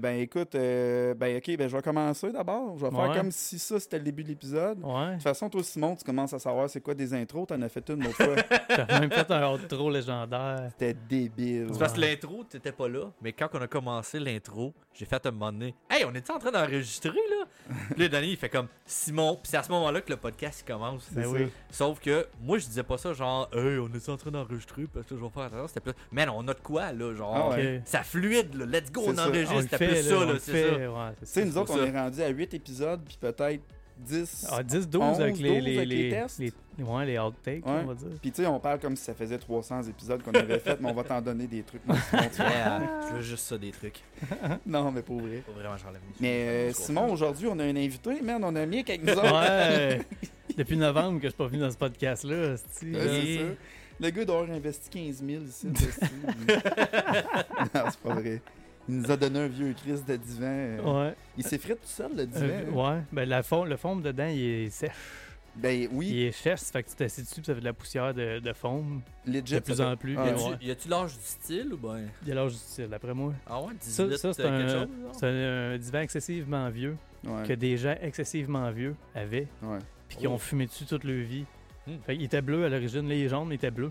ben écoute, euh, ben ok, ben je vais commencer d'abord. Je vais faire Ouais. comme si ça c'était le début de l'épisode. De toute façon, toi, Simon, tu commences à savoir c'est quoi des intros. T'en as fait une l'autre fois. T'as même fait un outro légendaire. C'était débile. C'est parce que l'intro, t'étais pas là, mais quand on a commencé l'intro, j'ai fait un moment donné, Hey, on était en train d'enregistrer là? Puis là, Danny, il fait comme Simon, puis c'est à ce moment-là que le podcast il commence. Ben oui. Sauf que moi, je disais pas ça genre, Hey, on est en train d'enregistrer parce que je vais faire attention. C'était plus, man, on a de quoi là? Genre, Ah ça fluide là, let's go, on enregistre. Plus ça, là, le c'est fait, ça. ouais, Tu c'est sais, nous autres, on est rendu à 8 épisodes, puis peut-être 10. Ah, 10-12 avec 11, les, 12 les, avec les les, tests. les- ouais, les outtakes, Ouais. on va dire. Puis tu sais, on parle comme si ça faisait 300 épisodes qu'on avait fait, mais on va t'en donner des trucs. Non, Simon, tu vois. Je veux juste ça, des trucs. non, mais pour vrai. Vraiment j'enlève mes Mais euh. Simon, aujourd'hui, on a un invité, man. On a Mick avec nous autres. Ouais. Depuis novembre que je suis pas venu dans ce podcast-là. Ouais, c'est ça. Le gars doit avoir investi 15 000 ici. non, c'est pas vrai. Il nous a donné un vieux Chris de divan. euh. Ouais. Il s'effrite tout seul, le divan. Euh, hein? ouais. Ben, la fond, le foam dedans, il est sèche. Ben oui, Il est sèche, ça fait que tu t'assieds dessus, puis ça fait de la poussière de, de foam. legit. De plus en plus. Ah, ouais. Y a-tu l'âge du style ou ben? Il y a l'âge du style, d'après moi. Ah ouais, 18 Ça, ça c'est euh, un, un divan excessivement vieux, Ouais, que des gens excessivement vieux avaient, ouais. puis qui Oh. ont fumé dessus toute leur vie. Hmm. Fait qu'il était bleu à l'origine, là, il est jaune, mais il était bleu.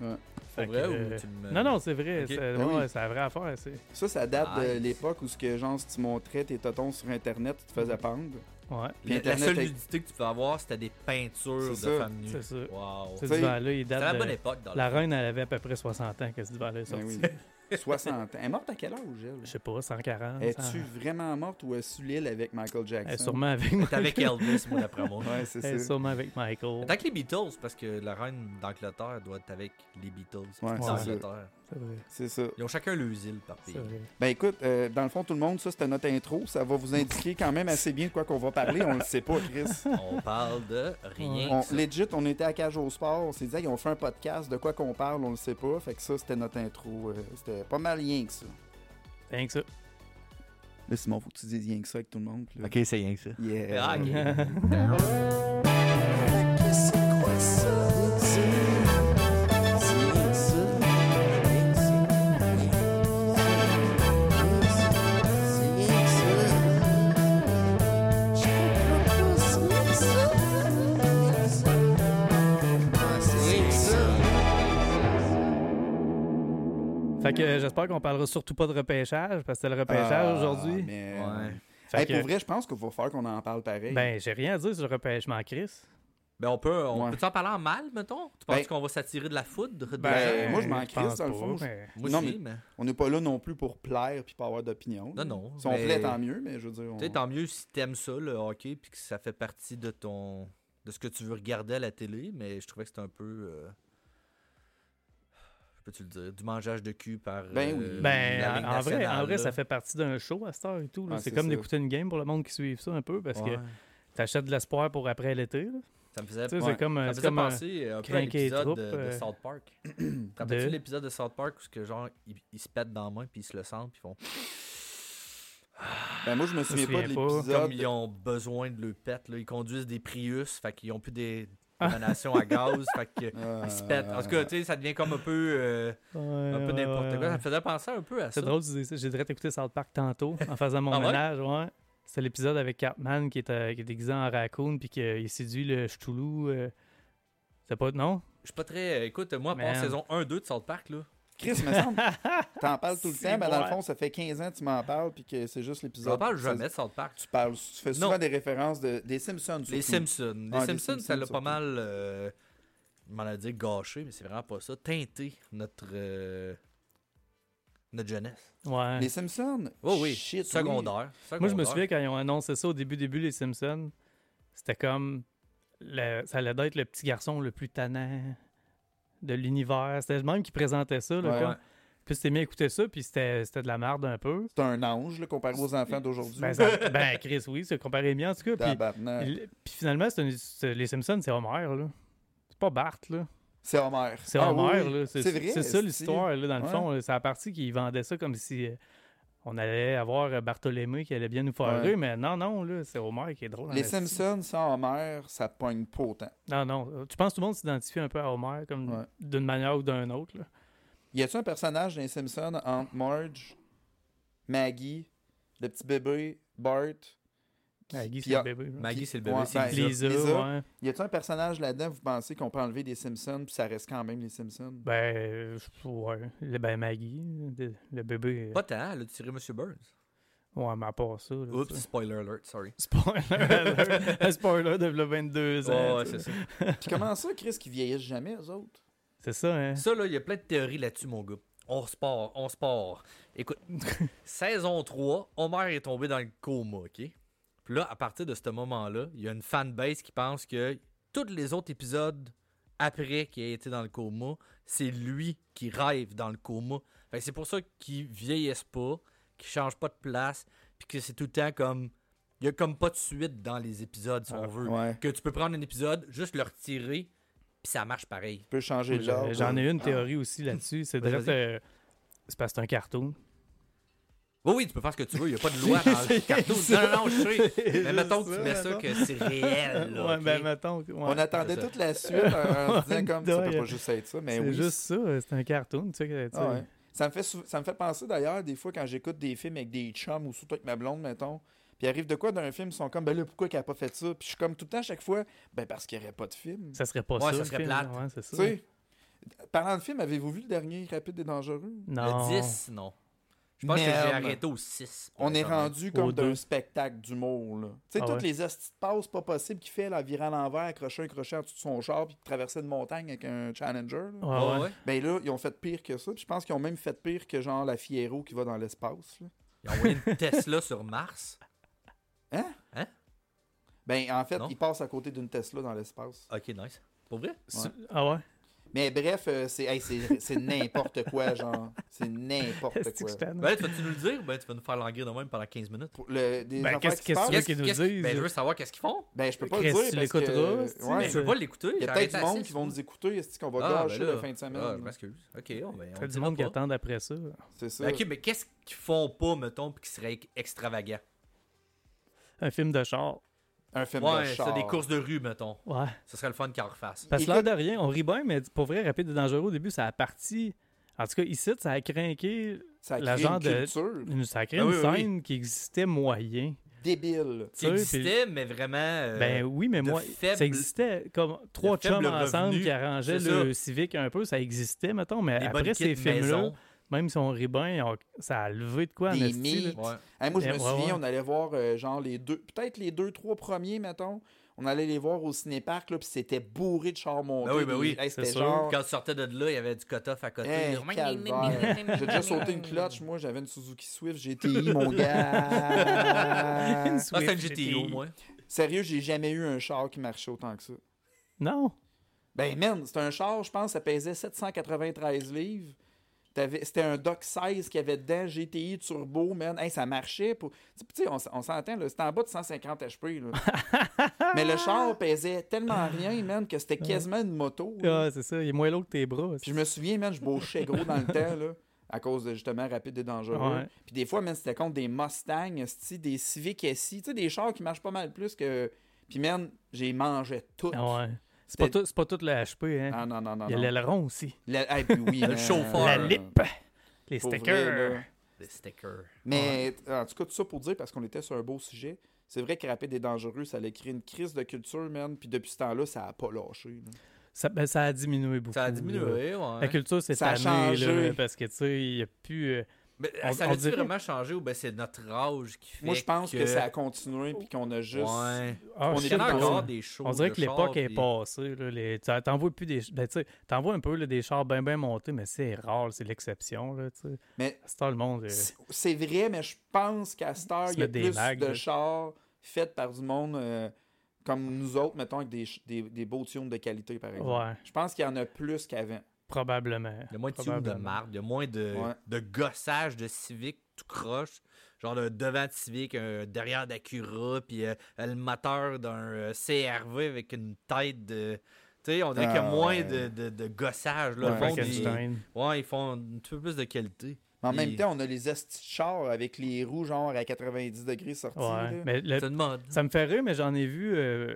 Ouais. Pour vrai que, ou euh, tu me... Non, non, c'est vrai. C'est Ben ouais, oui. c'est la vraie affaire. c'est- Ça, ça date de l'époque où, ce que, genre, si tu montrais tes totons sur Internet, tu te faisais pendre. Ouais. Puis La, seule nudité que tu peux avoir, c'était des peintures de C'est femmes nues. C'est ça. Wow. Ce divan-là, il C'était la bonne époque dans La reine, elle avait à peu près 60 ans que ce divan-là est Ben sorti. oui. 60 ans. Elle est morte à quel âge, elle? Je sais pas, 140. Es-tu 100. vraiment morte ou est sur l'île avec Michael Jackson? Elle est sûrement avec T'es Michael. avec Elvis, moi, d'après moi. Ouais, c'est Elle est sûrement avec Michael. Tant que les Beatles, parce que la reine d'Angleterre doit être avec les Beatles. Ouais, d'Angleterre. C'est vrai. C'est ça. Ils ont chacun leurs îles par pays. C'est vrai. Ben écoute, euh, dans le fond, tout le monde, ça c'était notre intro. Ça va vous indiquer quand même assez bien de quoi qu'on va parler. On le sait pas, Chris. On parle de rien. On, legit, on était à Cage au Sport. On s'est dit, hey, on fait un podcast. De quoi qu'on parle, on le sait pas. Fait que ça, c'était notre intro. euh, c'était pas mal rien que ça. Rien que ça. Là, Simon, faut que tu dises rien que ça avec tout le monde. là. Ok, c'est rien que ça. Yeah. Ah, ok. Fait que euh, j'espère qu'on parlera surtout pas de repêchage, parce que c'était le repêchage Ah, aujourd'hui. mais, Ouais. Fait Hey, que, pour vrai, je pense qu'il va falloir qu'on en parle pareil. ben, j'ai rien à dire sur le repêchement, Chris. Ben, on peut, on Ouais. peut en parler en mal, mettons? Tu penses Ben- qu'on va s'attirer de la foudre? de- Ben, moi, je m'en crisse, dans le fond. mais- Moi non, aussi, mais... on n'est pas là non plus pour plaire puis pas avoir d'opinion. Non, non. Si on plaît, tant mieux, mais je veux dire. on- Tu sais, tant mieux si t'aimes ça, le hockey, puis que ça fait partie de ton... de ce que tu veux regarder à la télé, mais je trouvais que c'était un peu... euh, Peux-tu le dire? Du mangeage de cul par Ben euh, oui. Ben, la Ligue en, vrai, en vrai, ça fait partie d'un show à cette heure et tout. c'est comme d'écouter une game pour le monde qui suit ça un peu, parce Ouais. que t'achètes de l'espoir pour après l'été. là. Ça me faisait, Tu sais, ouais. c'est comme, ça euh, me c'est faisait comme un- penser un peu à l'épisode de, de euh, South Park. Te rappelles-tu de- l'épisode de South Park où ce que, genre, ils, ils se pètent dans la main puis ils se le sentent puis ils font Ben, moi, je me souviens pas de souviens pas. l'épisode. comme ils ont besoin de le pète là. ils conduisent des Prius fait qu'ils ont plus des émanations à gaz fait qu'ils Ah, se pètent en tout cas tu sais ça devient comme un peu euh, un peu n'importe quoi ça me faisait penser un peu à ça C'est drôle, tu dis ça. J'ai direct écouté South Park tantôt en faisant mon Ah ménage. Ouais. C'était l'épisode avec Cartman qui est, euh, qui est déguisé en raccoon puis qu'il séduit le Ch'toulou. euh. C'est pas. Non? je suis pas très écoute moi pour Man. saison 1 2 de South Park là Chris, me semble. T'en parles tout le temps, mais dans le fond, ça fait 15 ans que tu m'en parles, puis que c'est juste je l'épisode. ne parle jamais de South Park Tu parles, tu fais souvent Non. des références de, des Simpsons. Les surtout. Simpsons. Les Ah, Simpsons, ça l'a pas mal. Euh, je m'en a dit gâché, mais c'est vraiment pas ça. Teinté notre. euh, notre jeunesse. Ouais. Les Simpsons? Oh oui. Shit, secondaire. Moi, je me secondaire. souviens quand ils ont annoncé ça au début, début, les Simpsons, c'était comme. le- ça allait être le petit garçon le plus tannant de l'univers. C'était le même qui présentait ça. Là, Ouais. comme- Puis c'était bien écouté ça, puis c'était c'était de la merde un peu. C'est un ange, là, comparé aux enfants d'aujourd'hui. Ben, ben, Chris, oui, c'est comparé bien en tout cas. Puis, puis- finalement, c'est une- les Simpsons, c'est Homer. là. C'est pas Bart. là. C'est Homer. C'est Ah Homer. oui, là. C'est C'est vrai. c'est ça l'histoire, là, dans le Ouais. fond. C'est la partie qui vendait ça comme si euh, on allait avoir euh, Bartholomew qui allait bien nous faire Ouais. mais non, non, là, c'est Homer qui est drôle. Les. Simpsons sans Homer, ça pogne pas autant. Non, non. Tu penses que tout le monde s'identifie un peu à Homer, comme Ouais. d'une manière ou d'une autre. Là? Y a-tu un personnage dans les Simpsons entre Marge, Maggie, le petit bébé, Bart. Maggie, Puis c'est le bébé. là. Maggie, c'est le bébé. Ouais, c'est ben, Lisa. Lisa, ouais. Y a-t-il un personnage là-dedans, vous pensez qu'on peut enlever des Simpsons, puis ça reste quand même les Simpsons? Ben, euh, ouais. Le- Ben, Maggie, le, le bébé. euh, Pas tant, elle a tiré M. Burns. Ouais, mais à part ça. là, Oups, spoiler alert, sorry. Spoiler alert. Un spoiler de v'là 22 ans. Ouais, tu c'est ça. Puis comment ça, Chris, qui vieillissent jamais, eux autres? C'est ça, hein? Ça, là, il y a plein de théories là-dessus, mon gars. On se part, on se part. Écoute, saison 3, Homer est tombé dans le coma, OK? Puis là, à partir de ce moment-là, il y a une fanbase qui pense que tous les autres épisodes après qu'il ait été dans le coma, c'est lui qui rêve dans le coma. Fait que c'est pour ça qu'il vieillisse pas, qu'il change pas de place, puis que c'est tout le temps comme... Il y a comme pas de suite dans les épisodes, si Ah, on veut. Ouais. Que tu peux prendre un épisode, juste le retirer, puis ça marche pareil. Tu peux changer l'ordre. j'en ai une théorie aussi là-dessus. C'est euh, c'est parce que c'est un cartoon. Oui, oui, tu peux faire ce que tu veux. Il n'y a pas de loi dans le cartoon. Non, non, non, je sais. Mais mettons que tu mets ça mettons. que c'est réel. Là, ouais, ben, mettons. ouais. On attendait toute la suite en, en se disant comme ça peut pas juste être ça, mais c'est oui. juste ça, c'est un cartoon, tu sais. que, tu sais. Ah ouais. Ça me, fait sou- ça me fait penser d'ailleurs, des fois, quand j'écoute des films avec des chums ou surtout avec ma blonde, mettons, puis il arrive de quoi d'un film, ils sont comme, ben là, pourquoi qu'elle a pas fait ça? Puis je suis comme tout le temps, à chaque fois, ben parce qu'il n'y aurait pas de film. Ça serait pas Ouais, ça. ça serait film, plate. Ouais, c'est ça. Tu sais, parlant de film, avez-vous vu le dernier Rapide et Dangereux? Non. Le 10, non. Je pense que j'ai Merde. arrêté au 6. On est rendu comme d'un spectacle d'humour, là. Tu sais, Ah toutes ouais. les hosties de passes pas possibles qu'il fait, là, virer à l'envers, accrocher un crochet en dessous de son char, puis traverser une montagne avec un Challenger, là. Ouais, ouais. ouais. Ben là, ils ont fait pire que ça. Puis je pense qu'ils ont même fait pire que genre la Fiero qui va dans l'espace. Ils ont envoyé une Tesla sur Mars. Ben en fait, Non. ils passent à côté d'une Tesla dans l'espace. Ok, nice. Pour vrai? Ah ouais? Mais bref, euh, c'est hey, c'est c'est n'importe quoi, genre. C'est n'importe quoi. Ben, tu vas-tu nous le dire? Ben, tu vas nous faire languir de même pendant 15 minutes. Ben, qu'est-ce qui se qu'est-ce que tu veux passent, qu'ils nous disent? Ben, je veux savoir qu'est-ce qu'ils font. Ben je peux pas Chris, le dire tu parce que... l'écouteras, c'est- ouais, Ben, je veux pas l'écouter. Il y a peut-être du monde qui vont nous écouter, est-ce qu'on va Ah, gâcher ben là. la fin de semaine? Ah, je m'excuse. Ok, on, ben, on T'as dit du monde qui attend après ça. c'est ça. Ok, mais qu'est-ce qu'ils font pas, mettons, puis qui serait extravagant? Un film de char. Un film de Ouais, char. c'est des courses de rue, mettons. Ouais. Ce serait le fun qu'ils en refassent. Parce que l'air de rien, on rit bien, mais pour vrai, Rapide et Dangereux, au début, ça a parti. En tout cas, ici, ça a craqué. Ça a la créé genre une de- une- Ça a créé Ah une oui, scène qui existait moyen. débile. Qui Tu sais, existait, mais vraiment. euh, Ben oui, mais de moi, faible- ça existait comme trois de chums ensemble revenu, qui arrangeaient le civique un peu, ça existait, mettons, mais après ces films-là, maison. Même si on rit bien, on- ça a levé de quoi en Des esti, là. mythes. Ouais. Hey, moi, je Eh, me ouais, souviens, ouais. on allait voir euh, genre les deux, peut-être les deux, trois premiers, mettons. On allait les voir au cinéparc, là, puis c'était bourré de chars montés. Ben oui, ben oui, hey, c'était c'est genre. Quand tu sortais de là, il y avait du cut-off à côté. Hey. J'ai déjà sauté une clutch, moi, j'avais une Suzuki Swift GTI, mon gars. Une Ah, c'est Swift GTO, GTI. moi. Sérieux, j'ai jamais eu un char qui marchait autant que ça. Non. Ben, man, c'était un char, je pense, ça pesait 793 livres. C'était un Dock 16 qu'il y avait dedans, GTI turbo, man. Hey, ça marchait. Pour... Tu sais, on, on s'entend, c'était en bas de 150 HP. Là. Mais le char pesait tellement rien, man, que c'était quasiment une moto. Ah, c'est ça, il est moins lourd que tes bras. Puis je me souviens, man, je bauchais gros dans le temps, là, à cause de justement rapide et dangereux. Ouais. Puis des fois, man, c'était contre des Mustangs, des Civic SI, tu sais, des chars qui marchent pas mal plus que. Puis, man, j'ai mangé tout. Ah ouais. C'est pas, tout, c'est pas tout le HP, hein. Ah non, non, non. il y a l'aileron aussi. Le- puis oui, Le man. chauffeur. La lip. Les Pour stickers. là. Des stickers. Mais en tout cas, tout ça pour dire, parce qu'on était sur un beau sujet, c'est vrai que Rapide et Dangereux, ça a créé une crise de culture, man. Puis depuis ce temps-là, ça a pas lâché. là. Ça, ben, ça a diminué beaucoup. Ça a diminué, La ouais. culture s'est Ça a changé. là, parce que, tu sais, il n'y a plus... euh, Mais On- ça a-tu dirait- vraiment changé ou ben c'est notre âge qui fait Moi, je pense que... ça a continué, puis qu'on a juste. Ouais. ah, On est encore des shows On dirait que l'époque est passée. Là, les... tu- T'en vois plus des. Ben, tu sais, t'en vois un peu là, des chars bien bien montés, mais c'est rare, c'est l'exception. Là. Mais C'est le monde. euh, c'est- vrai, mais je pense qu'à cette heure, il y a plus mags, de là. chars faits par du monde euh, comme nous autres, mettons, avec des, ch- des, des beaux tunes de qualité, par exemple. Ouais, Je pense qu'il y en a plus qu'avant. Probablement. Il y a moins de tunes de marde, il y a moins de, Ouais. de gossage de Civic tout croche. Genre le devant de Civic, un derrière d'Acura, puis euh, le moteur d'un euh, CRV avec une tête de. Tu sais, on dirait qu'il y a Ah, moins ouais. de, de, de gossage. Là. Ouais, Le monde, il- Frankenstein. ouais, ils font un petit peu plus de qualité. Mais en même temps, on a les chars avec les roues, genre à 90 degrés sortis. Ouais. là. Mais le- C'est une mode. ça me fait rire, mais j'en ai vu euh,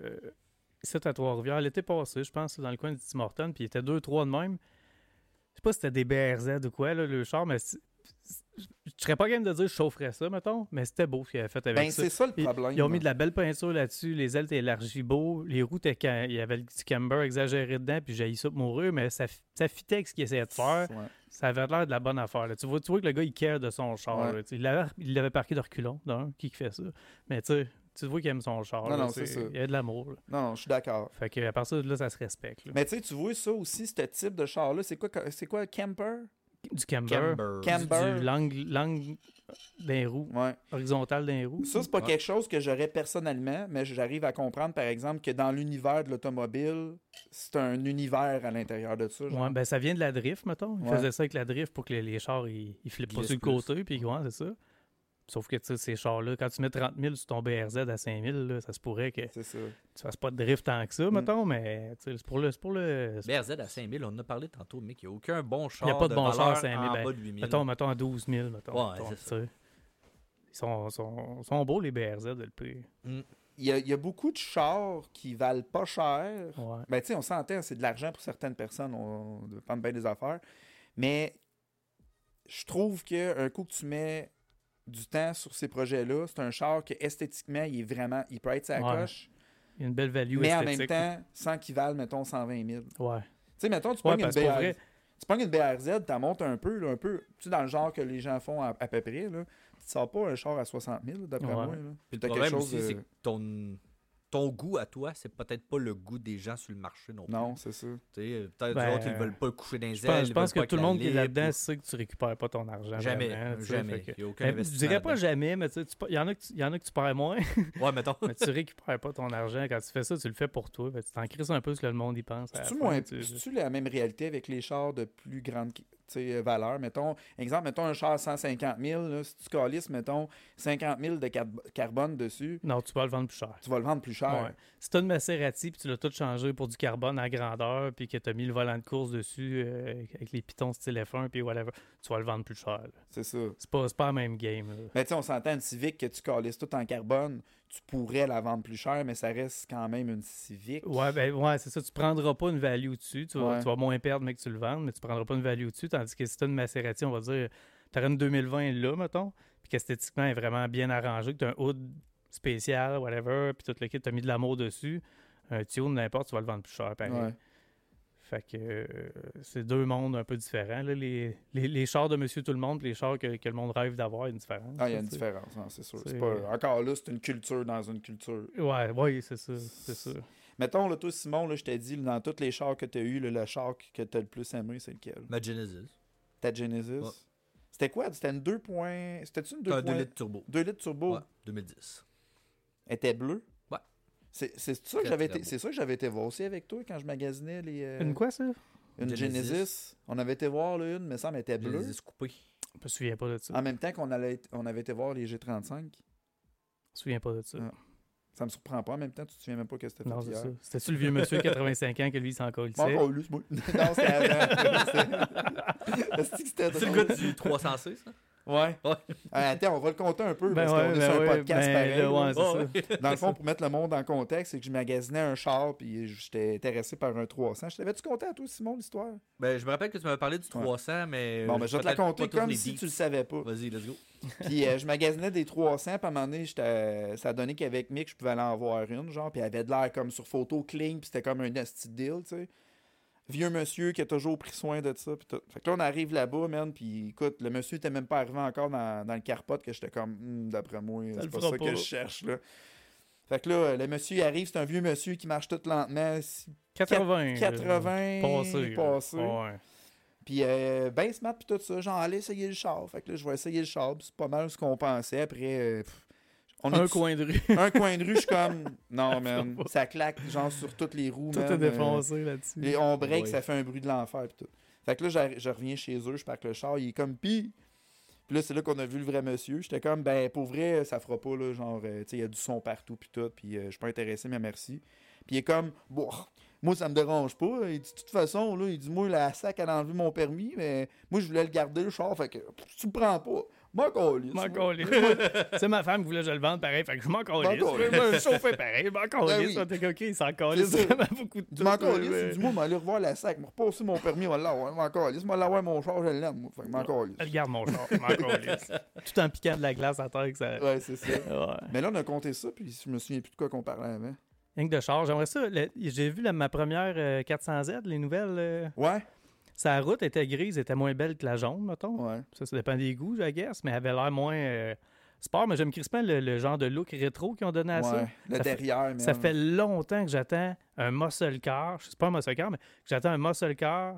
ici à Trois-Rivières l'été passé, je pense, dans le coin de Tim Hortons, puis il était deux, trois de même. Sais pas si c'était des BRZ ou quoi, là, le char, mais je serais pas game de dire que je chaufferais ça, mettons, mais c'était beau ce qu'il avait fait avec Ben, ça. c'est ça le Ils- problème. Ils ont mis de la belle peinture là-dessus, les ailes étaient élargies beau, les roues, étaient ca- il y avait le petit camber exagéré dedans, puis j'ai ça pour mourir, mais ça, ça fitait avec ce qu'il essayait de faire. Ouais. Ça avait l'air de la bonne affaire. là. Tu, vois, tu vois que le gars, il care de son char. Ouais. là. Il l'avait parqué de reculons, d'un, qui fait ça. Mais tu sais, tu vois qu'il aime son char. Non, là, non, c'est ça. Il y a de l'amour. Non, non, je suis d'accord. Fait que à part ça, là, ça se respecte. là. Mais tu sais, tu vois ça aussi, ce type de char-là, c'est quoi, c'est quoi, camper? Du camber, Camber. Cam- du, Camber. du langue, langue d'un roue, Ouais. horizontale d'un roue. Ça, c'est pas Ouais. quelque chose que j'aurais personnellement, mais j'arrive à comprendre, par exemple, que dans l'univers de l'automobile, c'est un univers à l'intérieur de ça. genre. Ouais, ben ça vient de la drift, mettons. Ils Ouais. faisaient ça avec la drift pour que les, les chars, ils, ils flippent pas sur le côté, puis ouais, c'est ça. Sauf que, tu sais, ces chars-là, quand tu mets 30 000 sur ton BRZ à 5 000, là, ça se pourrait que ça. tu fasses pas de drift tant que ça, Mm. mettons, mais c'est pour le... C'est pour le c'est- BRZ à 5000, on en a parlé tantôt, mec. Il n'y a aucun bon char. Il y a pas de bon char à valeur 5000, En ben, bas de 8000. mettons, mettons à 12 000, mettons. Ouais, mettons, c'est tu sais. Ils sont, sont, sont beaux, les BRZ, le prix. Il y, a, il y a beaucoup de chars qui valent pas cher. Ouais. Ben, tu sais, on s'entend, c'est de l'argent pour certaines personnes, on, on dépend bien des affaires. Mais je trouve qu'un coup que tu mets du temps sur ces projets-là, c'est un char que esthétiquement, il est vraiment, il peut être sa Ouais. coche, Il y a une belle value mais en même temps, sans qu'il vale, mettons, 120 000. Tu Ouais. sais, mettons, tu Ouais, pognes une BRZ. vrai- Tu pognes une BRZ, tu montes un peu, là, un peu, tu sais, dans le genre que les gens font à, à peu près, là. Tu sors pas un char à 60 000, d'après Ouais. moi. Là. Puis le quelque chose aussi, de- c'est que ton, ton goût à toi, c'est peut-être pas le goût des gens sur le marché non plus. Non, c'est ça. Tu sais, Peut-être Ben, les autres, ils veulent pas le coucher dans les Je pense, ailes. je pense que tout le monde qui est là-dedans ou- sait que tu récupères pas ton argent. Jamais, vraiment, jamais. que- Il y a aucun Ben, je dirais pas jamais, mais tu il y, en a que tu- il y en a que tu perds moins, Ouais, mettons. mais tu récupères pas ton argent. Quand tu fais ça, tu le fais pour toi. Ben, tu t'en crisses un peu ce que le monde y pense. C'est-tu moins- la même réalité avec les chars de plus grande valeur? Mettons, exemple, mettons un char à 150 000, là, si tu calisses, mettons, 50 000 de car- carbone dessus, Non, tu vas le vendre plus cher. tu vas le vendre plus cher. Ouais. Si tu as une Maserati puis tu l'as tout changé pour du carbone à grandeur puis que tu as mis le volant de course dessus euh, avec les pitons style F1 puis whatever, tu vas le vendre plus cher. C'est ça. C'est pas, pas la même game. là. Mais tu sais, on s'entend une Civic que tu calisses tout en carbone, tu pourrais la vendre plus cher, mais ça reste quand même une Civic. Ouais, ben, ouais c'est ça. Tu prendras pas une value dessus. Tu vas, Ouais. tu vas moins perdre, mais que tu le vendes, mais tu prendras pas une value dessus. Tandis que si tu as une Maserati, on va dire, tu as une 2020 là, mettons, puis qu'esthétiquement, elle est vraiment bien arrangée, que tu as un hood spécial, whatever, puis tout le kit, tu as mis de l'amour dessus, un tune, n'importe, tu vas le vendre plus cher, pareil. Ouais. Fait que euh, c'est deux mondes un peu différents. là. Les, les, les chars de Monsieur Tout-le-Monde les chars que, que le monde rêve d'avoir, il y a une différence. Ah, il y a une différence, non, c'est sûr. C'est pas... Encore là, c'est une culture dans une culture. Ouais, ouais, c'est ça. C'est ça. Mettons, là, toi, Simon, là, je t'ai dit, dans tous les chars que tu as eu, le char que tu as le plus aimé, c'est lequel? Ma Genesis. Ta Genesis? Ouais. C'était quoi? C'était une 2 points... C'était-tu une 2 T'as un points... 2 litres turbo. 2 litres turbo? Ouais, 2010. Elle était bleue? C'est c'est ça que j'avais été, c'est ça que j'avais été voir aussi avec toi quand je magasinais les. euh, Une quoi, ça? Une Genesis. Genesis. On avait été voir là, une, mais ça, elle était bleue. Genesis coupé. Je me souviens pas de ça. En même temps qu'on allait, on avait été voir les G35. Je me souviens pas de ça. Ah, Ça me surprend pas. En même temps, tu te souviens même pas que c'était Non, c'est ça. C'était-tu le vieux monsieur de 85 ans que lui, il s'en colle Bon, encore lui, c'est moi. non, c'était avant. C'est le gars du 306, ça? Ouais. Ouais. Ah, attends, on va le compter un peu Ben parce ouais, qu'on est ben sur un ouais, podcast ben pareil. ça. Dans le fond, pour mettre le monde en contexte, c'est que je magasinais un char puis j'étais intéressé par un 300. Je t'avais-tu compté à toi, Simon, l'histoire? Ben, je me rappelle que tu m'avais parlé du 300, mais. Bon, ben, je vais te la compter comme si tu le savais pas. Vas-y, let's go. Puis euh, je magasinais des 300, puis à un moment donné, j'étais- ça a donné qu'avec Mick, je pouvais aller en voir une, genre, puis elle avait de l'air comme sur photo clean, puis c'était comme un nasty deal, tu sais. Vieux monsieur qui a toujours pris soin de ça, tout. Fait que là, on arrive là-bas, man, puis écoute, le monsieur était même pas arrivé encore dans, dans le carpote, que j'étais comme, Hmm, d'après moi, c'est le pas ça pas. que je cherche, là. Fait que là, le monsieur il arrive, c'est un vieux monsieur qui marche tout lentement, si- 80. 80, Passé. passé. Ouais. Puis euh, ben smart puis tout ça, genre allez essayer le char. Fait que là, je vais essayer le char, c'est pas mal ce qu'on pensait. Après, euh, pff, on Un est coin de rue. un coin de rue, je suis comme non man, ça claque genre sur toutes les roues, Tout man, est euh, défoncé là-dessus. et on break, Ouais. ça fait un bruit de l'enfer puis tout. Fait que là, je reviens chez eux, je parque le char, il est comme pis. Puis là, c'est là qu'on a vu le vrai monsieur. J'étais comme, ben, pour vrai, ça fera pas, là, genre, euh, tu sais, il y a du son partout, puis tout, puis euh, je suis pas intéressé, mais merci. Puis il est comme, bon, moi, ça me dérange pas. Il dit, de toute façon, là, il dit, moi, la SAC, elle a enlevé mon permis, mais moi, je voulais le garder, le char, fait que tu le prends pas. M'en calisse, m'en calisse. C'est ma femme qui voulait que je le vende pareil, fait que je m'en calisse. calisse. Je pareil, je m'en calisse. comme, OK, il s'en calisse vraiment beaucoup de Je m'en calisse. Du revoir la sac. Me repasser mon permis, va l'avoir. M'en calisse. M'en l'avoir mon char, je l'aime. Fait que m'en calisse. Elle garde mon char, m'en calisse. Tout en piquant de la glace à terre que ça... Ouais, c'est ça. Mais là, on a compté ça, puis je me souviens plus de quoi qu'on parlait avant. Rien que de char. J'aimerais ça. J'ai vu ma première euh, 400Z, les nouvelles. euh, Ouais? Sa route était grise, était moins belle que la jaune, mettons. Ouais. Ça, ça dépend des goûts, je guess, mais elle avait l'air moins euh, sport. Mais j'aime crispement le, le genre de look rétro qu'ils ont donné à ça. Le Ça fait- derrière, Ça man. fait longtemps que j'attends un muscle car. C'est pas un muscle car, mais que j'attends un muscle car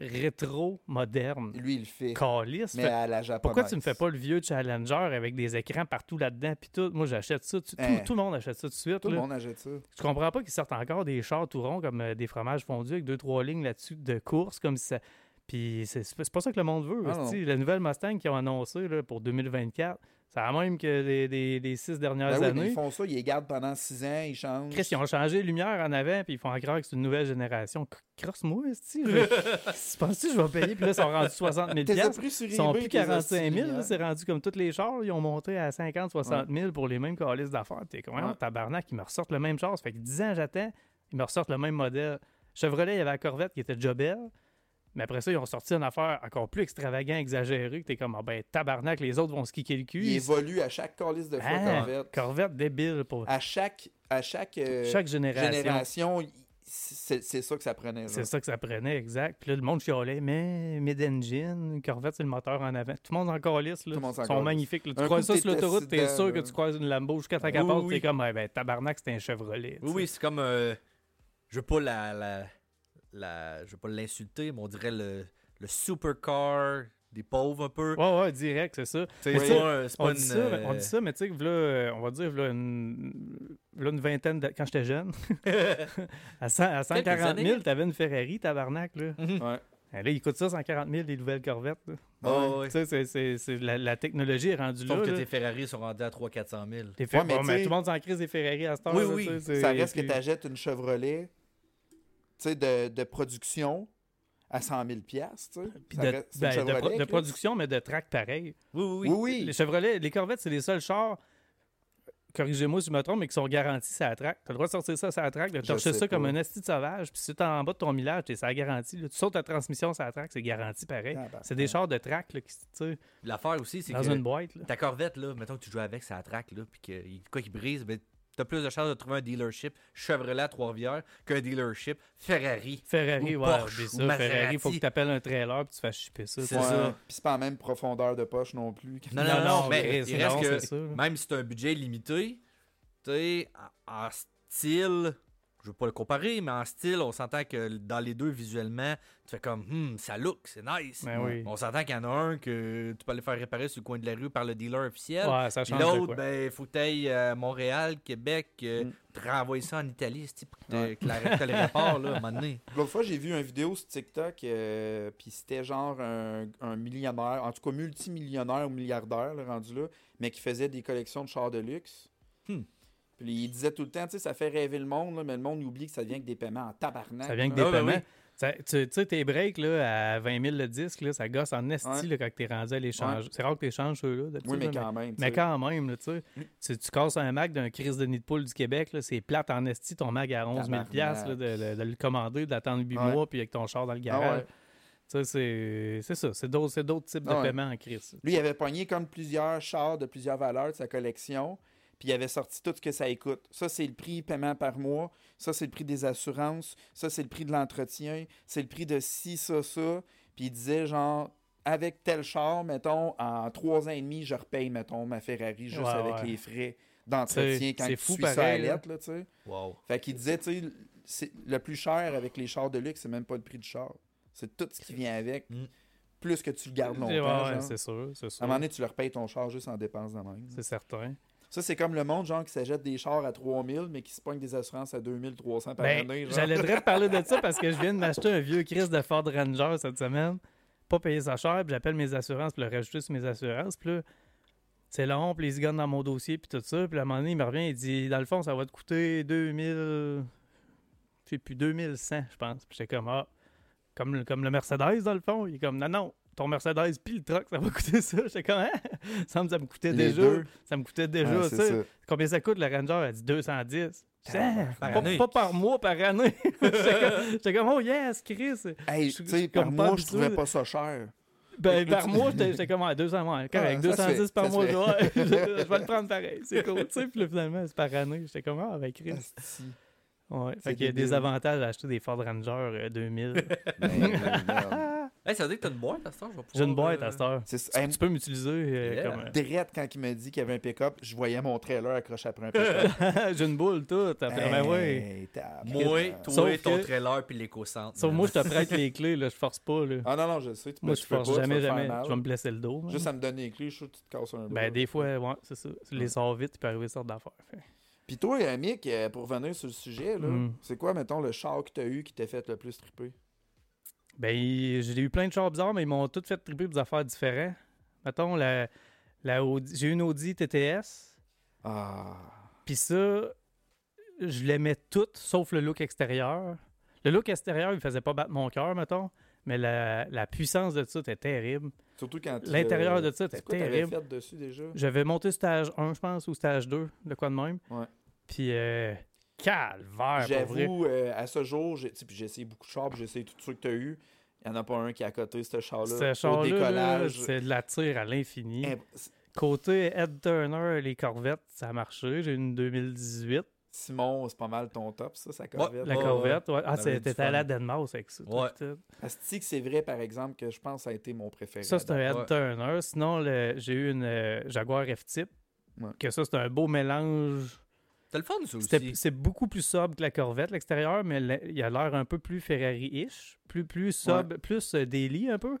rétro moderne. Lui, il le fait. Calice. Mais Fait- à la japonaise. Pourquoi tu ne fais pas le vieux Challenger avec des écrans partout là-dedans puis tout? Moi, j'achète ça. Tu- Hein. tout le monde achète ça tout de suite. Tout le monde achète ça. Je comprends pas qu'ils sortent encore des chars tout ronds comme euh, des fromages fondus avec deux, trois lignes là-dessus de course, comme si ça. Puis c'est pas ça que le monde veut. Ah. La nouvelle Mustang qu'ils ont annoncée pour 2024, c'est la même que les, les- les six dernières Ben oui, mais années. ils font ça, ils les gardent pendant six ans, ils changent. Chris, ils ont changé les lumières en avant, puis ils font croire que c'est une nouvelle génération. Crosse-moi, esti. Je penses que je vais payer, puis là, ils sont rendus 60 000 T'es piastres. pris sur Ils sont plus tes 45 000, hosties, là, hein. c'est rendu comme tous les chars. Ils ont monté à 50, 60 000 pour les mêmes calices d'affaires. T'es comme, Ouais. ouais. tabarnak, ils me ressortent le même char. Ça fait que 10 ans, j'attends, ils me ressortent le même modèle. Chevrolet, il y avait la Corvette qui était déjà belle. Mais après ça, ils ont sorti une affaire encore plus extravagant, exagérée, que t'es comme, ah ben, tabarnak, les autres vont se kicker le cul. Il Ils- évolue à chaque calice de fois, Ah, Corvette. Corvette débile pour À chaque, à chaque, euh, chaque génération. c'est c'est ça que ça prenait. C'est ça que ça prenait, exact. Puis là, le monde chialait, mais mid-engine, Corvette, c'est le moteur en avant. Tout le monde en calisse, là. Tout le monde s'en Ils sont magnifiques. là. Tu Un croises coup, ça sur l'autoroute, t'es sûr là. que tu croises une Lambo jusqu'à ta Oui, capote, oui. t'es comme, eh ben, tabarnak, c'est un Chevrolet. Oui, oui, c'est comme. euh, je veux pas la, la, la- Je veux pas l'insulter, mais on dirait le, le supercar des pauvres un peu. Ouais, ouais, direct, c'est ça. C'est pas, On une. dit, ça, mais, on euh, dit ça, mais tu sais, euh, on va dire, v'là une, vingtaine, de, quand j'étais jeune, à, 100 à 140 années. 000, t'avais une Ferrari, tabarnak, là. Ouais. Eh, Là, il coûte ça 140 000, les nouvelles Corvettes. là. Oh, ouais. Tu sais, c'est- la, la technologie est rendue là. Sauf que là. tes Ferrari sont rendus à 300-400 000. T'es fait, Ouais, mais bon, tout le monde s'en crise des Ferrari à cette heure. Oui, là, oui. Ça reste que puis- tu achètes une Chevrolet de, de production à 100 000 piastres, tu sais. puis Ça de, ben, de pro- de production, mais de track pareil. Oui, oui, oui. Oui, oui. Les Chevrolet, les Corvettes, c'est les seuls chars, corrigez-moi si je me trompe, mais qui sont garantis sur la track. Tu as le droit de sortir ça sur la track, de torcher ça comme un esti de sauvage, puis si tu es en bas de ton millage, tu ça garantie. là. Tu sautes ta transmission sur la track, c'est garanti pareil. Tabarnak. C'est des chars de track là, qui, tu sais, L'affaire aussi, c'est dans que une boîte. là. ta Corvette, là, mettons que tu joues avec, ça traque, là, puis que quoi qui brise, ben, t'as plus de chances de trouver un dealership Chevrolet à Trois-Rivières qu'un dealership Ferrari. Ferrari, Ou ouais, Porsche, ou. Ferrari, il faut que tu appelles un trailer puis tu fasses shipper ça. C'est tu. Ouais. ça. Puis c'est pas la même profondeur de poche non plus. Non, Non, non, mais il reste non, que ça, même si tu as un budget limité, tu sais, en style, je veux pas le comparer, mais en style, on s'entend que dans les deux, visuellement, tu fais comme, hmm, ça look, c'est nice. Ben oui. On s'entend qu'il y en a un que tu peux aller faire réparer sur le coin de la rue par le dealer officiel. Ouais, ça change l'autre, ben, il faut que tu ailles à Montréal, Québec, euh, Mm. te renvoyer ça en Italie, c'est pour Ouais. que la, le là, à un moment donné. L'autre fois, j'ai vu une vidéo sur TikTok, euh, puis c'était genre un, un millionnaire, en tout cas multimillionnaire ou milliardaire, là, rendu là, mais qui faisait des collections de chars de luxe. Hmm. Puis il disait tout le temps, tu sais, ça fait rêver le monde, là, mais le monde oublie que ça vient avec des paiements en tabarnak. Ça vient que des Ah, ben paiements. oui. Ça- tu sais, tes breaks là, à 20 000 le disque, là, ça gosse en esti Ouais. là, quand t'es rendu à l'échange. C'est rare que tu échanges ceux-là. Oui, mais là, quand même. tu Mais quand même, là, tu sais, Mm. tu, casses un Mac d'un crise de nid de poule du Québec, là, c'est plate en esti, ton Mac à 11 000 piastres, là, de, de- de le commander, d'attendre 8 Ouais. mois, puis avec ton char dans le Ah garage. ouais. Tu sais, c'est c'est ça. C'est d'autres c'est d'autres types de Ah ouais. paiements en crise. Lui, il avait pogné comme plusieurs chars de plusieurs valeurs de sa collection, puis il avait sorti tout ce que ça coûte. Ça, c'est le prix paiement par mois. Ça, c'est le prix des assurances. Ça, c'est le prix de l'entretien. C'est le prix de ci, ça, ça. Puis il disait, genre, avec tel char, mettons, en trois ans et demi, je repaye, mettons, ma Ferrari juste Ouais, avec ouais. les frais d'entretien C'est- quand tu fou suis ça à lettre, là, tu sais. Wow. Fait qu'il disait, tu sais, c'est- le plus cher avec les chars de luxe, c'est même pas le prix du char. C'est tout ce qui vient avec. Mm. Plus que tu le gardes longtemps. Ouais, c'est sûr, c'est sûr. À un moment donné, tu leur payes ton char juste en dépenses de même. C'est certain. Ça, c'est comme le monde, genre, qui s'achète des chars à 3000, mais qui se pogne des assurances à 2300 par Ben, année. J'allais te parler de ça parce que je viens de m'acheter un vieux Chris de Ford Ranger cette semaine. Pas payer sa cher, puis j'appelle mes assurances, puis le rajouter sur mes assurances. Puis là, c'est long, puis ils se gagnent dans mon dossier, puis tout ça. Puis à un moment donné, il me revient, il dit Dans le fond, ça va te coûter 2000. Je sais plus, 2100, je pense. Puis j'étais comme Ah, comme, comme le Mercedes, dans le fond. Il est comme Non, non, ton Mercedes puis le truck, ça va coûter ça. J'étais comme, hein? Ça me, ça me coûtait Les déjà. deux. Ça me coûtait déjà, ça. Combien ça coûte, le Ranger? Elle dit 210. Je dis, Hein? Par pas, pas par mois, par année. J'étais comme, oh yes, Chris. Hey, tu sais, par mois, je trouvais pas ça cher. Ben, par mois, j'étais comme, ah, 200 mois. Correct, Ah, ça se 210 fait, par mois, je, ouais, je, je vais le prendre pareil. C'est cool, tu sais. Puis là, finalement, c'est par année. J'étais comme, ah, ben, Chris. Ouais. Fait qu'il y a des avantages à acheter des Ford Ranger euh, 2000. Ben, merde. Hey, ça veut dire que t'as une boîte à cette heure? je vais J'ai une boîte euh, à cette heure. C'est ça. Tu, Hey, tu peux m'utiliser euh, Yeah. comme. Drette, quand il m'a dit qu'il y avait un pick-up, je voyais mon trailer accroché après un pick-up. euh, J'ai une boule, tout. Après, ben oui. Hey, tabarnak. Moi, toi, Sauf ton que- trailer puis l'éco-centre. Sauf moi, je te prête les clés, là. Je force pas, là. Ah non, non, je sais. Tu moi, peux- je force jamais, jamais. Je vais me blesser le dos. Juste à me donner les clés, je suis sûr que tu te casses un. Ben, des fois, ouais, c'est ça. Tu les sors vite, il peut arriver sortes d'affaires. Puis toi, euh, Mick, euh, pour revenir sur le sujet, Mm. c'est quoi, mettons, le char que t'as eu qui t'a fait le plus triper? Ben, j'ai eu plein de chars bizarres, mais ils m'ont tous fait triper des affaires différentes. Mettons, la, la j'ai eu une Audi TTS, Ah. puis ça, je l'aimais toute, sauf le look extérieur. Le look extérieur, il me faisait pas battre mon cœur, mettons, mais la, la puissance de ça était terrible. Surtout quand tu L'intérieur de ça était terrible. fait dessus déjà? J'avais monté stage 1, je pense, ou stage 2, de quoi de même. Ouais. Puis, euh, calvaire. J'avoue, euh, à ce jour, j'ai tu sais, puis j'ai essayé beaucoup de chars, j'ai essayé tous ceux que t'as eu. Il n'y en a pas un qui est à côté, ce char-là. Ce Au char-là, c'est de la tire à l'infini. c'est- Côté Ed Turner, les Corvettes, ça a marché. J'ai une 2018. Simon, c'est pas mal ton top, ça, sa corvette. La Corvette, ouais. Ah, du allé à Denmark avec ça. tout, Ouais. tout. Asti c'est vrai, par exemple, que je pense que ça a été mon préféré. Ça, c'est un Ed Ouais. Turner. Sinon, j'ai eu une euh, Jaguar F-Type. Ouais. Que ça, c'est un beau mélange. T'as le fun, ça C'était- aussi. C'est beaucoup plus sobre que la Corvette, l'extérieur, mais il a l'air un peu plus Ferrari-ish. Plus, plus sobre, plus euh, daily un peu.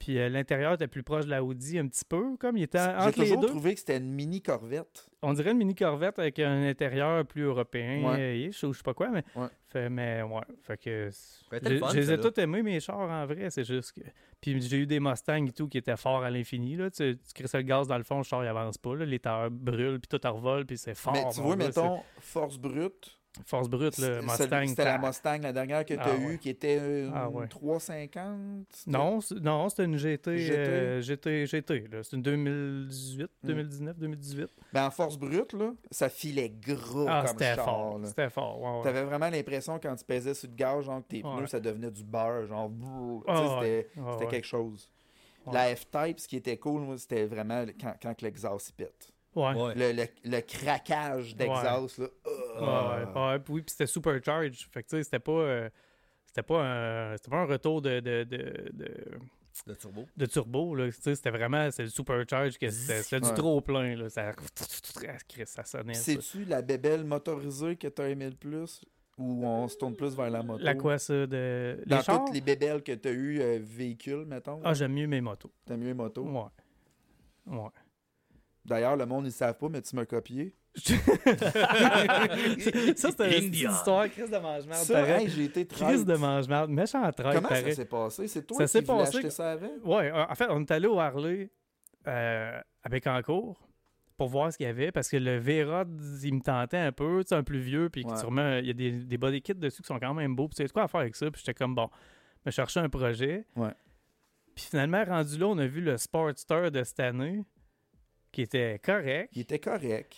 Puis euh, l'intérieur était plus proche de la Audi un petit peu, comme il était J'ai entre les toujours deux. trouvé que c'était une mini corvette. On dirait une mini Corvette avec un intérieur plus européen, Ouais. euh, je sais pas quoi, mais. Ouais. Fait, mais ouais. Fait que. Je les ai tous aimés, mes chars, en vrai. C'est juste que. Puis j'ai eu des Mustangs et tout qui étaient forts à l'infini. Là. Tu, tu crées ça le gaz dans le fond, le char il avance pas. Là. Les tailleurs brûlent, puis tout en revole, puis c'est fort. Mais tu vois, mettons, force brute. Force brute, le Mustang. C'était la. Mustang, la dernière que tu as Ah, eue, ouais. qui était une Ah, ouais. 350. c'était- Non, non, c'était une GT. GT? euh, GT, GT. C'est une 2018, Hmm. 2019, 2018. Ben, en force brute, là, ça filait gros ah, comme c'était fort. C'était fort. ouais. T'avais vraiment l'impression quand tu pesais sur le gaz, genre que tes pneus, ça devenait du beurre, genre. Ah. C'était Ah, quelque chose. La F-Type, ce qui était cool, moi, c'était vraiment quand, quand l'exhaust pète. Ouais. Le, le, le craquage d'exhaust, là. Ouais, ah. ouais, ouais. Puis oui, puis c'était supercharge. Fait que tu sais, c'était pas. euh, c'était pas un. C'était pas un retour de, de, de, de, De turbo. de turbo. Là. Tu sais, C'était vraiment. C'est le supercharge que c'était du trop plein. Là. Ça, ça sonnait. C'est-tu la bébelle motorisée que t'as aimé le plus? Ou on se tourne plus vers la moto? La quoi, ça de. Les Dans chars? toutes les bébelles que t'as eu euh, véhicules, mettons. Ah, j'aime mieux mes motos. T'as mieux les motos? Ouais. Ouais. D'ailleurs, le monde, ils savent pas, mais tu m'as copié. ça, c'était une India. histoire, Chris de mange-merde. Ça, hey, j'ai été Chris traite. de mange-merde. Méchant traite, Comment ça s'est passé? C'est toi Ça qui s'est voulais passé acheter que- ça avant? Ouais, en fait, on est allé au Harley euh, à Bécancourt pour voir ce qu'il y avait parce que le V-Rod, il me tentait un peu, tu sais, un plus vieux, puis Ouais. sûrement, il y a des, des body kits dessus qui sont quand même beaux, puis tu sais quoi à faire avec ça, puis j'étais comme bon, me chercher un projet. Ouais. Puis finalement, rendu là, on a vu le Sportster de cette année qui était correct. Il était correct.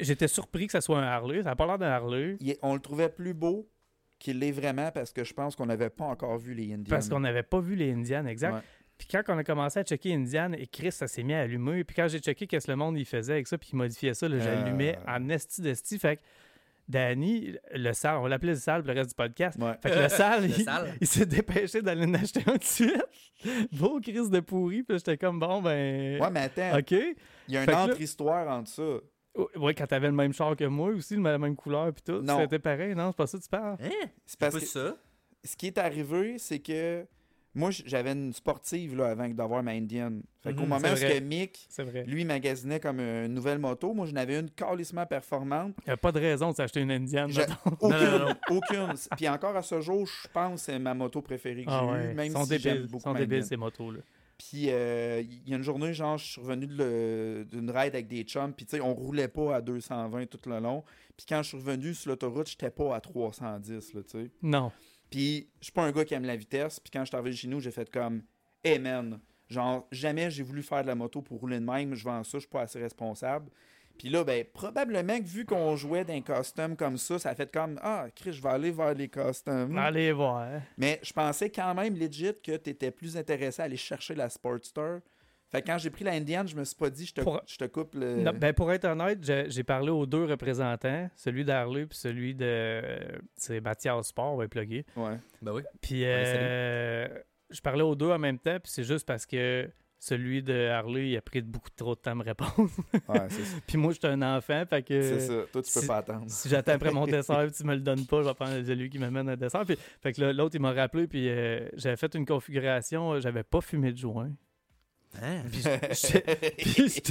J'étais surpris que ça soit un Harley, ça n'a pas l'air d'un Harley. Il est- on le trouvait plus beau qu'il l'est vraiment parce que je pense qu'on n'avait pas encore vu les Indians. Parce qu'on n'avait pas vu les Indians, exact. Ouais. Puis quand on a commencé à checker Indian, et Chris, ça s'est mis à allumer. Puis quand j'ai checké qu'est-ce que le monde il faisait avec ça, puis il modifiait ça, j'allumais Euh. en esti d'esti. Fait que Danny, le sale, on l'appelait le sale pour le reste du podcast. Ouais. Fait que le sale, Le il, sale. il s'est dépêché d'aller en acheter un de suite. Beau Chris de pourri. Puis j'étais comme, bon, ben. Ouais, mais attends, OK. il y a une autre histoire entre ça. Ouais, quand t'avais le même char que moi aussi, la même couleur, puis tout. Non. C'était pareil, non? C'est pas ça que tu parles? Hein? C'est parce pas que ça. ce qui est arrivé, c'est que moi, j'avais une sportive là, avant d'avoir ma Indian. Fait qu'au Mhm, moment où que Mick, lui, magasinait comme une nouvelle moto, moi, j'en avais une calissement performante. Il n'y a pas de raison de s'acheter une Indian. Je-. Aucune. non, non. aucune. Puis encore à ce jour, je pense que c'est ma moto préférée que j'ai Ah eue, ouais. même Ils sont si j'aime débiles, beaucoup sont ma débiles Indian. ces motos-là. Puis euh, il y a une journée, genre, je suis revenu de d'une ride avec des chums, puis tu sais, on roulait pas à 220 tout le long. Puis quand je suis revenu sur l'autoroute, j'étais pas à 310, là, tu sais. Non. Puis je suis pas un gars qui aime la vitesse, puis quand je suis arrivé chez nous, j'ai fait comme, hey man, genre, jamais j'ai voulu faire de la moto pour rouler de même, je vends ça, je suis pas assez responsable. Puis là, ben, probablement que vu qu'on jouait d'un custom comme ça, ça a fait comme Ah, Chris, je vais aller vers les customs. Allez voir. Mais je pensais quand même legit que tu étais plus intéressé à aller chercher la Sportster. Fait que quand j'ai pris la Indian, je me suis pas dit je te, Pour- je te coupe le. Non, ben pour être honnête, j'ai parlé aux deux représentants, celui d'Harley puis celui de c'est Mathias Sport, on va plugger. Ouais. Ben oui. Puis euh, je parlais aux deux en même temps, puis c'est juste parce que celui de Harley, il a pris beaucoup trop de temps à me répondre. Ouais, c'est ça. puis moi, j'étais un enfant, fait que C'est ça. Toi, tu peux si- pas attendre. si j'attends après mon dessert puis tu me le donnes pas, je vais prendre celui qui m'amène un dessert. Puis, fait que là, l'autre, il m'a rappelé, puis euh, j'avais fait une configuration, euh, j'avais pas fumé de joint. Hein? Puis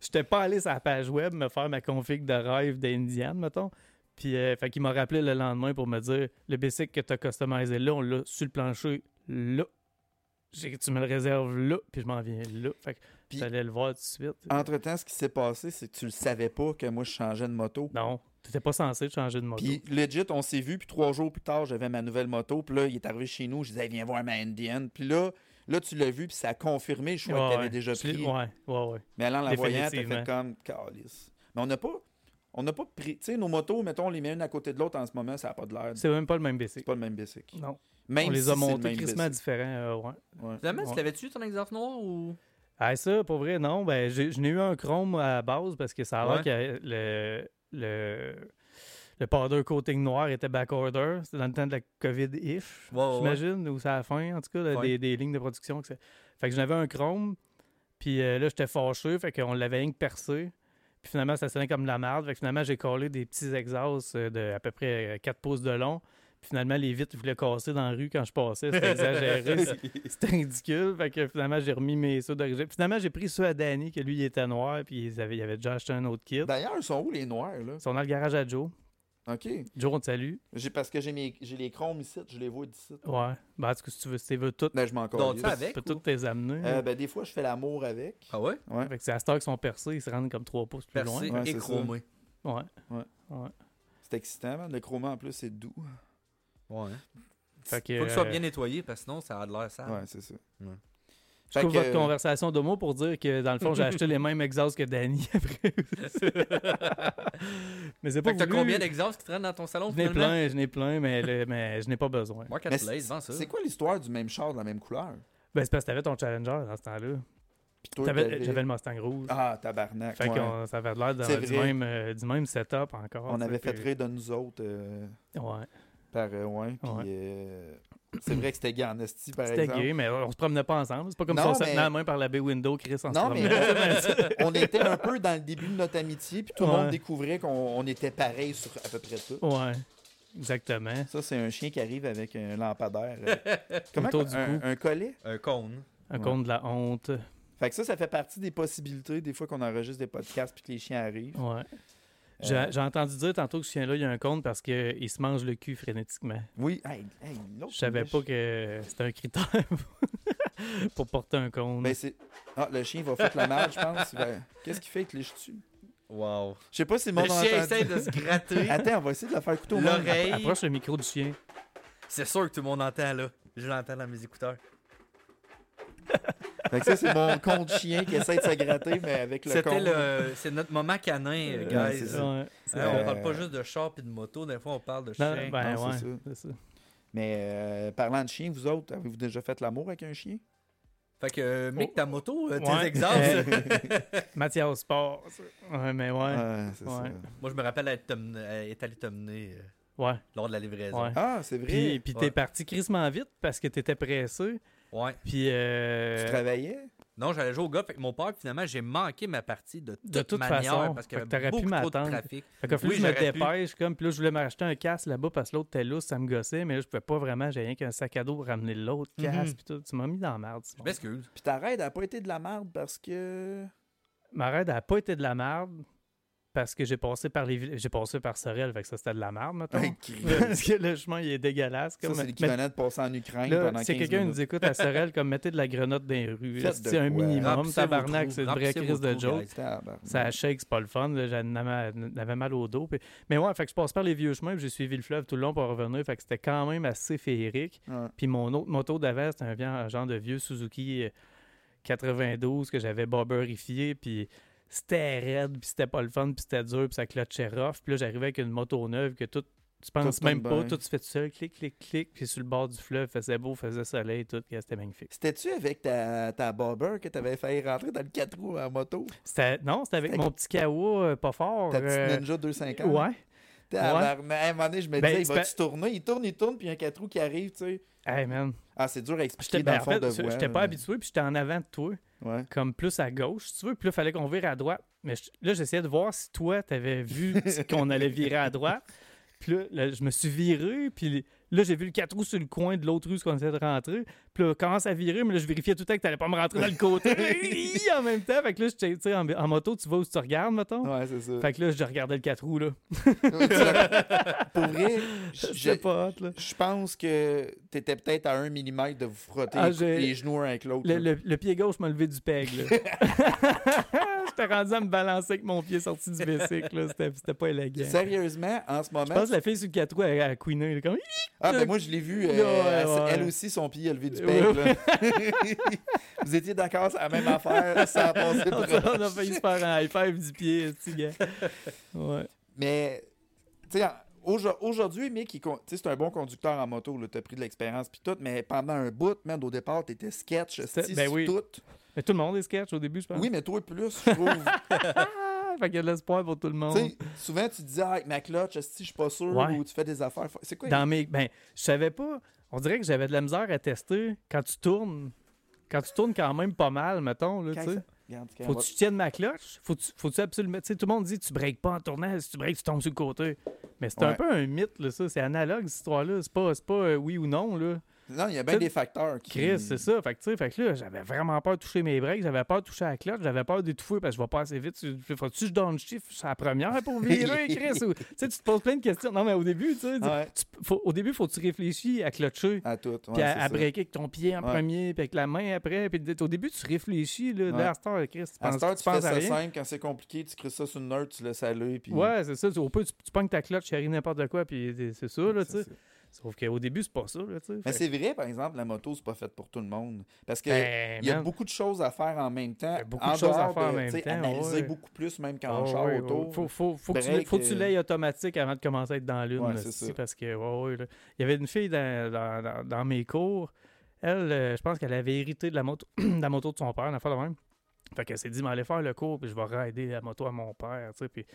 j'étais- pas allé sur la page web me faire ma config de rêve d'Indian, mettons. Puis, euh, fait qu'il m'a rappelé le lendemain pour me dire le basic que tu as customisé là, on l'a sur le plancher là. Tu me le réserves là, puis je m'en viens là. Fait que Puis- j'allais le voir tout de suite. Entre-temps, ce qui s'est passé, c'est que tu le savais pas que moi, je changeais de moto. Non, t'étais pas censé changer de moto. Puis legit, on s'est vu, puis trois jours plus tard, j'avais ma nouvelle moto. Puis là, il est arrivé chez nous, je disais, viens voir ma Indian. Puis là, là, tu l'as vu, puis ça a confirmé le choix Ouais, que tu avais ouais. déjà pris. Ouais, ouais, ouais. Mais allant la voyant, t'as fait comme calice. Mais on n'a pas. On n'a pas pris. Tu sais, nos motos, mettons, on les met une à côté de l'autre en ce moment, ça n'a pas de l'air. C'est même pas le même basic. C'est pas le même basic. Non. Même on les si a montés crissement différents. euh, ouais. Ouais. Finalement, Ouais. tu l'avais-tu ton exhaust noir ou? Ah, ça, pour vrai, non. Ben, je n'ai eu un chrome à la base parce que ça a l'air Ouais. que le, le, le powder coating noir était backorder. C'était dans le temps de la COVID-if, Ouais, ouais, ouais. j'imagine, ou c'est à la fin, en tout cas, là, Ouais. des, des lignes de production. que Fait que j'en avais un chrome, puis euh, là, j'étais fâché, fait qu'on l'avait rien que percé. Puis finalement, ça sonnait comme de la merde. Fait que finalement, j'ai collé des petits exhausts euh, de à peu près euh, 4 pouces de long. Puis finalement, les vitres voulaient casser dans la rue quand je passais. C'était exagéré. C'était ridicule. Fait que finalement, j'ai remis mes ceux d'origine. Finalement, j'ai pris ceux à Danny, que lui, il était noir, puis il avait, il avait déjà acheté un autre kit. D'ailleurs, ils sont où les noirs, là? Ils sont dans le garage à Joe. OK. Joe, on te salue. J'ai, parce que j'ai, mes, j'ai les chromes ici, je les vois d'ici. Ouais. Ben, en tout cas, si tu veux, si tu veux tout, Là, je m'en Donc, tu avec peux ou- toutes les amener. Euh, ben, des fois, je fais l'amour avec. Ah ouais? Ouais. Fait que c'est à cette heure qu'ils sont percés, ils se rendent comme 3 pouces plus Percé loin. Ouais, et c'est chromé. Ouais. Ouais. Ouais. C'est excitant, man. Le chroma, en plus, c'est doux. Ouais. Fait que, Faut que ce soit euh, bien nettoyé parce que sinon, ça a de l'air sale. Ouais, c'est ça. Ouais. Je Fait coupe que- votre conversation de mots pour dire que dans le fond, j'ai acheté les mêmes exhausts que Danny après. mais c'est pas Fait que t'as voulu. combien d'exhausts qui traînent dans ton salon Je n'ai plein, je n'ai plein, mais, le- mais je n'ai pas besoin. C'est, vends ça. c'est quoi l'histoire du même char de la même couleur? Ben, c'est parce que t'avais ton Challenger dans ce temps-là. J'avais le Mustang rouge. Ah, tabarnak. fait ouais. que ça avait l'air du, même, euh, du même setup encore. On avait fait puis- rire de nous autres euh, Ouais. par euh, ouais. Puis Ouais. Euh, c'est vrai que c'était gay en esti, par C'était exemple. gay, mais on se promenait pas ensemble. C'est pas comme Non, si on se mais- tenait la main par la baie window, Chris, se Non, mais promenait. on était un peu dans le début de notre amitié, puis tout le Ouais. monde découvrait qu'on on était pareil sur à peu près tout. ouais, exactement. Ça, c'est un chien qui arrive avec un lampadaire. euh, Comment Autour du un, un collet? Un cône. Un Ouais. compte de la honte. Fait que ça, ça fait partie des possibilités des fois qu'on enregistre des podcasts puis que les chiens arrivent. Ouais. J'ai Euh, j'ai entendu dire tantôt que ce chien-là, il y a un compte parce qu'il se mange le cul frénétiquement. Oui, hey, hey, l'autre, Je savais pas que c'était un critère pour porter un compte. Ben, c'est... Ah, le chien va foutre la merde, je pense. Va- Qu'est-ce qu'il fait avec les dessus Wow. Je sais pas si le Le monde chien entendu. essaie de se gratter. Attends, on va essayer de le faire écouter au monde. L'oreille. Approche le micro du chien. C'est sûr que tout le monde entend là. Je l'entends dans mes écouteurs. Fait que ça, c'est mon compte chien qui essaie de se gratter, mais avec le C'était compte. le. C'est notre moment canin, euh, Ouais, guys. Ouais. Euh, On parle pas juste de char et de moto, des fois on parle de Non, chien. ben Non, ouais, ça. Mais euh, parlant de chien, vous autres, avez-vous déjà fait l'amour avec un chien? Fait que, euh, Mick, ta moto, euh, tes Ouais. exhausts. Mathias Sport. Ouais, mais ouais. Ça. Moi, je me rappelle être, être allé te mener euh, Ouais. lors de la livraison. ouais. Ah, c'est vrai. Puis, puis t'es Ouais. parti crissement vite parce que t'étais pressé. Ouais. Puis euh, Tu travaillais? Non, j'allais jouer au golf avec mon père, finalement, j'ai manqué ma partie de toute, De toute manière façon. parce qu'il y que avait t'aurais pu beaucoup trop de trafic. Fait Oui, que je me pu. dépêche, comme, puis là, je voulais m'acheter un casque là-bas parce que l'autre était lousse, ça me gossait, mais là, je pouvais pas vraiment, j'ai rien qu'un sac à dos pour ramener l'autre Mhm. casque, puis tout. Tu m'as mis dans la merde. Je m'excuse. Puis ta raide n'a pas été de la merde parce que. Ma raide a pas été de la merde parce que j'ai passé par les villes- j'ai passé par Sorel, fait que ça c'était de la merde, mettons. Parce que le chemin il est dégueulasse. Ça, Comme, c'est mais- l'équivalent de passer en Ukraine Là, pendant 15 si quelqu'un nous écoute à Sorel, comme mettez de la grenotte dans les rues. C'est un minimum. Tabarnak, c'est une vraie crise de joke. Ça shake, c'est pas le fun. là, J'en avais, j'en avais mal au dos. puis- Mais ouais, fait que je passe par les vieux chemins, puis j'ai suivi le fleuve tout le long pour revenir. Fait que c'était quand même assez féerique. Ouais. Puis mon autre moto d'avant, c'était un, genre de vieux Suzuki euh, 92 que j'avais barberifié. Puis c'était raide, puis c'était pas le fun, puis c'était dur, puis ça clutchait rough. Puis là, j'arrivais avec une moto neuve que tout. Tu penses Tout même pas, bien. tout se fait tout seul, clic, clic, clic, puis sur le bord du fleuve, faisait beau, faisait soleil, tout, c'était magnifique. C'était-tu avec ta, ta bobber que t'avais fait rentrer dans le 4 roues en moto? Non, c'était avec mon petit Kawa euh, pas fort. Ta petite euh, Ninja 250? ouais. Tabarnak. À un moment donné, je me Ben, disais, il va-tu tourner? Il tourne, il tourne, puis il y a un 4 roues qui arrive, tu sais. Hey man, Ah, c'est dur à expliquer ben, dans en le fond fait, de j'étais pas habitué, puis j'étais en avant de toi, Comme plus à gauche, tu veux. Puis là, il fallait qu'on vire à droite. Mais là, j'essayais de voir si toi, t'avais vu qu'on allait virer à droite. Puis là, là, je me suis viré, puis là, j'ai vu le 4 roues sur le coin de l'autre rue, ce qu'on essayait de rentrer. Puis là, commence à virer, mais là, je vérifiais tout le temps que t'allais pas me rentrer dans le côté. En même temps, fait que là, tu sais, en, en moto, tu vas où tu regardes, mettons. Ouais, c'est ça. Fait que là, je regardais le 4 roues, là. Pour vrai, je- pas hot, là. je pense que t'étais peut-être à un millimètre de vous frotter Ah, les- genoux un avec l'autre. Le, là. le- le pied gauche m'a levé du peg. là. J'étais rendu à me balancer avec mon pied sorti du bicycle. C'était pas élégant. Sérieusement, en ce moment. Je pense que la fille sur le 4 roues a, a couiné. là, Comme... Ah, ben moi, je l'ai vu. euh, Ouais, elle, ouais. elle aussi, son pied a levé du là. Vous étiez d'accord, c'est la même affaire, ça a passé on, on a failli se faire un high five du pied, petit gars. Ouais. Mais, tu sais, aujo- aujourd'hui, Mick, c'est un bon conducteur en moto. Tu as pris de l'expérience puis tout, mais pendant un bout, man, au départ, tu étais sketch, ben oui. tout. Mais tout le monde est sketch au début, je pense. Oui, mais toi plus, je trouve. Fait qu'il y a de l'espoir pour tout le monde. Souvent, tu disais, ah, avec ma clutch, esti, je suis pas sûr, Ouais. ou tu fais des affaires. C'est quoi? Dans mes. Ben, je savais pas. On dirait que j'avais de la misère à tester quand tu tournes. Quand tu tournes quand même pas mal, mettons, là, tu sais. Faut que tu tiennes ma cloche. Faut tu, faut tu absolument. Tu sais, tout le monde dit tu breaks pas en tournant. Si tu breaks, tu tombes sur le côté. Mais c'est un peu un mythe, là, ça. C'est analogue, cette histoire-là. C'est pas, pas euh, oui ou non, là. Non, il y a bien Tu- des facteurs qui... Chris, c'est ça. Fait que, tu sais, fait que là, j'avais vraiment peur de toucher mes breaks. J'avais peur de toucher la cloche. J'avais peur d'étouffer parce que je vais pas assez vite. Tu- Faut-tu que je donne chiffre sur la première pour virer, Chris? Ou- Tu sais, tu te poses plein de questions. Non, mais au début, tu sais, tu- Ouais, tu- faut- au début, faut que tu réfléchis à clocher. à tout. Puis à, à breaker avec ton pied en Ouais. premier, puis avec la main après. Puis au début, tu réfléchis. Là, Ouais. À Chris, tu À penses, cette heure, tu tu fais à ça rien. simple. Quand c'est compliqué, tu crées ça sur une note, tu laisses aller. Puis... Ouais, c'est ça. Tu- Au peu, tu, tu pognes ta cloche, tu arrives n'importe quoi, puis c'est- c'est ça, là, Sauf qu'au début, c'est pas ça, là. Mais Fait- c'est vrai, par exemple, la moto, c'est pas faite pour tout le monde. Parce que Ben, il y a man. beaucoup de choses à faire en même temps. Il y a beaucoup en de choses à faire en même temps, Analyser ouais. beaucoup plus, même char ouais, auto. ouais. Faut, faut, faut, que tu, faut que tu euh, l'aies automatique avant de commencer à être dans l'une. Ouais. Parce que, ouais, ouais, là. il y avait une fille dans, dans, dans- dans mes cours. Elle, euh, je pense qu'elle avait hérité de la moto, de la moto de son père, une affaire de même. Fait qu'elle s'est dit, mais allez faire le cours, puis je vais rider la moto à mon père. Puis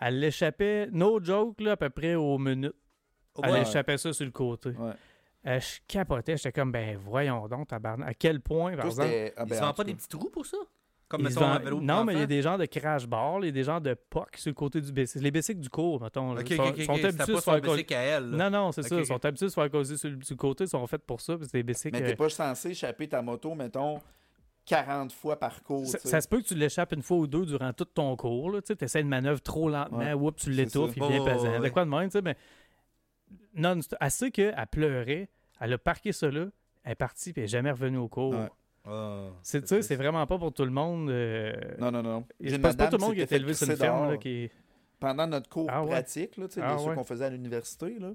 elle l'échappait, no joke, là, à peu près aux minutes. Elle échappait ça sur le côté. Ouais. Euh, je capotais, j'étais comme, ben voyons donc, tabarnak. À quel point, par Toi, exemple. ah, Ils ben, se vendent pas cas. des petits trous pour ça? Comme mettons vendent- un vélo non, mais il y a des genres de crash bar, il y a des genres de POC sur le côté du bicycle. Les bicycles du cours, mettons. là, Ok, sont, ok, ok. sont ok. C'était habitués pas de à elle. là. Non, non, c'est ça. Ils sont habitués de se faire causer sur, le- sur le côté. Ils sont faits pour ça. puis C'est des bicycles. Mais t'es euh, pas censé échapper ta moto, mettons, 40 fois par cours. ça, se peut que tu l'échappes une fois ou deux durant tout ton cours. Tu essaies une manœuvre trop lentement, Ouais, oups, tu l'étouffes, il vient ouais, pesant. ouais, De quoi de même, tu sais, mais non, assez qu'elle pleurait, elle a parqué ça là, elle est partie, puis elle n'est jamais revenue au cours. Ouais. Ah. C'est, sais, c'est vraiment pas pour tout le monde. euh, Non, non, non. Je pense pas tout le monde qui a été élevé sur une ferme. Là, qui... Pendant notre cours Ah ouais. pratique, là, Ah ouais. qu'on faisait à l'université, là,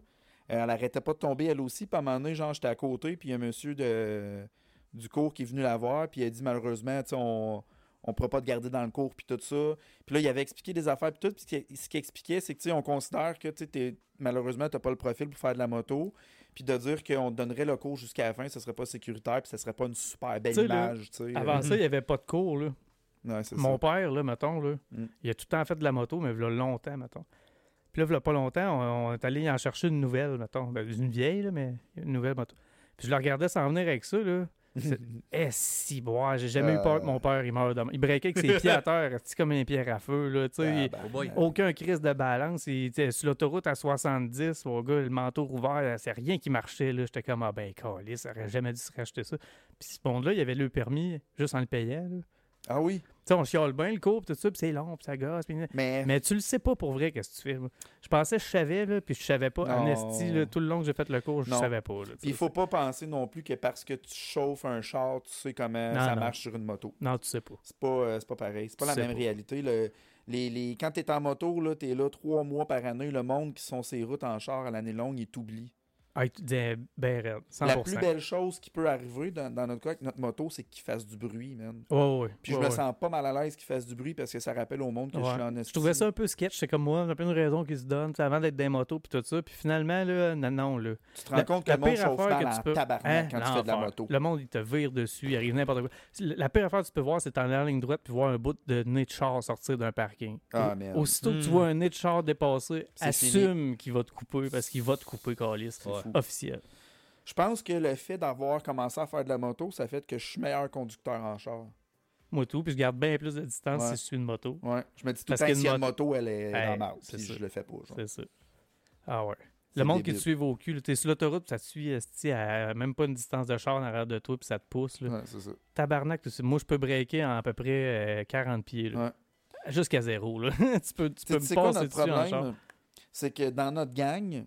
elle arrêtait pas de tomber elle aussi. Puis à un moment donné, genre, j'étais à côté, puis il y a un monsieur de, du cours qui est venu la voir, puis il a dit malheureusement, tu sais, on on pourra pas te garder dans le cours, puis tout ça. Puis là, il avait expliqué des affaires, puis tout. Puis ce qu'il- expliquait, c'est que, tu sais, on considère que, tu sais, t'es- malheureusement, tu n'as pas le profil pour faire de la moto. Puis de dire qu'on te donnerait le cours jusqu'à la fin, ce serait pas sécuritaire, puis ce serait pas une super belle là, image. Avant Mhm. ça, il n'y avait pas de cours. Là. Ouais, Mon ça. père, là, mettons, là, Mm. il a tout le temps fait de la moto, mais il y a longtemps, mettons. Puis là, il a pas longtemps, on, on est allé en chercher une nouvelle, mettons. Ben, une vieille, là, mais une nouvelle moto. Puis je le regardais s'en venir avec ça, là. Eh si, bois, j'ai jamais eu peur que mon père, il meurt de... Il breakait avec ses pieds à terre, c'est comme un pierre à feu, là, tu sais. Ah, il- ben, Oh ben, Aucun crise de balance. Il sur l'autoroute à 70, mon gars, le manteau ouvert, c'est rien qui marchait. là. J'étais comme, ah ben, calé, ça aurait jamais dû se racheter ça. Puis ce monde-là, il avait le permis juste en le payant. là. Ah oui? Sais, on chiale bien le cours, puis tout ça, puis c'est long, puis ça gosse. puis- Mais, Mais tu le sais pas pour vrai, qu'est-ce que tu fais? Je pensais que je savais, là, puis je savais pas. En Non. esti, là, tout le long que j'ai fait le cours, je Non. savais pas. puis il faut pas penser non plus que parce que tu chauffes un char, tu sais comment Non, ça non. marche sur une moto. Non, tu sais pas. C'est pas, euh, pas pareil. C'est pas la même pas. réalité. Le- les, les, quand tu es en moto, tu es là trois mois par année. Le monde qui sont ces routes en char à l'année longue, il t'oublie. Ah, tu disais ben raide, 100%. La plus belle chose qui peut arriver dans, dans notre cas avec notre moto, c'est qu'il fasse du bruit, man. Ouais, ouais, Puis je me sens pas mal à l'aise qu'il fasse du bruit parce que ça rappelle au monde que je suis en Je esti. trouvais ça un peu sketch, c'est comme moi, j'ai plein de raisons qui se donnent, avant d'être des motos puis tout ça, puis finalement là, non non là. Tu te rends compte que le monde chauffe mal en tabarnak Hein, quand tu fais de la moto. Le monde il te vire dessus, il arrive n'importe quoi. La pire affaire que tu peux voir, c'est en en ligne droite puis voir un bout de nez de char sortir d'un parking. Ah. Aussitôt que tu Hmm. vois un nez de char dépasser, assume qu'il va te couper parce qu'il va te couper, Calis. Ouais. Fou. Officiel. Je pense que le fait d'avoir commencé à faire de la moto, ça fait que je suis meilleur conducteur en char. Moi tout, puis je garde bien plus de distance Ouais. si je suis une moto. Ouais. Je me dis tout le Parce temps que si une moto- moto, elle est Hey, dans ça. je le fais pas. genre. C'est ça. Ah ouais. Le monde qui te suit au cul, t'es sur l'autoroute, ça te suit à même pas une distance de char en arrière de toi, puis ça te pousse. Là. Ouais, c'est ça. Tabarnak, moi je peux breaker en à peu près euh, 40 pieds. là. Ouais. Jusqu'à zéro. Là. tu peux, tu peux me passer notre dessus en char. problème? C'est que dans notre gang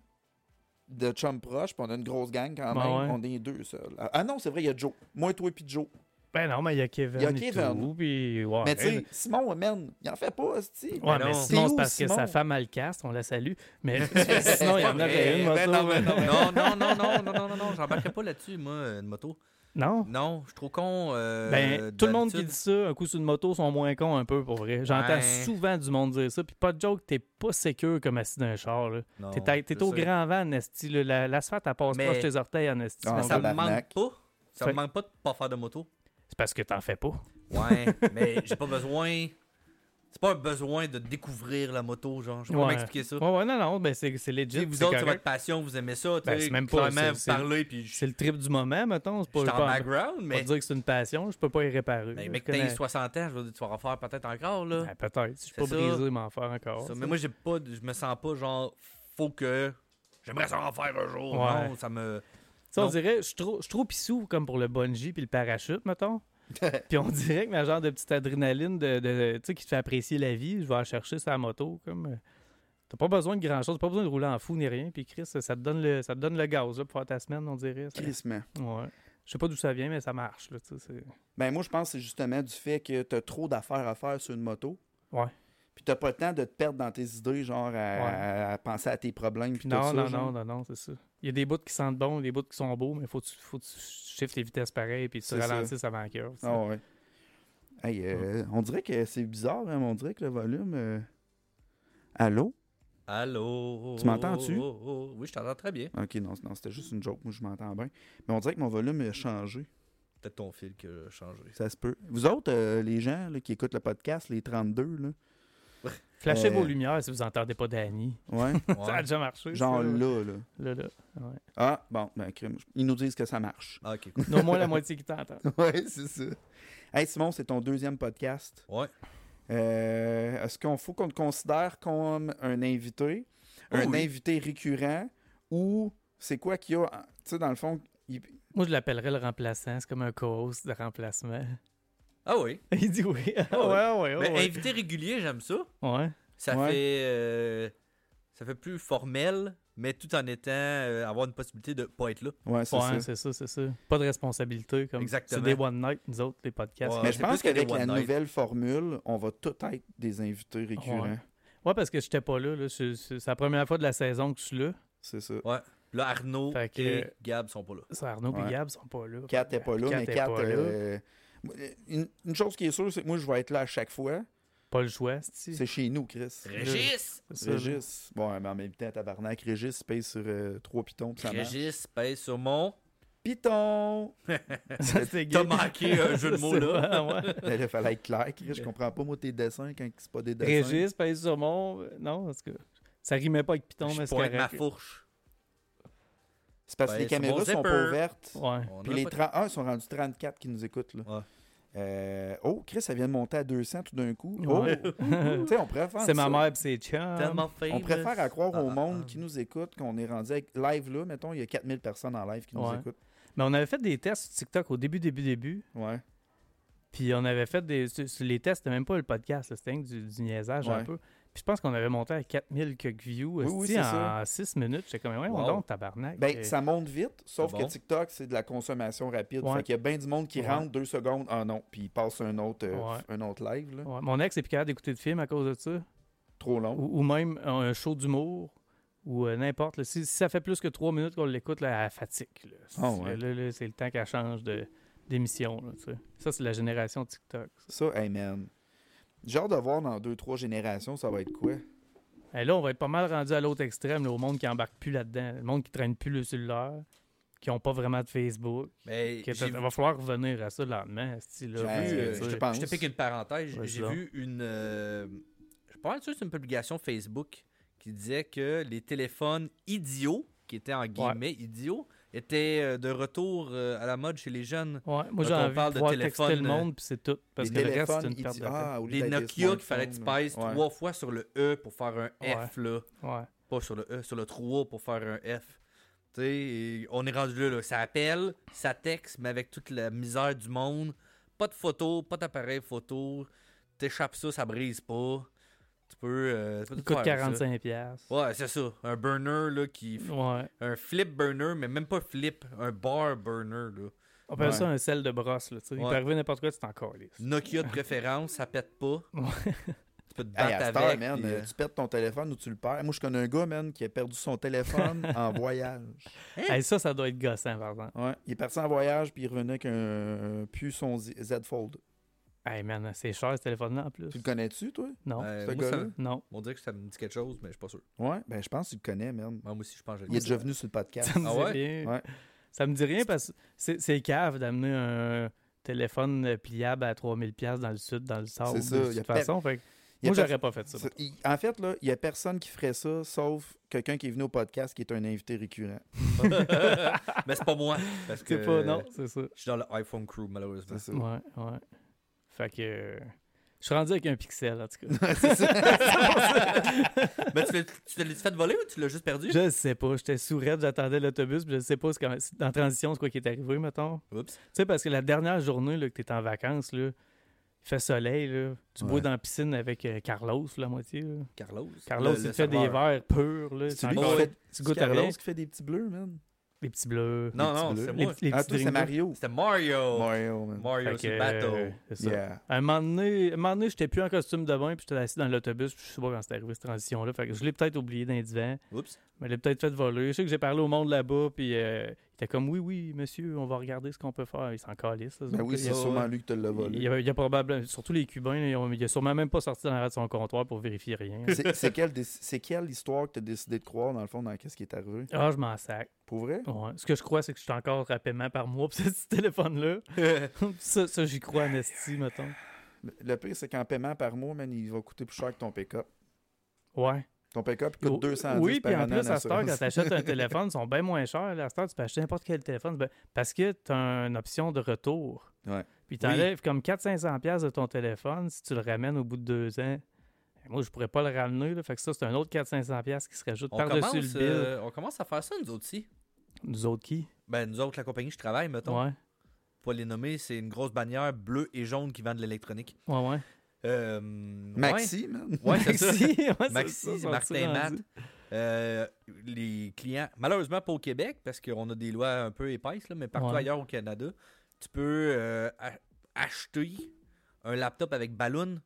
de chums proches, puis on a une grosse gang quand Ben même, ouais. on est deux seuls. Ah non, c'est vrai, il y a Joe. Moi, toi et puis Joe. Ben non, mais il y a Kevin. Il y a et Kevin. tout, puis ouais. Mais tu sais, Simon, man, il en fait pas, hostie. Ouais, Mais mais sinon, T'es c'est parce que Simon? sa femme a le castre, on la salue. Mais sinon, il y en aurait une moto. Ben non, ben non. non, non, non, non, non, non, non, non, j'embarquerai pas là-dessus, moi, une moto. Non? Non, je suis trop con. euh, Ben, tout le monde qui dit ça, un coup sur une moto, sont moins cons un peu, pour vrai. J'entends Ouais. souvent du monde dire ça. Puis pas de joke, t'es pas sécure comme assis dans un char. T'es au grand vent, Nasty. là. La- L'asphalte, elle passe Mais- proche tes orteils, Nasty. Ah, Mais ça me manque pas. Ça Fait- me manque pas de pas faire de moto. C'est parce que t'en fais pas. Ouais, mais j'ai pas besoin. C'est pas un besoin de découvrir la moto, genre. Je peux pas Ouais. m'expliquer ça. Ouais, ouais, non, non, ben c'est c'est legit. sais, vous c'est autres, c'est votre passion, vous aimez ça. Ben, c'est même pas- c'est- c'est- parler, puis je C'est le trip du moment, mettons. C'est je pas, en pas, background, pas mais. dire que c'est une passion, je peux pas y réparer. Mais là. mec, t'as 60 ans, je veux dire, tu vas en faire peut-être encore, là. Ben, Peut-être. Si je suis C'est pas ça. brisé, m'en faire encore. Ça, mais moi, j'ai pas, je me sens pas genre, faut que. J'aimerais ça en faire un jour. Ouais. Non, ça me. Tu sais, on dirait, je suis trop, trop pissou comme pour le bungee puis le parachute, mettons. puis on dirait que ma genre de petite adrénaline de, de- tu sais, qui te fait apprécier la vie, je vais la chercher la moto. comme euh, T'as pas besoin de grand chose, t'as pas besoin de rouler en fou ni rien. Puis Chris, ça te donne le, ça te donne le gaz là, pour faire ta semaine, on dirait. ça. Crissement. Ouais. Je sais pas d'où ça vient, mais ça marche. Là, Ben moi, je pense que c'est justement du fait que tu as trop d'affaires à faire sur une moto. Ouais. Puis t'as pas le temps de te perdre dans tes idées, genre à, Ouais. à penser à tes problèmes. Puis non, tout ça, non, genre. non, non, non, c'est ça. Il y a des bouts qui sentent bon, des bouts qui sont beaux, mais faut que tu, faut que tu shiftes les vitesses pareil, puis tu C'est ça. ralentisses avant la cœur. Ah ouais. Hey, euh, On dirait que c'est bizarre, hein, mais on dirait que le volume. euh, Allô? Allô? Tu m'entends-tu? Oh, oh, oh. Oui, je t'entends très bien. Ok, non, non c'était juste une joke. Moi, je m'entends bien. Mais on dirait que mon volume a changé. Peut-être ton fil qui a changé. Ça se peut. Vous autres, euh, les gens là, qui écoutent le podcast, les 32, là, Flashez Euh, vos lumières si vous entendez pas Danny. ouais, Ça a déjà marché. genre ça. là, là. Là, là. Ouais. Ah, bon, ben, crime. Ils nous disent que ça marche. Ah, ok, cool. Au moins la moitié qui t'entend. ouais, c'est ça. Hey, Simon, c'est ton deuxième podcast. Ouais. Euh, Est-ce qu'on faut qu'on te considère comme un invité, Oh un oui. invité récurrent, ou c'est quoi qu'il y a, tu sais, dans le fond, il- Moi, je l'appellerais le remplaçant. C'est comme un co-host de remplacement. Ah oui. Il dit oui. Ah ouais. ouais, ouais, Mais invité régulier, j'aime ça. Ouais. Ça Ouais. fait. euh, ça fait plus formel, mais tout en étant. euh, avoir une possibilité de pas être là. ouais, c'est Ouais, ça. c'est ça, c'est ça. Pas de responsabilité. comme Exactement. C'est des one night, nous autres, les podcasts. Ouais. Mais je c'est pense qu'avec la night. nouvelle formule, on va tout être des invités récurrents. Ouais. Ouais, parce que j'étais pas là. là. C'est c'est la première fois de la saison que je suis là. C'est ça. Ouais. Là, Arnaud que- et Gab sont pas là. Ça, Arnaud et Ouais. Gab sont pas là. Kat n'est pas là, Kat mais est Kat. pas là. euh, une, une chose qui est sûre, c'est que moi, je vais être là à chaque fois. Pas le choix, c'est C'est chez nous, Chris. Régis! Régis. Bon, mais en même temps, tabarnak, Régis paye sur euh, trois pitons, ça. Régis pèse sur mon. C'est T'as manqué un jeu de mots là. C'est- ouais. Ben là, fallait être clair, Chris. Je comprends pas, moi, tes dessins quand c'est pas des dessins. Régis, pèse sur mon. euh, Non, parce que ça rimait pas avec Python, mais c'est pointe ma correct. fourche. C'est parce que les caméras sont pas ouvertes. Ouais. Puis les pas- 30... Ah, ils sont rendus 34 qui nous écoutent, là. Ouais. Euh, Oh, Chris, ça vient de monter à 200 tout d'un coup. Ouais. Oh! tu sais, on préfère C'est ma mère et c'est. On préfère à croire au Ah, monde ah. qui nous écoute qu'on est rendu avec live là. Mettons, il y a 4000 personnes en live qui nous Ouais. écoutent. Mais on avait fait des tests sur TikTok au début, début, début. Ouais. Puis on avait fait des. sur- Les tests, c'était même pas le podcast, là, c'était rien que du, du niaisage un peu. Puis je pense qu'on avait monté à 4000 quelques views Oui, oui, esti, c'est en ça. 6 minutes. J'étais comme, ouais, on donc, tabarnak. Ben, ça monte vite, sauf C'est que. TikTok, c'est de la consommation rapide. Ouais. Fait qu'il y a bien du monde qui Ouais. rentre deux secondes, ah non, puis il passe un autre, euh, Ouais. un autre live, là. ouais, Mon ex est plus capable d'écouter de films à cause de ça. Trop long. Ou, ou même un show d'humour. Ou euh, n'importe. Si, si ça fait plus que 3 minutes qu'on l'écoute, là, elle fatigue. là. Ah ouais. Là, là, c'est le temps qu'elle change de- d'émission. ça, c'est la génération TikTok. ça. Ça, hey man. Genre de voir dans deux, trois générations, ça va être quoi? Et là, on va être pas mal rendu à l'autre extrême, là, au monde qui embarque plus là-dedans. Le monde qui traîne plus le cellulaire, qui ont pas vraiment de Facebook. Mais Que j'ai Il va falloir revenir à ça le lendemain. esti, là, J'ai vu, euh, tu je te pense. Je te pique une parenthèse. J'ai vu une. euh, je suis pas mal sûr que c'est une publication Facebook qui disait que les téléphones idiots, qui étaient en guillemets idiots, étaient euh, de retour euh, à la mode chez les jeunes. Ouais, moi, j'ai envie parle de téléphone, texter le euh, monde, puis c'est tout. Parce Les que le reste, c'est une perte de ah, Les des Nokia qu'il fallait que tu pèses ouais. trois fois sur le E pour faire un Ouais. F, là. Ouais. Pas sur le E, sur le 3 pour faire un F. Tu sais, et on est rendu là, là. Ça appelle, ça texte, mais avec toute la misère du monde. Pas de photo, pas d'appareil photo. T'échappes ça, ça brise pas. Euh, tu peux Il coûte faire avec ça. 45$. piastres. Ouais, c'est ça. Un burner, là, qui. Ouais. Un flip burner, mais même pas flip. Un bar burner, là. On appelle Ouais. ça un sel de brosse. Là, tu sais. Il Ouais. peut arriver n'importe quoi, tu t'en calisses. Nokia de préférence, ça pète pas. Tu peux te Hey, battre heure, avec. man, puis, euh, euh, tu perds ton téléphone ou tu le perds. Moi, je connais un gars, man, qui a perdu son téléphone en voyage. Hey, ça, ça doit être gossant, par exemple. Ouais, il est parti en voyage, puis il revenait avec un, son Z Z Fold. Hey, man, c'est cher ce téléphone-là en plus. Tu le connais-tu, toi? Non. euh, moi, ça- gars-là? Non. On dirait que ça me dit quelque chose, mais je suis pas sûr. Ouais, ben je pense que tu le connais, man. Moi aussi, je pense que je le Il est déjà venu sur le podcast. Ça me Ah dit ouais? rien. Ouais. Ça me dit rien parce que c'est- c'est cave d'amener un téléphone euh, pliable à 3000$ piastres dans le sud, dans le sable. C'est ça, De y a toute per- façon, fait moi, per- j'aurais pas fait ça. Il- En fait, là, il n'y a personne qui ferait ça, sauf quelqu'un qui est venu au podcast qui est un invité récurrent. mais c'est pas moi. Parce que C'est pas, non, c'est ça. Je suis dans le iPhone crew, malheureusement. C'est ça. Ouais, ouais. Fait que. Je suis rendu avec un pixel, en tout cas. c'est ça. mais tu l'as- tu te l'as fait voler ou tu l'as juste perdu? Je sais pas, j'étais sourd, j'attendais l'autobus, puis je sais pas qu'on- en transition, c'est quoi qui est arrivé, mettons. Oups. Tu sais, parce que la dernière journée là, que t'es en vacances, là, il fait soleil, là, tu bois dans la piscine avec euh, Carlos, la moitié. là. Carlos. Carlos, Le- il le fait des verres purs, là. C'est lui encore- qui fait tu goûtes Carlos qui fait des petits bleus, man. Les petits bleus. Non, non, c'est les, moi. les Ah, petits toi, c'est. Mario. C'était Mario. Mario, man. Mario, c'est que, le bateau. euh, c'est ça. Yeah. À un moment donné, à un moment donné, j'étais plus en costume de bain, puis j'étais assis dans l'autobus, puis je sais pas quand c'est arrivé cette transition-là. Fait que je l'ai peut-être oublié dans les divans. Oups. Mais l'ai peut-être fait voler. Je sais que j'ai parlé au monde là-bas, puis euh, il était comme oui, oui, monsieur, on va regarder ce qu'on peut faire. Il s'en calisse. Ben oui, c'est sûrement lui qui te l'a il, volé. y a, il y a probablement, surtout les Cubains, là, ils ont- il a sûrement même pas sorti dans l'arrêt de son comptoir pour vérifier rien. C'est quelle, quelle histoire que tu as décidé de croire, dans le fond, dans qu'est-ce qui est arrivé? Ah, je m'en sac. Pour vrai? Ouais. Ce que je crois, c'est que je suis encore à paiement par mois pour ce téléphone-là. ça, ça j'y crois en esti, mettons. Le- Le pire, c'est qu'en paiement par mois, man, il va coûter plus cher que ton pick-up. Ouais. Ton pick-up coûte 210 Oui, puis en plus, à cette heure, quand tu achètes un téléphone, ils sont bien moins chers. À cette heure, tu peux acheter n'importe quel téléphone ben, parce que tu as une option de retour. Ouais. Puis tu enlèves comme 400-500$ de ton téléphone si tu le ramènes au bout de deux ans. Moi, je pourrais pas le ramener. Là, fait que ça, c'est un autre 400-500$ qui se rajoute par-dessus le bill. euh, on commence à faire ça, nous autres aussi. Nous autres qui? Ben, nous autres, la compagnie où je travaille, mettons. Ouais, Pour les nommer, c'est une grosse bannière bleue et jaune qui vend de l'électronique. ouais, ouais. Euh, Maxi. Ouais. Maxi, ouais, Maxi, ça, ça, Martin Matt. Euh, les clients, malheureusement pas au Québec, parce qu'on a des lois un peu épaisses, là, mais partout ailleurs au Canada, tu peux euh, acheter un laptop avec ballon.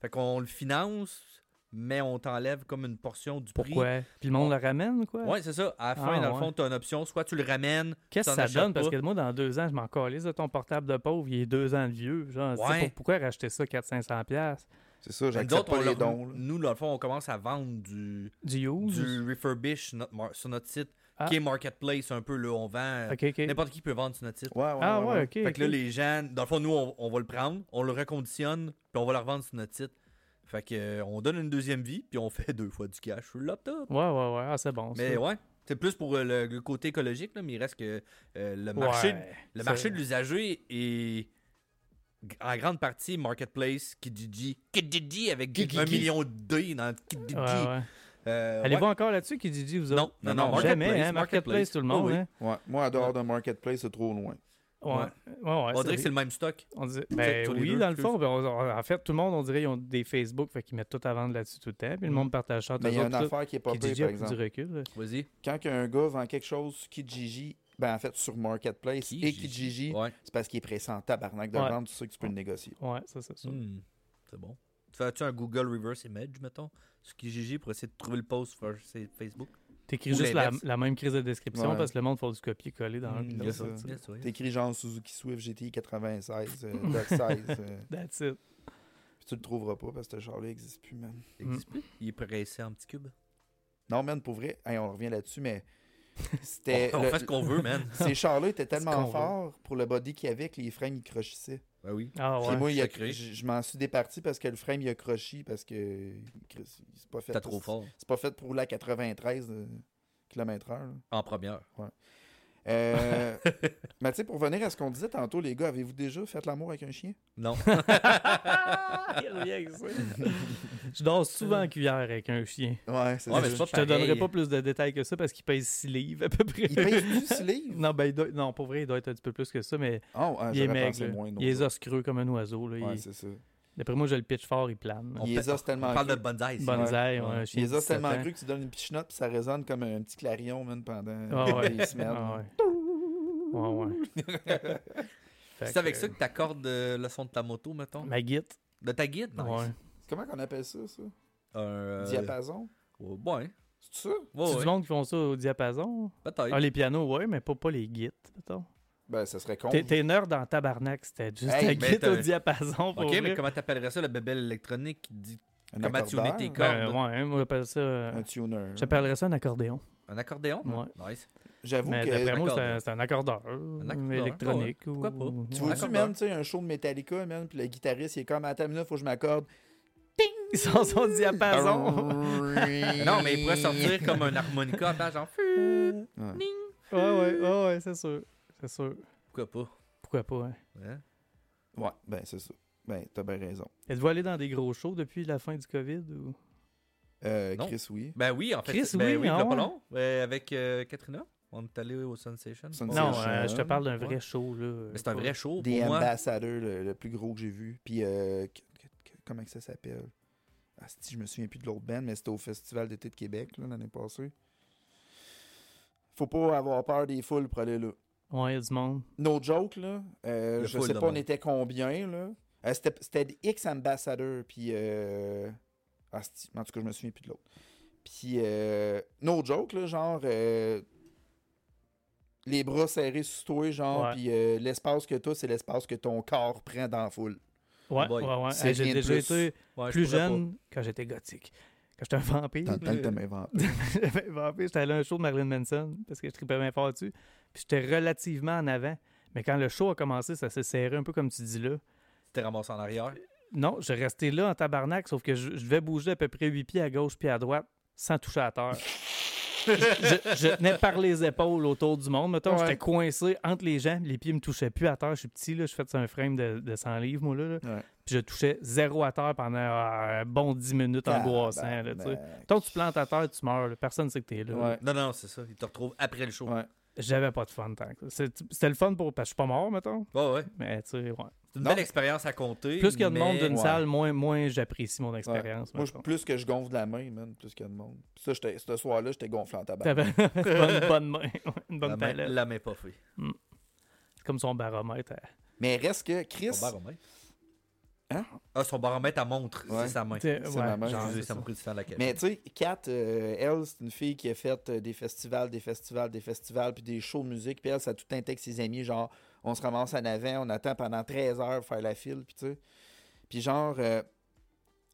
Fait qu'on le finance, mais on t'enlève comme une portion du prix. Pourquoi? Puis le monde le ramène, quoi? Ouais, c'est ça. À la fin, Ah, dans le fond, tu as une option. Soit tu le ramènes. Qu'est-ce que ça donne? Parce que moi, dans deux ans, je m'en calisse de ton portable de pauvre. Il est deux ans de vieux. Genre, Ouais. pour- pourquoi racheter ça 400-500$? C'est ça, j'accepte pas on les leur- dons. là. Nous, dans le fond, on commence à vendre du, Du use? du refurbish sur notre, mar- sur notre site, Ah. qui est Marketplace un peu. Là, on vend. euh, Ok, ok. N'importe qui peut vendre sur notre site. Ouais, ouais, Ah ouais, ok. Fait que là, les gens, dans le fond, nous, on, on va le prendre, on le reconditionne, puis on va le revendre sur notre site. Fait que euh, on donne une deuxième vie, puis on fait deux fois du cash sur le laptop. Ouais, ouais, ouais. Ah, c'est bon. Mais ça. ouais, c'est plus pour euh, le, le côté écologique, là, mais il reste que euh, le marché, Ouais, le marché de l'usager est en grande partie Marketplace, Kijiji, Kijiji avec Kijiji. un million de D dans Kijiji. Ouais, ouais. Euh, Allez-vous ouais. encore là-dessus, Kijiji, vous Non, autres? non, non, Jamais, Marketplace, hein? Marketplace, tout le monde, Oh oui. hein? Ouais, moi, en dehors de Marketplace, c'est trop loin. Ouais. Ouais, ouais, On dirait que c'est le même stock. on ben oui, deux, dans le fond. ben, on- on- en fait, tout le monde, on dirait qu'ils ont des Facebook, fait qu'ils mettent tout à vendre là-dessus tout le temps. Puis le Mm. monde partage ça. Mais il y a une autres, affaire qui est pas par du exemple. recul. là. Vas-y. Quand un gars vend quelque chose sur Kijiji, ben en fait sur Marketplace et Kijiji. Ouais. c'est parce qu'il est pressé en tabarnak de vendre, tu sais que tu peux le négocier. Ouais, ça, c'est ça. Hmm, C'est bon. Tu fais-tu un Google Reverse Image, mettons, sur Kijiji pour essayer de trouver le post sur Facebook? T'écris juste la, même crise de description Ouais. parce que le monde fait du copier-coller dans un Hmm, puis yes. Yes. T'écris genre Suzuki Swift GTI 96, euh, Doc 16, euh, That's it. puis tu le trouveras pas parce que ce char-là n'existe plus, man. Il existe plus? Il est pressé en petits cubes. Non, man, pour vrai, hey, on revient là-dessus, mais c'était. On le- fait ce qu'on veut, man. Ces chars-là étaient tellement veut. forts pour le body qu'il y avait que les frames ils crochissaient. Ben oui. Ah Puis ouais. moi, il a- sacré. je je m'en suis départi parce que le frame il a crochi parce que c'est pas fait. Pour- trop fort. C'est pas fait pour à 93 km/h. En première. Euh, mais tu sais, pour venir à ce qu'on disait tantôt, les gars, avez-vous déjà fait l'amour avec un chien? Non. Il revient avec ça. Je dors souvent en cuillère avec un chien. Ouais, c'est Ouais, mais Je te donnerai pas plus de détails que ça parce qu'il pèse 6 livres à peu près. Il pèse du 6 livres? Non, ben, il doit... non, pour vrai, il doit être un petit peu plus que ça, mais Oh, il est maigre. moins, il est os creux comme un oiseau. Là. Ouais, Il- c'est ça. D'après moi, je le pitch fort, il plane. On Il pa- tellement On parle de bonsaï. Bonsaï, Ouais. ouais, un chien Il de les os 17 tellement ans. cru que tu donnes une petite note puis ça résonne comme un petit clarion, man, pendant Ah ouais. des semaines. Ah ouais. Ouais, C'est avec ça que t'accordes euh, le son de ta moto, mettons? Ma guide. De ta guide? Nice. Ouais. Comment qu'on appelle ça, ça? Un, euh, Diapason? ouais, Ouais. C'est ça? Ouais, C'est ouais. du monde qui font ça au diapason? Peut-être. Ah, les pianos, ouais, mais pas, pas les guides, mettons. Ben, ça serait con. T'es nerd dans tabarnak, c'était juste Hey, mais guide au diapason. Pour Ok, vrai. mais comment t'appellerais ça, le bébel électronique qui dit Un comment tuner accordeur? tes Ben, cordes? ouais, moi, j'appelle ça. euh, Un tuner. J'appellerais ça un accordéon. Un accordéon? Ouais. Nice. J'avoue Mais que... d'après moi, c'est accordeur. un- c'est un accordeur. accordeur, électronique. ouais. Pourquoi ou- pas? Tu vois-tu, accordeur. man, tu sais, un show de Metallica, man, puis le guitariste, il est comme, attends minute, faut que je m'accorde. Ils sont son diapason. Non, mais il pourrait sortir comme un harmonica, genre. Ouais, ouais, ouais, ouais, c'est sûr. C'est sûr. Pourquoi pas? Pourquoi pas, hein? Hein? Ouais, ben, c'est ça. Ben, t'as bien raison. Êtes-vous allé dans des gros shows depuis la fin du COVID? Ou... Euh, Non. Chris, oui. Ben oui, en fait. Chris, ben oui, oui, a pas ouais. long. Ben, avec euh, Katrina. On est allé au Sensation. Sensation. Non, euh, je te parle d'un Ouais. vrai show. là. Mais c'est un vrai show. Des pour moi. Ambassadors, le, le plus gros que j'ai vu. Puis, euh, que- que- que- comment que ça s'appelle? Ah, si, je me souviens plus de l'autre band, mais c'était au Festival d'été de Québec, là, l'année passée. Faut pas avoir peur des foules pour aller là. Ouais, il y a du monde. No joke, là. euh, Le je sais pas, on monde. était combien, là. Euh, c'était, X ambassadeurs, puis... Euh... Ah, en tout cas, je me souviens plus de l'autre. Puis, euh... no joke, là, genre... euh, Les bras serrés sur toi, genre, puis euh, l'espace que t'as, c'est l'espace que ton corps prend dans la foule. Ouais, ouais, ouais. J'ai déjà plus. été Ouais, plus jeune quand j'étais gothique. Quand j'étais un vampire. Dans le temps que t'as inventé. J'avais vampire, j'étais allé à un show de Marilyn Manson parce que je tripais bien fort dessus. Puis j'étais relativement en avant. Mais quand le show a commencé, ça s'est serré un peu comme tu dis là. T'es ramassé en arrière? Non, je restais là en tabarnak, sauf que je, je devais bouger à peu près 8 pieds à gauche puis à droite sans toucher à terre. Je, tenais par les épaules autour du monde. Mettons, Ouais. j'étais coincé entre les gens, les pieds me touchaient plus à terre. Je suis petit, là, je fais un frame de, de 100 livres, moi, là. là. Ouais. Puis je touchais zéro à terre pendant euh, un bon 10 minutes angoissant, là, tu sais. Tabarnak. Tant que tu plantes à terre, tu meurs. là. Personne ne sait que t'es là. Ouais. Non, non, c'est ça. Il te retrouve après le show. Ouais. J'avais pas de fun tant que C'était le fun pour. Parce que je suis pas mort, mettons. Ouais, ouais. Mais tu sais, ouais. C'est une Non. belle expérience à compter. Plus qu'il y a de monde d'une Ouais. salle, moins, moins j'apprécie mon expérience. Moi, je- plus que je gonfle de la main, man, plus qu'il y a de monde. Ça, j'étais- ce soir-là, j'étais gonflant en tabac. T'avais une bonne, bonne main, une bonne La main, la main pas fait. C'est comme son baromètre. Mais reste que Chris. Son baromètre? Hein? Ah, son baromètre à montre, Ouais. c'est sa main. C'est ouais, ma main. genre, ça me du la caméra. Mais tu sais, Kat, euh, elle, c'est une fille qui a fait euh, des festivals, des festivals, des festivals, puis des shows de musique. Puis elle, ça a tout un texte ses amis, genre, on se ramasse en avant, on attend pendant 13 heures pour faire la file, puis tu sais. Puis genre, euh,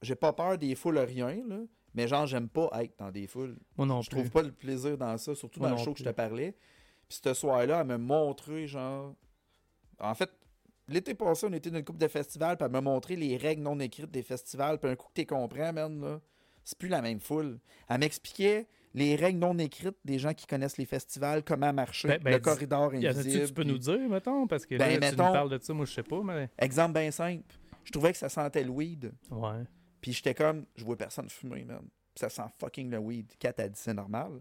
j'ai pas peur des foules rien, là, mais genre, j'aime pas être dans des foules. Moi non Je plus. trouve pas le plaisir dans ça, surtout Moi dans le show que je te parlais. Puis ce soir-là, elle m'a montré, genre. En fait, l'été passé, on était dans une coupe de festivals, puis elle m'a montré les règles non écrites des festivals. Puis un coup que tu comprends, man, là, c'est plus la même foule. Elle m'expliquait les règles non écrites des gens qui connaissent les festivals, comment marcher, Ben- ben, le corridor invisible. tu peux puis- nous dire, mettons? Parce que Ben, là, tu nous parles de ça, moi, je sais pas, mais... Exemple bien simple. Je trouvais que ça sentait le weed. Ouais. Puis j'étais comme, je vois personne fumer, man. Puis ça sent fucking le weed. Kat a dit c'est normal.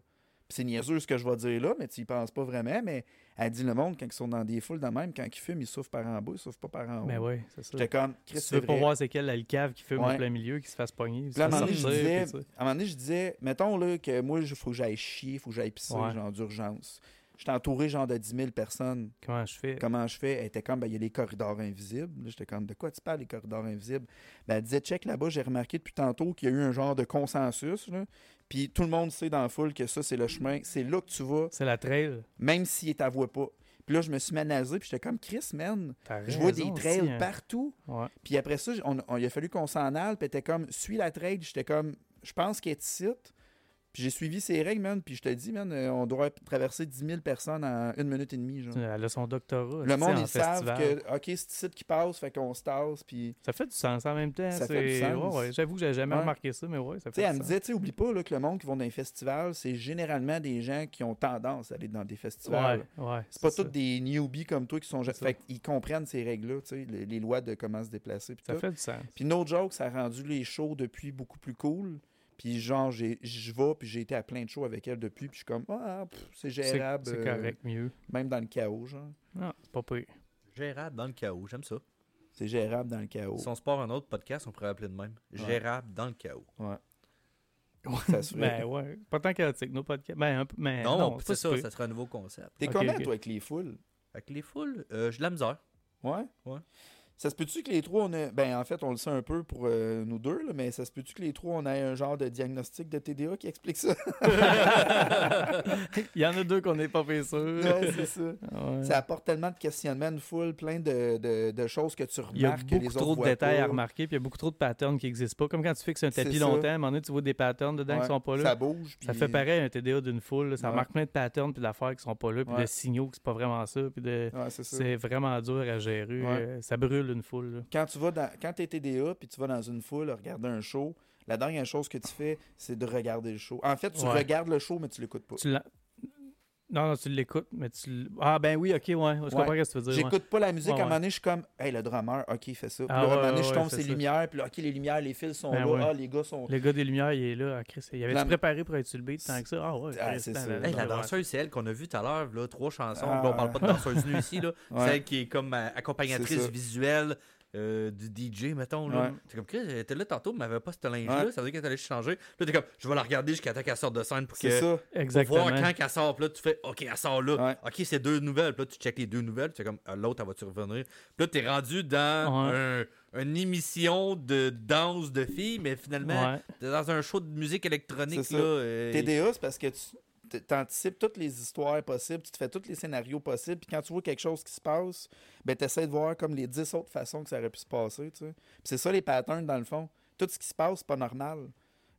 C'est niaiseux ce que je vais dire là, mais tu y penses pas vraiment. Mais elle dit le monde, quand ils sont dans des foules de même, quand ils fument, ils souffrent par en bas, ils souffrent pas par en haut. Mais oui, c'est ça. J'étais comme, Chris, Tu c'est veux pas vrai. voir c'est quel le cave qui fume Ouais. en plein milieu, qui se fasse pogner. Puis à un moment donné, je disais, à un moment donné, je disais, mettons là, que moi, il faut que j'aille chier, il faut que j'aille pisser, Ouais. genre d'urgence. J'étais entouré genre de 10 000 personnes. Comment je fais? Comment je fais? Elle était comme, ben, il y a les corridors invisibles. J'étais comme, de quoi tu parles, les corridors invisibles? Ben, elle disait, check là-bas, j'ai remarqué depuis tantôt qu'il y a eu un genre de consensus. là. Puis tout le monde sait dans la foule que ça, c'est le chemin. C'est là que tu vas, C'est la trail. même si ta voix pas. Puis là, je me suis manasé, puis j'étais comme, Chris, man, je vois des trails aussi, hein. partout. Ouais. Puis après ça, on, on- il a fallu qu'on s'en aille, puis était comme, suis la trail. J'étais comme, je pense qu'elle est ici. Puis j'ai suivi ses règles, man. Puis je te dis, man, euh, on doit traverser 10 000 personnes en une minute et demie, genre. Elle a son doctorat. Le monde, ils savent que, OK, c'est ici qui passe, fait qu'on se tasse. Puis, Ça fait du sens en même temps. Ça fait du sens. Ouais, ouais, J'avoue que j'ai jamais Ouais. remarqué ça, mais ouais, ça fait elle du me sens. disait, tu sais, oublie pas là, que le monde qui vont dans les festivals, c'est généralement des gens qui ont tendance à aller dans des festivals. Ouais, ouais. C'est pas tous des newbies comme toi qui sont. Fait qu'ils comprennent ces règles-là, tu sais, les, les lois de comment se déplacer. Ça tout. fait du sens. Puis no joke, ça a rendu les shows depuis beaucoup plus cool. Puis genre, j'ai- je vais, puis j'ai été à plein de shows avec elle depuis, puis je suis comme, ah, c'est gérable. c'est euh, correct, mieux. même dans le chaos, genre. Non, c'est pas pire. Gérable dans le chaos, j'aime ça. C'est gérable dans le chaos. Si on se part un autre podcast, on pourrait appeler de même. Gérable dans le chaos. Ouais. Ça se fait. Ben ouais. Pas tant chaotique, nos podcasts. Ben, un peu, mais non, non, c'est ça, ça serait un nouveau concept. T'es Ok, comment, toi, avec les foules? Avec les foules, euh, j'ai de la misère. Ouais? Ouais. Ça se peut-tu que les trois, on a... Ben, en fait, on le sait un peu pour euh, nous deux, là, mais ça se peut-tu que les trois, on ait un genre de diagnostic de TDA qui explique ça? Il y en a deux qu'on n'est pas fait sûr. ouais, c'est ça. Ouais. Ça apporte tellement de questionnements, une foule, plein de, de, de choses que tu Il y a remarques que les beaucoup trop de détails pas. à remarquer, puis il y a beaucoup trop de patterns qui n'existent pas. Comme quand tu fixes un tapis longtemps, à un moment donné, tu vois des patterns dedans Ouais, qui sont pas là. Ça bouge. Ça fait pareil un TDA d'une foule. là. Ça remarque plein de patterns puis d'affaires qui sont pas là, puis de signaux que c'est pas vraiment ça, puis de... C'est vraiment dur à gérer. Euh, Ça brûle une foule. là. Quand tu vas dans... quand es TDA puis tu vas dans une foule regarder un show, la dernière chose que tu fais, c'est de regarder le show. En fait, tu Ouais. regardes le show, mais tu l'écoutes pas. Tu non, non, tu l'écoutes, mais tu... l- Ah ben oui, ok, ouais. Je comprends Ouais. ce que tu veux dire. ouais. J'écoute pas la musique. Ouais, à un moment donné, je suis comme, hey, le drummer, ok, il fait ça. Puis Ah là, à un moment donné, je tombe c'est ses ça. lumières. Puis là, ok, les lumières, les fils sont Ben là. ouais. Ah, les gars sont. Le gars des lumières, il est là. Ah, Chris, il avait La- préparé pour être sur le beat tant que ça? Ah ouais, Ah, c'est ça. la- Hey, la danseuse, c'est elle qu'on a vue tout à l'heure, là, trois chansons. Ah. Là, on parle pas de danseuse nue ici, là. Ouais. Celle qui est comme euh, C'est accompagnatrice visuelle euh, du DJ, mettons. Là. Ouais. T'es comme, Chris, elle était là tantôt, mais elle avait pas ce linge-là. Ouais. Ça veut dire qu'elle allait changer. Là, t'es comme, je vais la regarder jusqu'à temps qu'elle sorte de scène pour que. C'est ça. Pour Exactement. voir quand qu'elle sort, puis là, tu fais, OK, elle sort là. Ouais. OK, c'est deux nouvelles. Puis là, tu checkes les deux nouvelles. Tu fais comme, Ah, l'autre, elle va-tu revenir? Puis là, t'es rendu dans Ouais. un- une émission de danse de filles, mais finalement, Ouais. t'es dans un show de musique électronique. C'est Là, ça. euh, TDA, c'est parce que tu t- anticipes toutes les histoires possibles, tu te fais tous les scénarios possibles, puis quand tu vois quelque chose qui se passe, ben tu essaies de voir comme les 10 autres façons que ça aurait pu se passer. tu c'est ça les patterns dans le fond. Tout ce qui se passe, c'est pas normal.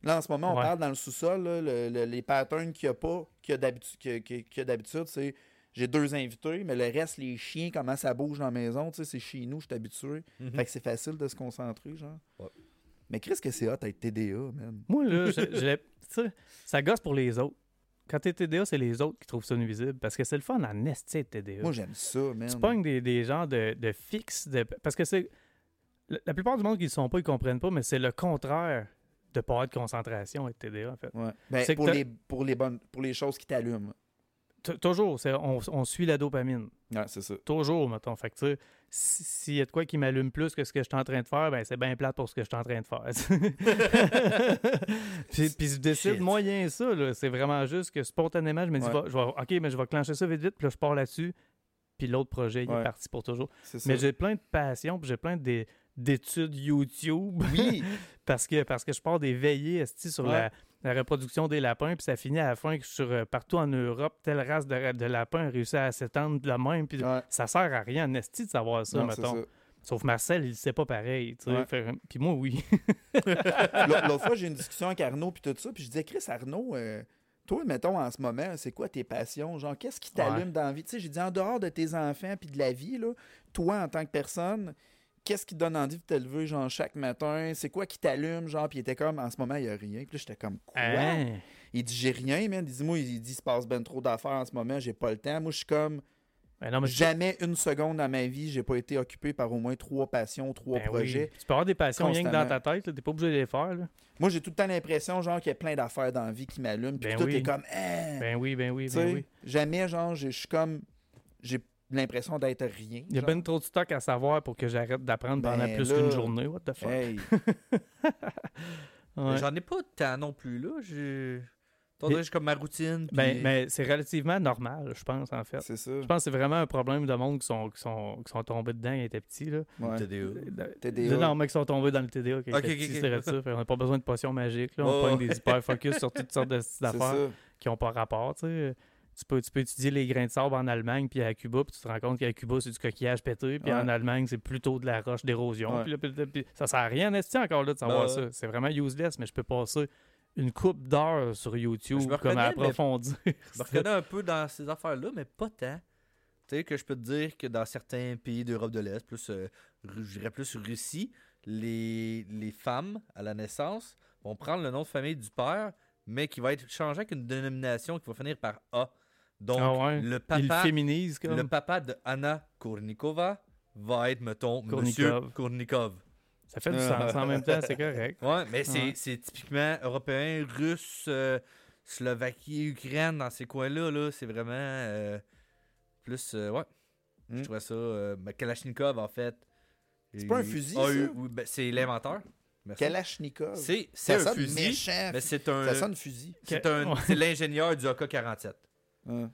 Là, en ce moment, on Ouais. parle dans le sous-sol, le- le- les patterns qu'il n'y a pas, qu'il y a d'habitude, c'est j'ai deux invités, mais le reste, les chiens, comment ça bouge dans la maison, tu sais, c'est chez nous, je suis habitué. Mhm. Fait que c'est facile de se concentrer, genre. Ouais. Mais qu'est-ce que c'est hot être TDA, man? Moi, là, je, je tu ça gosse pour les autres. Quand t'es TDA, c'est les autres qui trouvent ça nuisible. Parce que c'est le fun en esti de TDA. Moi, j'aime ça, man. tu pognes des, des gens de, de fixe. De, parce que c'est. La, plupart du monde qui ne le sont pas, ils comprennent pas, mais c'est le contraire de pas avoir de concentration avec TDA, en fait. Ouais. Ben, pour, les, pour, les bonnes, pour les choses qui t'allument. Toujours, c'est- on, on suit la dopamine. Ouais, c'est ça. Toujours, mettons. Fait que, si- s'il y a de quoi qui m'allume plus que ce que je suis en train de faire, ben c'est bien plate pour ce que je suis en train de faire. puis, puis je décide Shit. moyen ça. C'est vraiment juste que spontanément, je me dis, Ouais. va- je vais, OK, mais je vais clencher ça vite, vite, puis là, je pars là-dessus, puis l'autre projet, il Ouais. est parti pour toujours. Mais j'ai plein de passion, puis j'ai plein d'é- d'études YouTube. Oui, parce que parce que je pars des veillées sur Ouais. la, la reproduction des lapins, puis ça finit à la fin que sur, euh, partout en Europe, telle race de, de lapins a réussi à s'étendre de la même, puis ouais, ça sert à rien en esti de savoir ça, non, mettons. ça. Sauf Marcel, il sait pas pareil. tu sais. Ouais. Fait- Puis moi, oui. L'autre fois, j'ai eu une discussion avec Arnaud puis tout ça, puis je disais, Chris Arnaud, euh, toi, mettons, en ce moment, c'est quoi tes passions? Genre, qu'est-ce qui t'allume Ouais. dans la vie? Tu sais, j'ai dit, en dehors de tes enfants puis de la vie, là, toi, en tant que personne, qu'est-ce qui te donne envie de te lever, genre, chaque matin? C'est quoi qui t'allume, genre? Puis il était comme, en ce moment, il n'y a rien. Puis là, j'étais comme, quoi? Hein? Il dit, j'ai rien, man. Il dit, moi, il dit, il se passe ben trop d'affaires en ce moment, j'ai pas le temps. Moi, je suis comme, Ben non, mais tu- Jamais une seconde dans ma vie, j'ai pas été occupé par au moins trois passions, trois ben oui. projets. Tu peux avoir des passions rien que dans ta tête, t'es pas obligé de les faire. Là. Moi, j'ai tout le temps l'impression, genre, qu'il y a plein d'affaires dans la vie qui m'allument, puis Ben tout oui. est comme, eh, Ben oui, ben oui, ben oui. jamais, genre, je suis comme, j'ai l'impression d'être rien. Il y a bien trop de stock à savoir pour que j'arrête d'apprendre pendant Ben plus là, qu'une journée. What the fuck? Hey, Ouais. J'en ai pas tant non plus, là. J'ai. Mais- j'ai comme ma routine. Ben, mais c'est relativement normal, je pense, en fait. c'est ça. Je pense que c'est vraiment un problème de monde qui sont, qui sont, qui sont tombés dedans quand ils étaient petits. Là. Ouais. TDA. TDA. Non, mais qui sont tombés dans le TDA quand ils Ok, étaient ok, petits, ok. c'est vrai ça. Fait, on n'a pas besoin de potions magiques. Là. On Oh. pogne des hyper focus sur toutes sortes d'affaires qui n'ont pas rapport. Tu, sais. Tu, peux, tu peux étudier les grains de sable en Allemagne puis à Cuba, puis tu te rends compte qu'à Cuba, c'est du coquillage pété, puis Ouais. en Allemagne, c'est plutôt de la roche d'érosion. Puis ça sert à rien, n'est-ce encore là, de savoir Ben ça? C'est vraiment useless, mais je peux passer une coupe d'heures sur YouTube Je me comme à reconnais, mais- approfondir. Je me reconnais un peu dans ces affaires-là, mais pas tant. Tu sais, que je peux te dire que dans certains pays d'Europe de l'Est, plus, euh, je dirais plus Russie, les, les femmes à la naissance vont prendre le nom de famille du père, mais qui va être changé avec une dénomination qui va finir par A. Donc, Ah ouais? le papa, féminisent comme? le papa de Anna Kournikova va être, mettons, Kournikov. Monsieur Kournikov. Ça fait du sens en même temps, c'est correct. Ouais, mais c'est Ouais. c'est typiquement européen, russe, euh, Slovaquie, Ukraine, dans ces coins-là, là, c'est vraiment euh, plus. euh, ouais. Je Mm. trouvais ça. euh, ben, Kalachnikov, en fait. C'est pas un il- fusil, ça? oui, ben, c'est l'inventeur. Kalachnikov. C'est un fusil, méchant. mais c'est un. Ça sonne fusil. C'est un- Ouais. c'est l'ingénieur du AK-47. Ouais.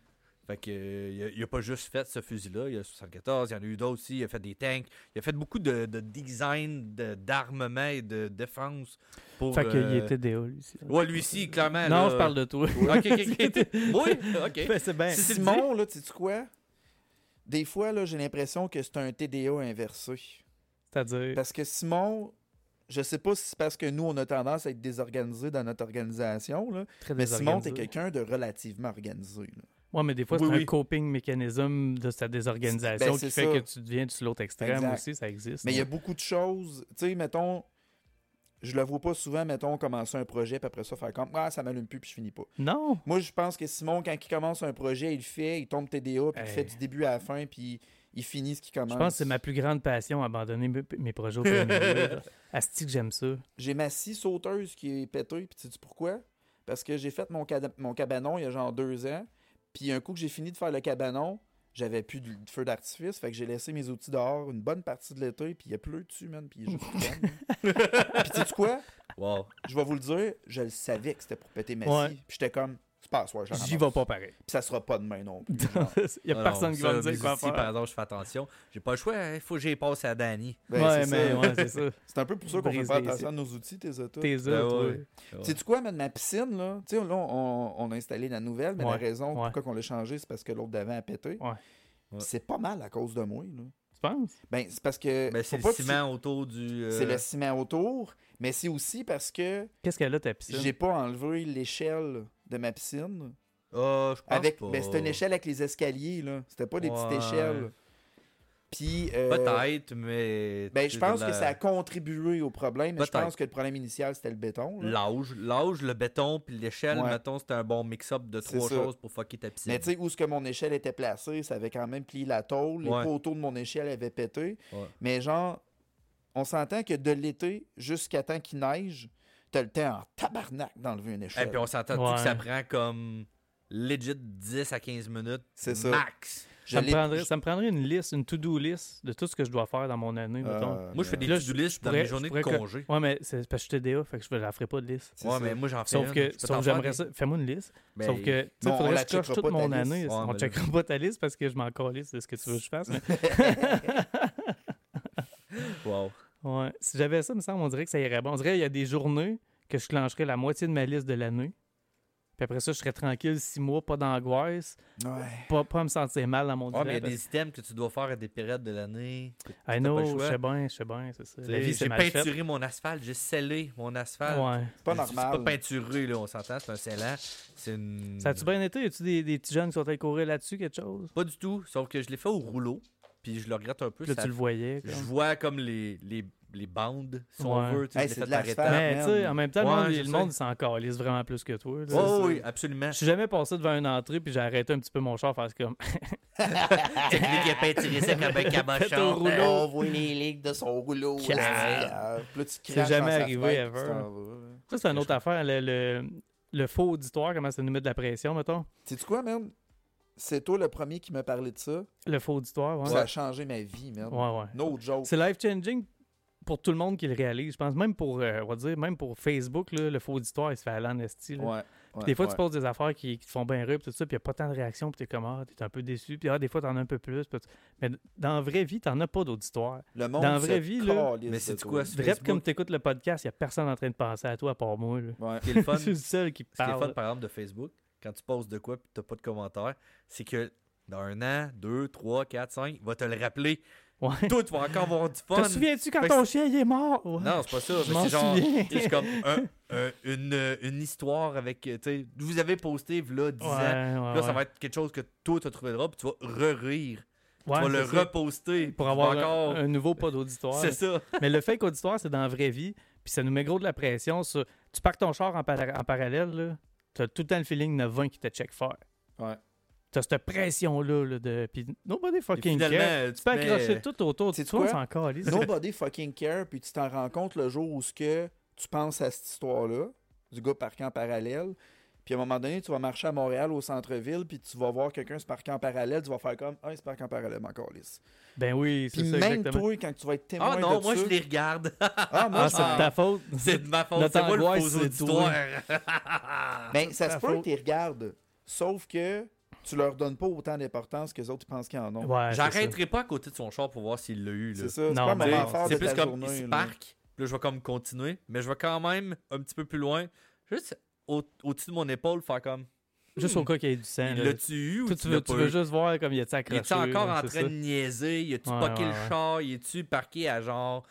Fait que, euh, il, a, il a pas juste fait ce fusil-là, il y a 74, il y en a eu d'autres aussi, il a fait des tanks, il a fait beaucoup de, de design de- d'armement et de défense pour... Fait qu'il euh, était DA, lui aussi. Ouais, lui aussi, clairement. Non, là, je parle de toi. Ok, ok, ok. oui, ok. Ben, c'est bien. Si c'est Simon, là, tu sais quoi? Des fois, là, j'ai l'impression que c'est un TDA inversé. C'est-à-dire? Parce que Simon, je sais pas si c'est parce que nous, on a tendance à être désorganisés dans notre organisation, là, Très mais Simon, t'es quelqu'un de relativement organisé. là. Ouais, mais des fois, Oui, c'est oui. un coping mécanisme de cette désorganisation Ben, qui fait ça. que tu deviens sur l'autre extrême Exact. aussi, ça existe. Mais il y a beaucoup de choses. Tu sais, mettons, je le vois pas souvent, mettons, commencer un projet, puis après ça, faire comme Ah, ça m'allume plus, puis je finis pas. Non! Moi, je pense que Simon, quand il commence un projet, il le fait, il tombe TDA, puis il fait du début à la fin, puis il finit ce qu'il commence. Je pense que c'est ma plus grande passion, abandonner mes, mes projets au premier. Asti que j'aime ça. J'ai ma scie sauteuse qui est pétée, puis tu sais pourquoi? Parce que j'ai fait mon, cabanon il y a genre deux ans, puis un coup que j'ai fini de faire le cabanon, j'avais plus de de feu d'artifice, fait que j'ai laissé mes outils dehors une bonne partie de l'été, puis il y a pleu dessus, man, puis il est juste. Puis tu sais quoi? Wow. Je vais vous le dire, je le savais que c'était pour péter ma Ouais. scie, puis j'étais comme, la J'y vais pas pareil. Puis ça sera pas demain non plus. Il y a personne non, qui va me dire quoi faire. Par exemple, je fais attention. J'ai pas le choix, il faut que j'y passe à Danny. Ben, ouais, c'est mais ça. ouais, c'est ça. C'est un peu pour ça qu'on fait pas attention à nos outils, tes autos. Tes Ben autres, ouais. ouais. Sais-tu quoi, man, ma piscine, là? Tu sais, là, on, on a installé la nouvelle, mais la Ouais, raison ouais. pourquoi on l'a changé, c'est parce que l'autre d'avant a pété. Ouais. Ouais. C'est pas mal à cause de moi, là. Tu penses? Ben, c'est parce que. Ben, c'est pas le tu- ciment autour du. euh, C'est le ciment autour, mais c'est aussi parce que Qu'est-ce qu'elle a, ta piscine? j'ai pas enlevé l'échelle de ma piscine. Ah, je pense Avec, pas. ben, c'était une échelle avec les escaliers, là. C'était pas des Ouais. petites échelles. Puis. euh, Peut-être, mais. Ben, je pense que ça a contribué au problème, mais je pense que le problème initial, c'était le béton. L'âge, l'âge, le béton puis l'échelle, Ouais. mettons, c'était un bon mix-up de trois choses pour fucker ta piscine. Mais tu sais, où ce que mon échelle était placée, ça avait quand même plié la tôle. Les Ouais. poteaux de mon échelle avaient pété. Mais genre, on s'entend que de l'été jusqu'à temps qu'il neige, t'as le temps en tabarnak d'enlever une Et échelle. puis on s'entend Ouais. que ça prend comme legit 10 à 15 minutes. C'est ça. Max. Je Ça me, prendrait, ça me prendrait une liste, une to-do list de tout ce que je dois faire dans mon année, mettons. Euh, Moi, je fais mais- des to-do list dans mes je journées de que- congé. Ouais, mais c'est parce que je suis TDA, fait que je ne la ferai pas de liste. Ouais, ça. mais moi, j'en fais Sauf une. que, sauf j'aimerais des- ça. Fais-moi une liste. Ben, Sauf que, tu sais, faudrait la que je coche toute mon liste. année. Ouais, on mais là- checkera pas ta liste parce que je m'en calisse de ce que tu veux que je fasse. mais- Wow. Ouais. Si j'avais ça, me semble, on dirait que ça irait bon. On dirait qu'il y a des journées que je clencherais la moitié de ma liste de l'année. Puis après ça, je serais tranquille six mois, pas d'angoisse, Ouais. pas, pas me sentir mal dans mon Ouais, mais il y a divan, des items que tu dois faire à des périodes de l'année. I know, je sais bien, je sais bien, c'est ça. La J'ai peinturé mon asphalte, j'ai scellé mon asphalte. Ouais. C'est pas C'est- C'est normal. pas peinturé, là, on s'entend, c'est un scellant. C'est une. Ça a-tu bien été? Y a-tu des, des petits jeunes qui sont allés courir là-dessus, quelque chose? Pas du tout, sauf que je l'ai fait au rouleau, puis je le regrette un peu. Puis là, ça- tu le voyais. Je vois comme les, les les bandes, si Ouais. on veut. Hey, c'est de étapes. Mais tu sais, en même temps, le Ouais, monde, le il s'en calisse vraiment plus que toi. là. C'est oui, absolument. Je suis jamais passé devant une entrée puis j'ai arrêté un petit peu mon char parce que comme Technique qui a peinturé ça comme un cabochon. rouleau. On voit les lignes de son rouleau. Tu C'est jamais arrivé, ever. ça c'est une autre affaire le, le, le faux auditoire comment ça nous met de la pression mettons. Sais-tu quoi, man? C'est toi le premier qui m'a parlé de ça. Le faux auditoire, ouais. Ça a changé ma vie, man. Ouais ouais. No joke. C'est life changing pour tout le monde qui le réalise, je pense même pour euh, on va dire même pour Facebook là, le faux auditoire il se fait aller en esti. là. Ouais. Puis ouais, des fois, ouais. tu poses des affaires qui, qui te font bien rire, puis tout ça, puis il n'y a pas tant de réactions, puis t'es comme, ah, t'es un peu déçu, puis ah, des fois, t'en as un peu plus. puis Mais dans la vraie vie, t'en as pas d'auditoire. Le monde dans la vraie vie, là, Mais toi. quoi, c'est- Bref, Facebook? comme t'écoutes le podcast, il n'y a personne en train de penser à toi à part moi. là. Ouais. Ce qui est le fun, Je suis le seul qui Ce qui est parle. fun, par exemple, de Facebook, quand tu poses de quoi et tu n'as pas de commentaire, c'est que dans un an, deux, trois, quatre, cinq, il va te le rappeler. Ouais. Toi, tu vas encore avoir du fun. Te souviens-tu quand Fait ton chien il est mort? Ouais. Non, c'est pas ça. C'est genre. C'est comme un- un- une, euh, une histoire avec. euh, Tu sais, vous avez posté, là, 10 Ouais, ans. Là, ça va être quelque chose que toi, tu trouvé drôle, puis tu vas re-rire. Ouais, tu vas le reposter. Pour avoir un, encore. un nouveau pas d'auditoire. C'est ça. Mais le fake auditoire, c'est dans la vraie vie. Puis ça nous met gros de la pression. sur- Tu parques ton char en, en parallèle, là. T'as tout le temps le feeling 9-20 qui te check fort. Ouais. T'as cette pression-là. Là, de... Puis nobody fucking care. Tu peux mets- accrocher tout autour de toi, s'en calisse. Nobody fucking care, puis tu t'en rends compte le jour où ce que tu penses à cette histoire-là, du gars parqué en parallèle. Puis à un moment donné, tu vas marcher à Montréal, au centre-ville, puis tu vas voir quelqu'un se parquer en parallèle, tu vas faire comme Ah, il se parque en parallèle, ma calisse. Ben oui, c'est Puis ça, même exactement. toi, quand tu vas être témoin Ah non, de moi, je les regarde. Ah, moi, Ah, c'est de ta faute. C'est de ma faute. C'est moi le faux auditoire. Ben, ça se peut faute. que tu les regardes. Sauf que tu leur donnes pas autant d'importance que les autres ils pensent qu'ils en ont. Ouais. J'arrêterai pas à côté de son char pour voir s'il l'a eu. là. C'est ça. C'est Non, pas un mais C'est plus comme journée. il se parque, puis là je vais comme continuer, mais je vais quand même un petit peu plus loin, juste au-dessus de mon épaule, faire comme Juste au cas qu'il y ait du sang. l'a-tu eu ou tu veux, tu veux eu? juste voir comme il est Il est encore en train ça. de niaiser? Il a-tu Ouais, poqué ouais, le ouais. char? Il est-tu parqué à genre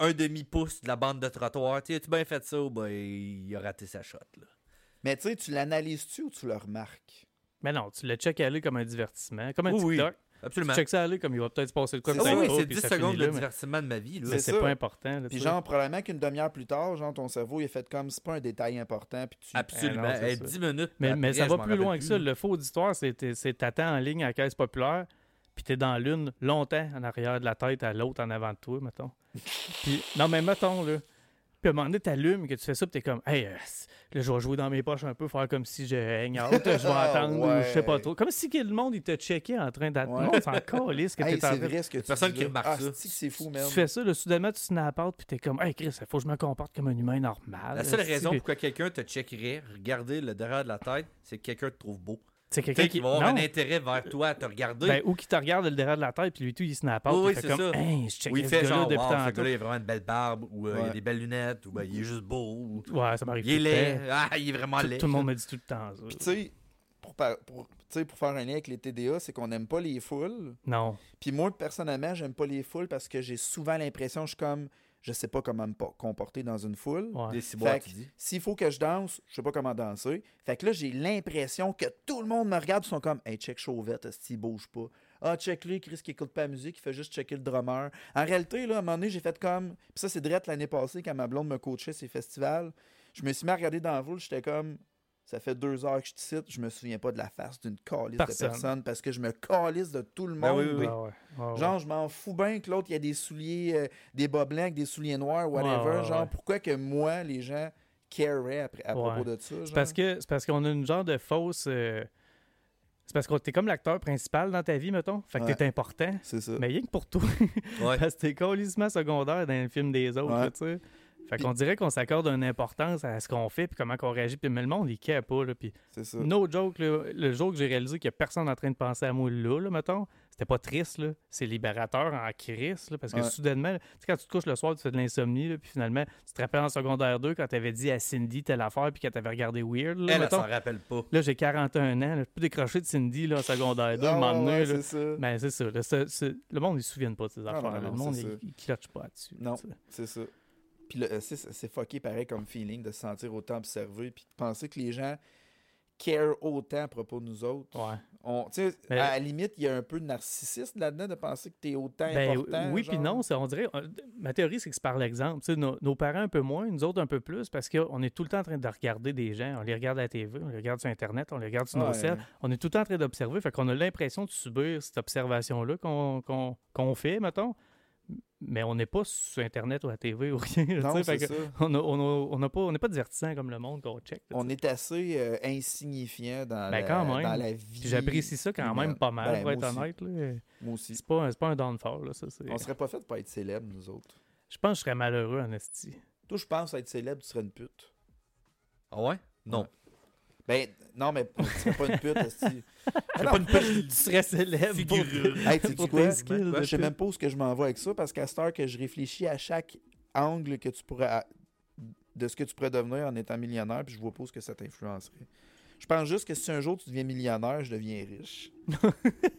un demi-pouce de la bande de trottoir? Tu as-tu bien fait ça? Ou ben il a raté sa shot? Là? Mais tu sais, tu l'analyses-tu ou tu le remarques? Mais non, tu le check aller comme un divertissement, comme un Oui, oui. TikTok. Absolument. Check ça aller comme il va peut-être se passer quoi de ça, Ah oui, c'est puis 10 ça secondes de divertissement de ma vie. Là. Mais C'est pas important. là, Puis genre, probablement qu'une demi-heure plus tard, genre, ton cerveau, il est fait comme, c'est pas un détail important, puis tu... Absolument. Eh non, c'est Eh, ça. 10 minutes. Mais, après, mais ça va plus loin que ça. Le faux auditoire, c'est c'est t'attends en ligne à la caisse populaire, puis t'es dans l'une longtemps en arrière de la tête à l'autre en avant de toi, mettons. puis, non, mais mettons, là. Puis à un moment donné, t'allumes, que tu fais ça, puis t'es comme, hey, euh, là, je vais jouer dans mes poches un peu, faire comme si je hang out, je vais attendre, ou je sais pas Ouais. trop. Comme si que le monde, il te checkait en train d'attendre. Ouais. Non, c'est encore lisse que Hey, t'es en vrai ce que tu Personne qui remarque ah, ça. c'est fou, man. Tu fais ça, là, soudainement, tu snap out, puis t'es comme, hey, Chris, il faut que je me comporte comme un humain normal. La seule raison pourquoi quelqu'un te checkerait, regarder le derrière de la tête, c'est que quelqu'un te trouve beau. C'est quelqu'un qui qu'il va avoir non. un intérêt vers toi à te regarder. Ben, ou qui te regarde le derrière de la tête, puis lui, tout, il snap out. Oui, c'est comme, ça. Hey, je Ou il ce fait genre, depuis wow, ce gars-là, il a vraiment une belle barbe, ou euh, il a des belles lunettes, ou ben, il est juste beau, ou Ouais, ça m'arrive il est laid. Ah, il est vraiment Tout, laid. tout le monde me dit tout le temps ça. Puis tu sais, pour, par- pour, tu sais, pour faire un lien avec les TDA, c'est qu'on n'aime pas les foules. Non. Puis moi, personnellement, j'aime pas les foules parce que j'ai souvent l'impression, je suis comme, je sais pas comment me po- comporter dans une foule. Ouais. Des ciboires, Fait tu que dis. S'il faut que je danse, je sais pas comment danser. Fait que là, j'ai l'impression que tout le monde me regarde, ils sont comme, hey, check Chauvette, esti, il bouge pas. Ah, check lui, Chris qui écoute pas la musique, il fait juste checker le drummer. En réalité, là, à un moment donné, j'ai fait comme. Puis ça, c'est direct l'année passée quand ma blonde me coachait ces festivals. Je me suis mis à regarder dans la foule, j'étais comme. Ça fait deux heures que je te cite, je me souviens pas de la face d'une calice de Personne. personne parce que je me calisse de tout le Ben monde. oui, oui, oui. Ouais. Ouais, ouais. Genre, je m'en fous bien que l'autre, il y a des souliers, euh, des bas blancs avec des souliers noirs, whatever. Ouais, ouais, genre, ouais. pourquoi que moi, les gens caraient après, à Ouais. propos de ça? C'est parce que c'est parce qu'on a une genre de fausse. euh, C'est parce que t'es comme l'acteur principal dans ta vie, mettons. Fait que Ouais. t'es important. C'est ça. Mais rien que pour toi. Ouais. parce que t'es colissement secondaire dans le film des autres, Ouais. tu sais. Fait qu'on dirait qu'on s'accorde une importance à ce qu'on fait puis comment qu'on réagit. Puis mais le monde, il care pas. Là, puis C'est ça. no joke, là, le jour que j'ai réalisé qu'il y a personne en train de penser à moi là, là mettons, c'était pas triste. là. C'est libérateur en crise. Là, parce que Ouais. soudainement, là, tu sais, quand tu te couches le soir, tu fais de l'insomnie. là, Puis finalement, tu te rappelles en secondaire 2 quand t'avais dit à Cindy telle affaire puis qu'elle t'avait regardé weird. Là, Elle, s'en rappelle pas. Là, j'ai 41 ans. Je peux décrocher de Cindy là, en secondaire 2 Ah, un ouais, là. c'est ça. Ben, c'est ça. là, c'est- c'est- le monde, il se souvient pas de ces non, affaires. là. non, le monde, il, cloche pas là-dessus. là, Non. tu. C'est ça. Puis le- c'est fucké pareil comme feeling de se sentir autant observé puis de penser que les gens care autant à propos de nous autres. Ouais. On, tu sais, Mais- à la limite, il y a un peu de narcissisme là-dedans de penser que t'es autant Ben, important. oui, puis non, c'est- on dirait. euh, Ma théorie, c'est que c'est par l'exemple. Tu Nos, nos parents un peu moins, nous autres un peu plus, parce qu'on est tout le temps en train de regarder des gens. On les regarde à la TV, on les regarde sur Internet, on les regarde sur nos Ouais. selles. On est tout le temps en train d'observer. Fait qu'on a l'impression de subir cette observation-là qu'on qu'on- qu'on fait, mettons. Mais on n'est pas sur Internet ou à la TV ou rien. Non, c'est ça. on a- on pas, on n'est pas divertissant comme le monde qu'on check. là, On est assez euh, insignifiant dans, Ben, la, quand même. dans la vie. Puis j'apprécie ça quand même pas mal, Ben, pour être moi aussi. honnête. là. Moi aussi. C'est pas, pas un downfall. Là, ça, c'est- On serait pas fait pour être célèbre, nous autres. Je pense que je serais malheureux en esti. Toi, je pense être célèbre, tu serais une pute. Ah ouais? Non. Ouais. Ben, non, mais tu serais pas une pute. Je serais pas une petite tu serais célèbre pour, figure. Hey, tu quoi? Je sais pute. même pas où ce que je m'en vais avec ça parce qu'à cette heure que je réfléchis à chaque angle que tu pourrais de ce que tu pourrais devenir en étant millionnaire, puis je vois pas où ce que ça t'influencerait. Je pense juste que si un jour tu deviens millionnaire, je deviens riche.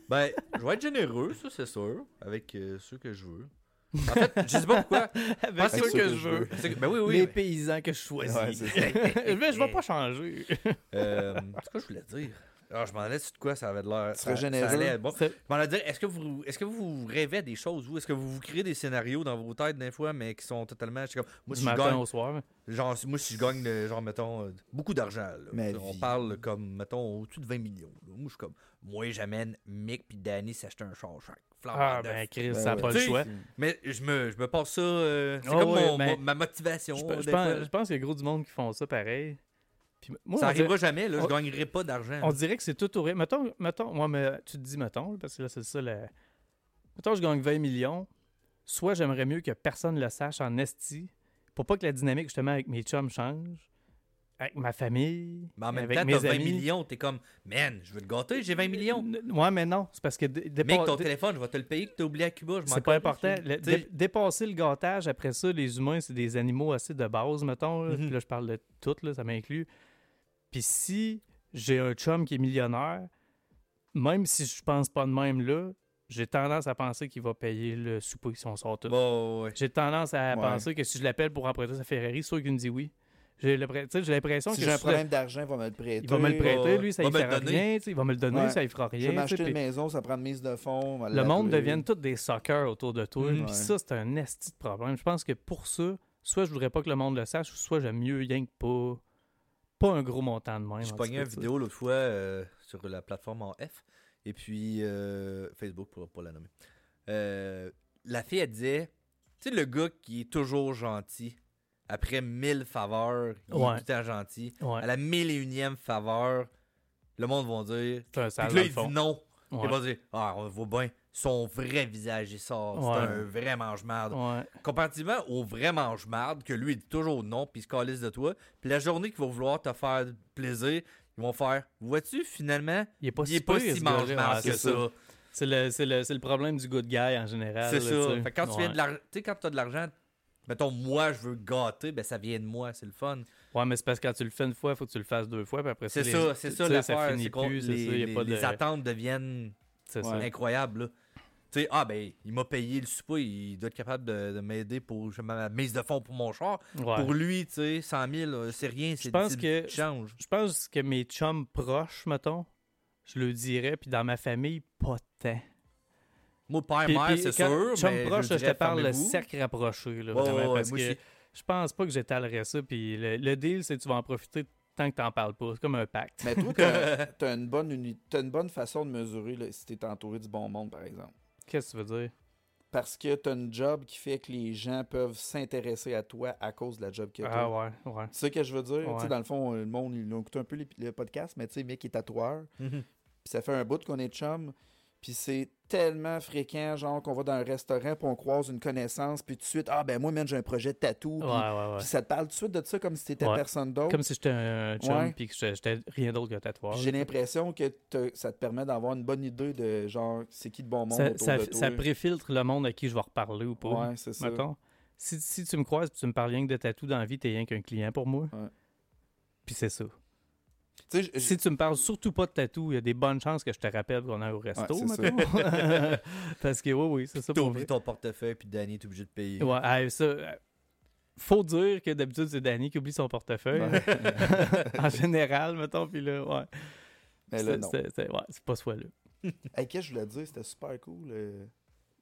Ben, je vais être généreux, ça, c'est sûr, avec euh, ceux que je veux. En fait, je sais pas pourquoi. Pas ceux sûr que, je veux. Que- Ben oui, oui. Les mais- paysans que je choisis. Ouais, mais je vais pas changer. Euh, c'est quoi je voulais dire? Alors, je m'en allais sur de quoi? Ça avait de l'air. Ça- généreux. bon. Je m'en allais dire, est-ce que vous est-ce que vous rêvez des choses, vous? Est-ce que vous vous créez des scénarios dans vos têtes des fois, mais qui sont totalement. je suis comme, moi, du si je matin gagne, au soir. genre, moi, si je gagne, euh, genre, mettons, euh, beaucoup d'argent, on vie. parle comme, mettons, au-dessus de 20 millions. là. Moi, je suis comme, moi, j'amène Mick puis Danny s'acheter un char chaque. Flambant Ah, neuf. ben, Chris, Ben ça n'a ouais. pas le choix. Mais je me, je me passe ça. euh, c'est Ah comme ouais, mon- mais- mon- ma motivation. Je, pense, je pense qu'il y a gros du monde qui font ça pareil. Puis moi, ça on arrivera dirait, jamais, là. Je on- gagnerai pas d'argent. on dirait que c'est tout au rythme. Mettons, mettons, moi, mais tu te dis, mettons, parce que là, c'est ça. Le... Mettons, je gagne 20 millions. Soit j'aimerais mieux que personne le sache en esti, pour pas que la dynamique, justement, avec mes chums change, avec ma famille, Mais en même avec temps, mes t'as 20 amis. millions, t'es comme, man, je veux te gâter, j'ai 20 millions. Ouais, mais non. C'est parce que dé- Mec, ton téléphone, je vais te le payer que t'as oublié à Cuba. je m'en c'est pas important. Le- dé- dépasser le gâtage, après ça, les humains, c'est des animaux assez de base, mettons. là. Mhm. Puis là, je parle de tout, là, ça m'inclut. Puis si j'ai un chum qui est millionnaire, même si je pense pas de même là, j'ai tendance à penser qu'il va payer le souper si on sort tout. Bon, ouais. J'ai tendance à Ouais. penser que si je l'appelle pour emprunter sa Ferrari, sûr qu'il me dit oui. J'ai l'impression Si que j'ai un je- problème d'argent, il va me le prêter. il va me le prêter, lui, ça ne fera rien. Il va me le donner, Ouais. ça ne fera Je rien. vais tu sais, m'acheter une maison, ça prend une mise de fonds. le monde devienne tous des suckers autour de toi. Mhm. Puis Ouais. ça, c'est un esti de problème. Je pense que pour ça, soit je voudrais pas que le monde le sache, ou soit j'aime mieux rien que pas, pas un gros montant de même. J'ai pogné une vidéo l'autre fois euh, sur la plateforme en F. Et puis, euh, Facebook, pour pas la nommer. Euh, la fille, elle disait Tu sais, le gars qui est toujours gentil, après mille faveurs, il Ouais. est tout temps gentil. ça. Ouais. À la mille et unième faveur, le monde va dire. Puis que dans là, il dit non. Ouais. Il va dire Ah, on voit bien. Son vrai visage, il sort. C'est un vrai mange-marde. Comparativement au vrai mange-marde, que lui, il dit toujours non, puis il se calisse de toi. Puis la journée qu'il va vouloir te faire plaisir, ils vont faire Vois-tu, finalement, Il est pas il si est pas mange-marde Ouais, que ça. C'est le, le, problème du good guy en général. C'est ça. tu sais. Fait que quand tu Ouais. de l'argent, mettons, moi, je veux gâter, ben ça vient de moi, c'est le fun. Ouais, mais c'est parce que quand tu le fais une fois, il faut que tu le fasses deux fois. Puis après C'est ça, c'est ça l'affaire. les, de. les attentes deviennent. Ouais. incroyables, là. Tu sais, ah ben, il m'a payé le souper, il doit être capable de, de m'aider pour je- ma mise de fonds pour mon char. Ouais. Pour lui, tu sais, 100 000, euh, c'est rien, c'est que- change. Je pense que mes chums proches, mettons, je le dirais, puis dans ma famille, pas tant. Moi, père, Puis- mère, puis c'est quand- sûr. Chum mais proche, je, je, te parle le cercle rapproché, là, vraiment, parce moi que aussi. je pense pas que j'étalerais ça, puis le, le deal, c'est que tu vas en profiter tant que t'en parles pas. C'est comme un pacte. Mais toi, t'as une, bonne uni- t'as une bonne façon de mesurer là, si t'es entouré du bon monde, par exemple. Qu'est-ce que tu veux dire? Parce que t'as une job qui fait que les gens peuvent s'intéresser à toi à cause de la job que t'as. Ah ouais, ouais. Tu sais ce que je veux dire? Ouais. Tu sais, Dans le fond, le monde, ils ont écouté un peu les- le podcast, mais tu sais, mec est tatoueur. Mhm. Puis ça fait un bout qu'on est chum. Puis c'est tellement fréquent, genre, qu'on va dans un restaurant, puis on croise une connaissance, puis tout de suite, ah ben moi, man, j'ai un projet de tatou. Puis, ouais, ouais. puis ça te parle tout de suite de ça comme si t'étais personne d'autre. Comme si j'étais un chum, puis que j'étais- rien d'autre qu'un tatouage. Puis J'ai l'impression que te- ça te permet d'avoir une bonne idée de genre, c'est qui le bon monde Ça, autour ça, de toi. ça préfiltre le monde à qui je vais reparler ou pas. Ouais, c'est ça. mettons. Si, si tu me croises et tu me parles rien que de tatou dans la vie, t'es rien qu'un client pour moi. Ouais. Puis c'est ça. Je- Si tu me parles surtout pas de tatou, il y a des bonnes chances que je te rappelle qu'on est au resto, Ouais. Parce que oui, oui, c'est ça T'as pour oublié vrai. ton portefeuille, puis Danny est obligé de payer. Ouais, ah, ça, euh, faut dire que d'habitude, c'est Danny qui oublie son portefeuille. Ouais. en général, mettons, puis là, ouais. Mais là, non. Ouais, c'est pas fois-là. Hey, qu'est-ce que je voulais te dire? C'était super cool. euh.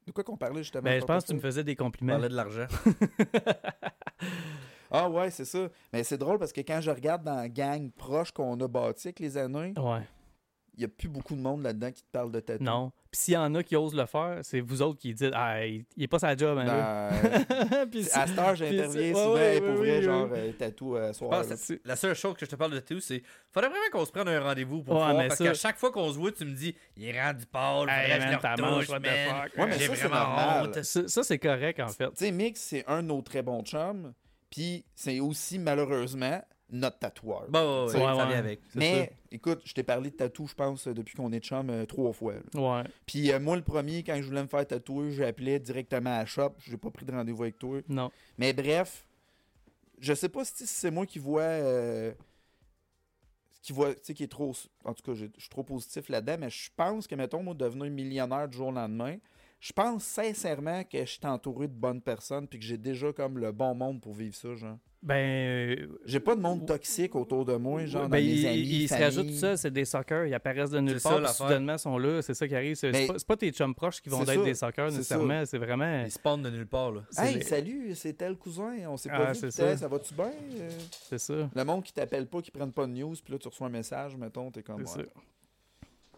De quoi qu'on parlait justement? Ben, je pense que tu me faisais des On compliments. parlait de l'argent. Ah ouais, c'est ça. Mais c'est drôle parce que quand je regarde dans la gang proche qu'on a bâti avec les années, Ouais. il n'y a plus beaucoup de monde là-dedans qui te parle de tatou. Non. Puis s'il y en a qui osent le faire, c'est vous autres qui dites Ah, il, il est pas sa job, hein, là. Ben, Puis à cette heure, j'interviens souvent ouais, ouais, pour vrai, ouais, genre ouais. euh, tatou à Je soir. pense la seule chose que je te parle de tatou, c'est faudrait vraiment qu'on se prenne un rendez-vous pour Ouais, voir. mais Parce ça- qu'à chaque fois qu'on se voit, tu me dis il est rendu pâle, Hey, man, je le ta the man. Ouais, mais J'ai ça, c'est vraiment honte. Ça, ça, c'est correct, en fait. Tu sais, Mick, c'est un de nos très bons chums, puis c'est aussi, malheureusement, notre tatoueur. Bon, ouais, Ouais, ouais, ça ouais. vient avec. Mais, écoute, je t'ai parlé de tatou, je pense, depuis qu'on est chum, euh, trois fois. là. Ouais. Puis euh, moi, le premier, quand je voulais me faire tatouer, j'appelais directement à la shop. J'ai pas pris de rendez-vous avec toi. Non. Mais bref, je sais pas si c'est moi qui vois. euh, qui voit, tu sais, qui est trop. En tout cas, je je suis trop positif là-dedans, mais je pense que, mettons, moi, devenir millionnaire du jour au lendemain, je pense sincèrement que je suis entouré de bonnes personnes, puis que j'ai déjà comme le bon monde pour vivre ça, genre. Ben. euh, J'ai pas de monde toxique autour de moi, genre, ben, dans mes il, amis, il se famille. rajoute ça, c'est des suckers, ils apparaissent de nulle ça, part, l'affaire. soudainement sont là, c'est ça qui arrive. C'est c'est pas, tes chums proches qui vont être ça, des c'est nécessairement, c'est vraiment. Ils spawnent de nulle part, là. Hey, les- salut, c'est tel cousin, on s'est Ah, pas vu, c'est putain, ça. ça va-tu bien? Euh, C'est ça. Le monde qui t'appelle pas, qui prennent pas de news, puis là, tu reçois un message, mettons, t'es comme. C'est ouais.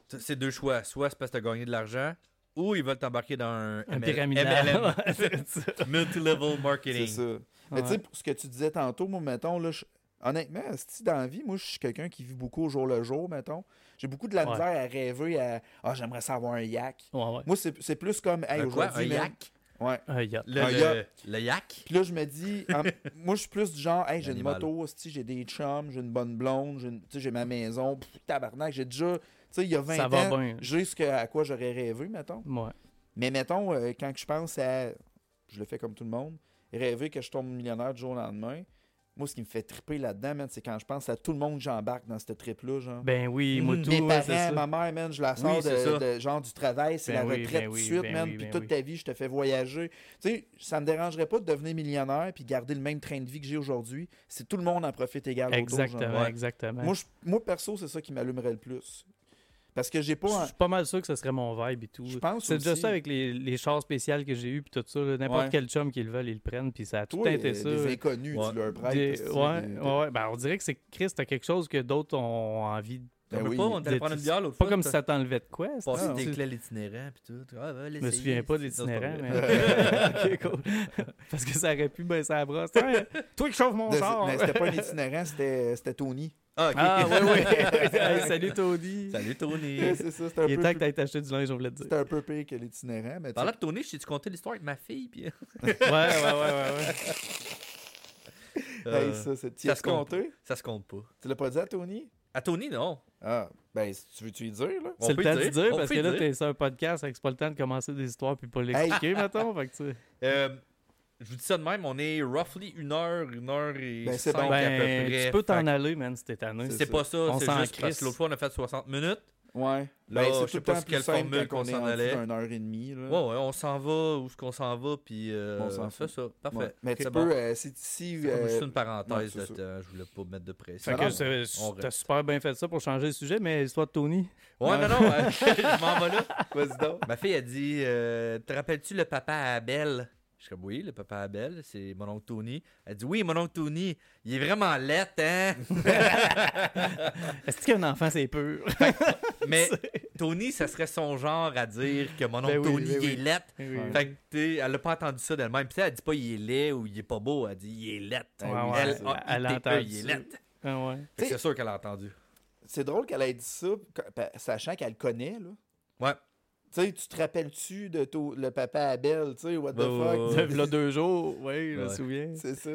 ça. C'est deux choix. Soit c'est parce que t'as gagné de l'argent, ou ils veulent t'embarquer dans un, Un. MLM. C'est ça. Multi-level C'est marketing. ça. Mais tu sais, pour ce que tu disais tantôt, moi, mettons, là, je- honnêtement, si dans la vie, moi, je suis quelqu'un qui vit beaucoup au jour le jour, mettons. J'ai beaucoup de la Ouais. misère à rêver à Ah, j'aimerais ça avoir un yak. Ouais, ouais. Moi, c'est c'est plus comme Hey, Un? Un aujourd'hui. man- yak? Ouais. Un yacht. Le, Un le- yacht. le yak? Puis là, je me dis, en- moi, je suis plus du genre, hey, j'ai une moto, j'ai des chums, j'ai une bonne blonde, j'ai ma maison, pff, tabarnak, j'ai déjà, sais, il y a 20 Ça va ans, que- à quoi j'aurais rêvé, mettons. Ouais. Mais mettons, euh, quand je pense à, je le fais comme tout le monde, rêver que je tombe millionnaire du jour au lendemain, moi, ce qui me fait triper là-dedans, c'est quand je pense à tout le monde que j'embarque dans cette trip-là, genre. Ben oui, Mhm. moi tout. Mes parents, ça. ma mère, man, je la sors Oui, de, genre du travail, c'est Ben la retraite ben tout de suite, ben man, puis ben toute ta vie, je te fais voyager. Tu sais, ça me dérangerait pas de devenir millionnaire puis garder le même train de vie que j'ai aujourd'hui si tout le monde en profite égal au dos, genre. Exactement, Ouais. exactement. Moi, je- moi, perso, c'est ça qui m'allumerait le plus. Parce que j'ai Je pas... suis pas mal sûr que ce serait mon vibe et tout. Je pense C'est déjà ça avec les, les chars spéciales que j'ai eu puis tout ça. N'importe Ouais. quel chum qu'ils veulent, ils le prennent puis ça a tout Toi, été euh, ça. des inconnus, Ouais. tu leur prêtes. Des- ouais, ouais, ouais. Ben, on dirait que c'est Chris, t'as quelque chose que d'autres ont envie. de- Ben On veut oui. pas, on Des- prendre une bière l'autre Pas fois, comme t'as si ça t'enlevait de quoi. Passer ça? des clés à l'itinérant pis tout. Ah, va Je me souviens pas de l'itinérant, mais. mais. ok, cool. Parce que ça aurait pu baisser la brosse. Toi qui chauffe mon char. mais c'était pas un itinérant, c'était c'était Tony. Ah, ok. Ah, oui, oui. Hey, salut, Tony. Salut Tony. Ouais, c'est ça, c'était un, Il est peu temps que t'ailles t'acheter du linge, je voulais te dire. c'était un peu pire que l'itinérant. Mais tu Parlant de Tony, je t'ai-tu conté l'histoire avec ma fille? Puis... Ouais, ouais, ouais, ouais. ouais. hey, ça, c'est- tu ça se compte. compté? Ça se compte pas. Tu l'as pas dit à Tony? À Tony, non. Ah, ben, si tu veux-tu y dire, là? On C'est le temps de dire, dire on parce que là, t'es sur un podcast, c'est pas le temps de commencer des histoires puis pas l'expliquer, mettons. Fait que, tu. Euh, je vous dis ça de même, on est roughly une heure, une heure et Ben, c'est cinq bon. à peu Ben, près. tu peux t'en aller, man, cette année. C'est C'est pas ça, On c'est s'en juste parce crisse. que l'autre fois on a fait 60 minutes. Ouais. Là, ben, je c'est sais pas quelle formule quand qu'on on est s'en allait. une heure et demie, là. Ouais, ouais, on s'en va où est-ce qu'on s'en va, puis euh, On s'en fait ça. Parfait. Ouais. Mais tu C'est peux, bon. euh, C'est comme euh, juste une parenthèse c'est de ça. temps, je voulais pas mettre de pression. Fait non, c'est- t'as super bien fait ça pour changer le sujet, mais l'histoire de Tony. Ouais, non, non, euh, je m'en vais là. Vas-y donc. Ma fille a dit euh, Te rappelles-tu le papa à Abel Je suis comme Oui, le papa Abel, c'est mon oncle Tony. Elle dit Oui, mon oncle Tony, il est vraiment laid, hein? Est-ce qu'un enfant, c'est pur? Mais Tony, ça serait son genre à dire que mon oncle Ben oui, Tony, ben il est laid. Oui. Fait que, tu sais, elle a pas entendu ça d'elle-même. Puis, elle dit pas il est laid ou il est pas beau. Elle dit il est laid. Ouais, ouais, elle, a elle a ITE, entendu il est laid. Ah ouais. C'est sûr qu'elle a entendu. C'est drôle qu'elle ait dit ça, pa- sachant qu'elle connaît, là. Ouais. Tu sais, tu te rappelles-tu de ton- le papa Abel, tu sais, what the Ouais, fuck? Là, deux jours, oui, je me souviens. C'est ça.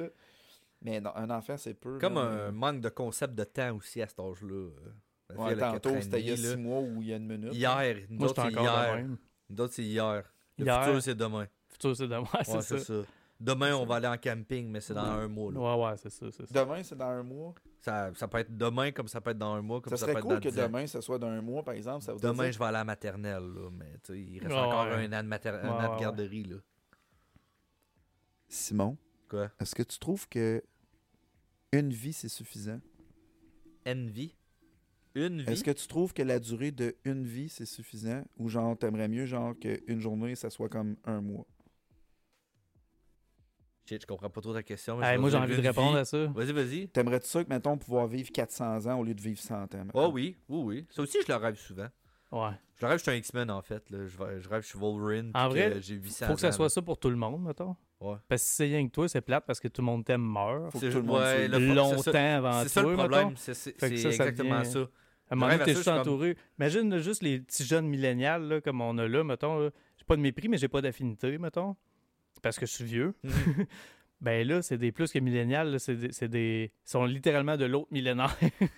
Mais non, un enfant, c'est peu. Comme un manque de concept de temps aussi à cet âge-là. Ouais, tantôt, c'était il y a six mois ou il y a une minute. Hier. Nous Moi, autres, j'étais c'est hier. même. Nous autres, c'est hier. Le Hier. futur, c'est demain. Futur, c'est demain, Ouais, c'est c'est ça. ça. Demain, on va aller en camping, mais c'est dans un mois. là. Ouais, ouais, c'est ça, c'est ça. Demain, c'est dans un mois? Ça, ça peut être demain, comme ça peut être dans un mois, comme Ça ça, serait peut être cool dans que 10 ans. demain, ce soit dans un mois, par exemple. Ça Demain, dire- je vais aller à la maternelle, là, mais tu sais, il reste Ouais, encore ouais. un an de, mater- un an de garderie. Là. Simon, Quoi? est-ce que tu trouves que une vie, c'est suffisant? Envy? Une vie? Est-ce que tu trouves que la durée de une vie, c'est suffisant? Ou genre, t'aimerais mieux genre qu'une journée, ça soit comme un mois? Shit, je comprends pas trop ta question. mais Hey, moi, j'ai envie de répondre vie. à ça. Vas-y, vas-y. T'aimerais-tu ça que, mettons, pouvoir vivre 400 ans au lieu de vivre 100 ans? Oh oui, oui, oui. Ça aussi, je le rêve souvent. Ouais. Je le rêve, je suis un X-Men en fait. Là. Je, rêve, je rêve, je suis Wolverine. En puis vrai, que j'ai 800 Faut que ça ans, soit là. ça pour tout le monde, mettons. Ouais. Parce que si c'est rien que toi, c'est plate parce que tout le monde t'aime meurt. Faut que C'est tout le monde ouais, le Longtemps ça- avant C'est ça le toi, problème. C'est exactement ça. À un moment donné, t'es juste entouré. Imagine juste les petits jeunes millénials comme on a là, mettons. J'ai pas de mépris, mais j'ai pas d'affinité, mettons. Parce que je suis vieux. Mhm. Ben là, c'est des plus que millénials. C'est des, sont littéralement de l'autre millénaire.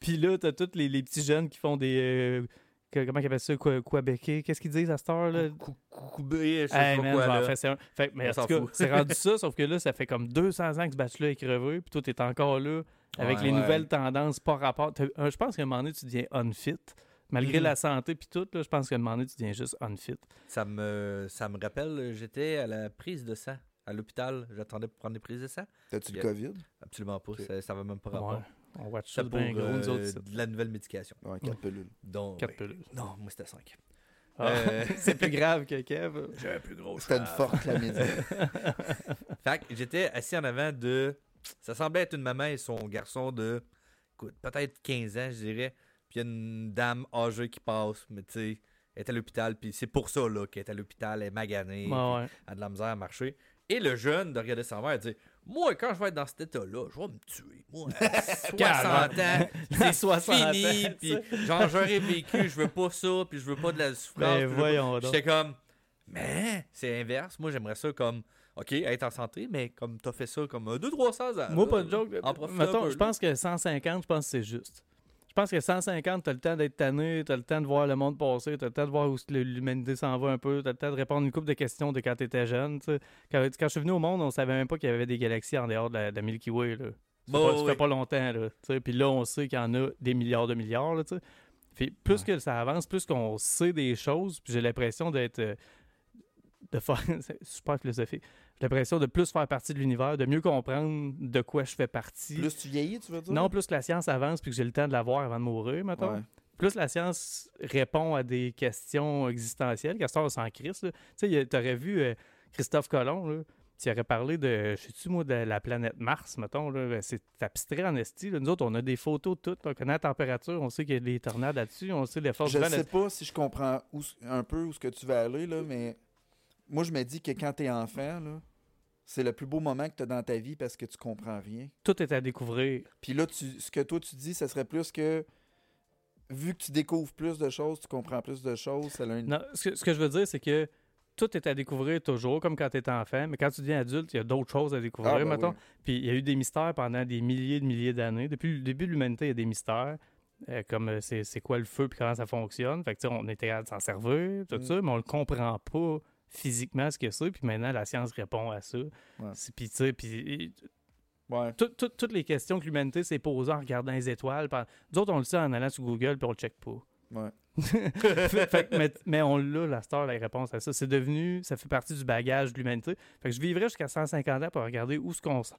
Puis là, t'as tous les, les petits jeunes qui font des. euh, que- comment ils appellent ça? Béquer? Qu'est-ce qu'ils disent à cette heure? là? Cou- cou- Coubé, je sais Hey, pas man, quoi. là. Fait, mais On en tout cas, c'est rendu ça, sauf que là, ça fait comme 200 ans que ce batch-là est crevé, puis toi, t'es encore là, avec Ouais. les Ouais. nouvelles tendances par rapport. Je pense qu'à un moment donné, tu deviens unfit. Malgré la santé puis tout, là, je pense qu'à un moment donné, tu deviens juste unfit. Ça me, ça me rappelle, j'étais à la prise de sang à l'hôpital. J'attendais pour prendre des prises de sang. T'as-tu le. COVID? Absolument pas. Ça, ça va même pas rapport. Ouais. On watch ça pour bien gros, nous euh, autres. de la nouvelle médication. Ouais, 4 pilules. Donc, Quatre ouais. pilules. Non, moi c'était 5. Ah, Euh, c'est plus grave que Kev. J'ai un plus gros C'était une forte chlamydia. Fait que j'étais assis en avant de. Ça semblait être une maman et son garçon de. Écoute, peut-être 15 ans, je dirais. Puis il y a une dame âgée qui passe, mais tu sais, elle est à l'hôpital. Puis c'est pour ça là, qu'elle est à l'hôpital, elle est maganée, ouais. elle a de la misère à marcher. Et le jeune de regarder sa mère, elle dit Moi, quand je vais être dans cet état-là, je vais me tuer. Moi, à 60 ans, c'est 60 fini. ans, Puis genre, j'aurais vécu, je veux pas ça, puis je veux pas de la souffrance. Ben voyons. J'étais comme, mais c'est inverse. Moi, j'aimerais ça comme, OK, être en santé, mais comme t'as fait ça comme 200-300 ans. Moi, là, pas de joke. En Mettons, je pense que 150, je pense que c'est juste. Je pense que 150, t'as le temps d'être tanné, t'as le temps de voir le monde passer, t'as le temps de voir où l'humanité s'en va un peu, t'as le temps de répondre une couple de questions de quand t'étais jeune. Quand, quand je suis venu au monde, on savait même pas qu'il y avait des galaxies en dehors de la, de la Milky Way. Là. Ça, Bah, fait pas, ça fait pas longtemps. Là. Puis là, on sait qu'il y en a des milliards de milliards. Là. Puis plus que ça avance, plus qu'on sait des choses, puis j'ai l'impression d'être. euh, de faire. super philosophique. J'ai l'impression de plus faire partie de l'univers, de mieux comprendre de quoi je fais partie. Plus tu vieillis, tu veux dire? Non, plus que la science avance puis que j'ai le temps de la voir avant de mourir, mettons. Ouais. Plus la science répond à des questions existentielles. Castor crisse. là. Tu sais, t'aurais vu euh, Christophe Colomb, là, qui aurait parlé de, je sais-tu moi, de la planète Mars, mettons. Ben, c'est abstrait en esti. Nous autres, on a des photos toutes. On connaît la température, on sait qu'il y a des tornades là-dessus, on sait les forces Je ne sais pas si je comprends où, un peu où ce que tu vas aller, là, mais moi, je me dis que quand tu es enfant, là, c'est le plus beau moment que tu as dans ta vie parce que tu comprends rien. Tout est à découvrir. Puis là, tu, ce que toi, tu dis, ça serait plus que, vu que tu découvres plus de choses, tu comprends plus de choses, ça une... Non, ce que, ce que je veux dire, c'est que tout est à découvrir toujours, comme quand tu es enfant, mais quand tu deviens adulte, il y a d'autres choses à découvrir, Ah, ben mettons. oui. Puis il y a eu des mystères pendant des milliers de milliers d'années. Depuis le début de l'humanité, il y a des mystères. euh, comme euh, c'est quoi le feu puis comment ça fonctionne. Fait que, on était capable de s'en servir, tout Mm. ça, mais on le comprend pas physiquement ce que c'est. Puis maintenant, la science répond à ça. Puis, tu sais, puis Ouais. tout- tout- toutes les questions que l'humanité s'est posées en regardant les étoiles. par- Nous autres, on le sait en allant sur Google, puis on le check pas. Ouais. Fait- fait que- mais, mais on l'a, la star, la réponse à ça. C'est devenu, ça fait partie du bagage de l'humanité. Fait que je vivrais jusqu'à 150 ans pour regarder où ce qu'on s-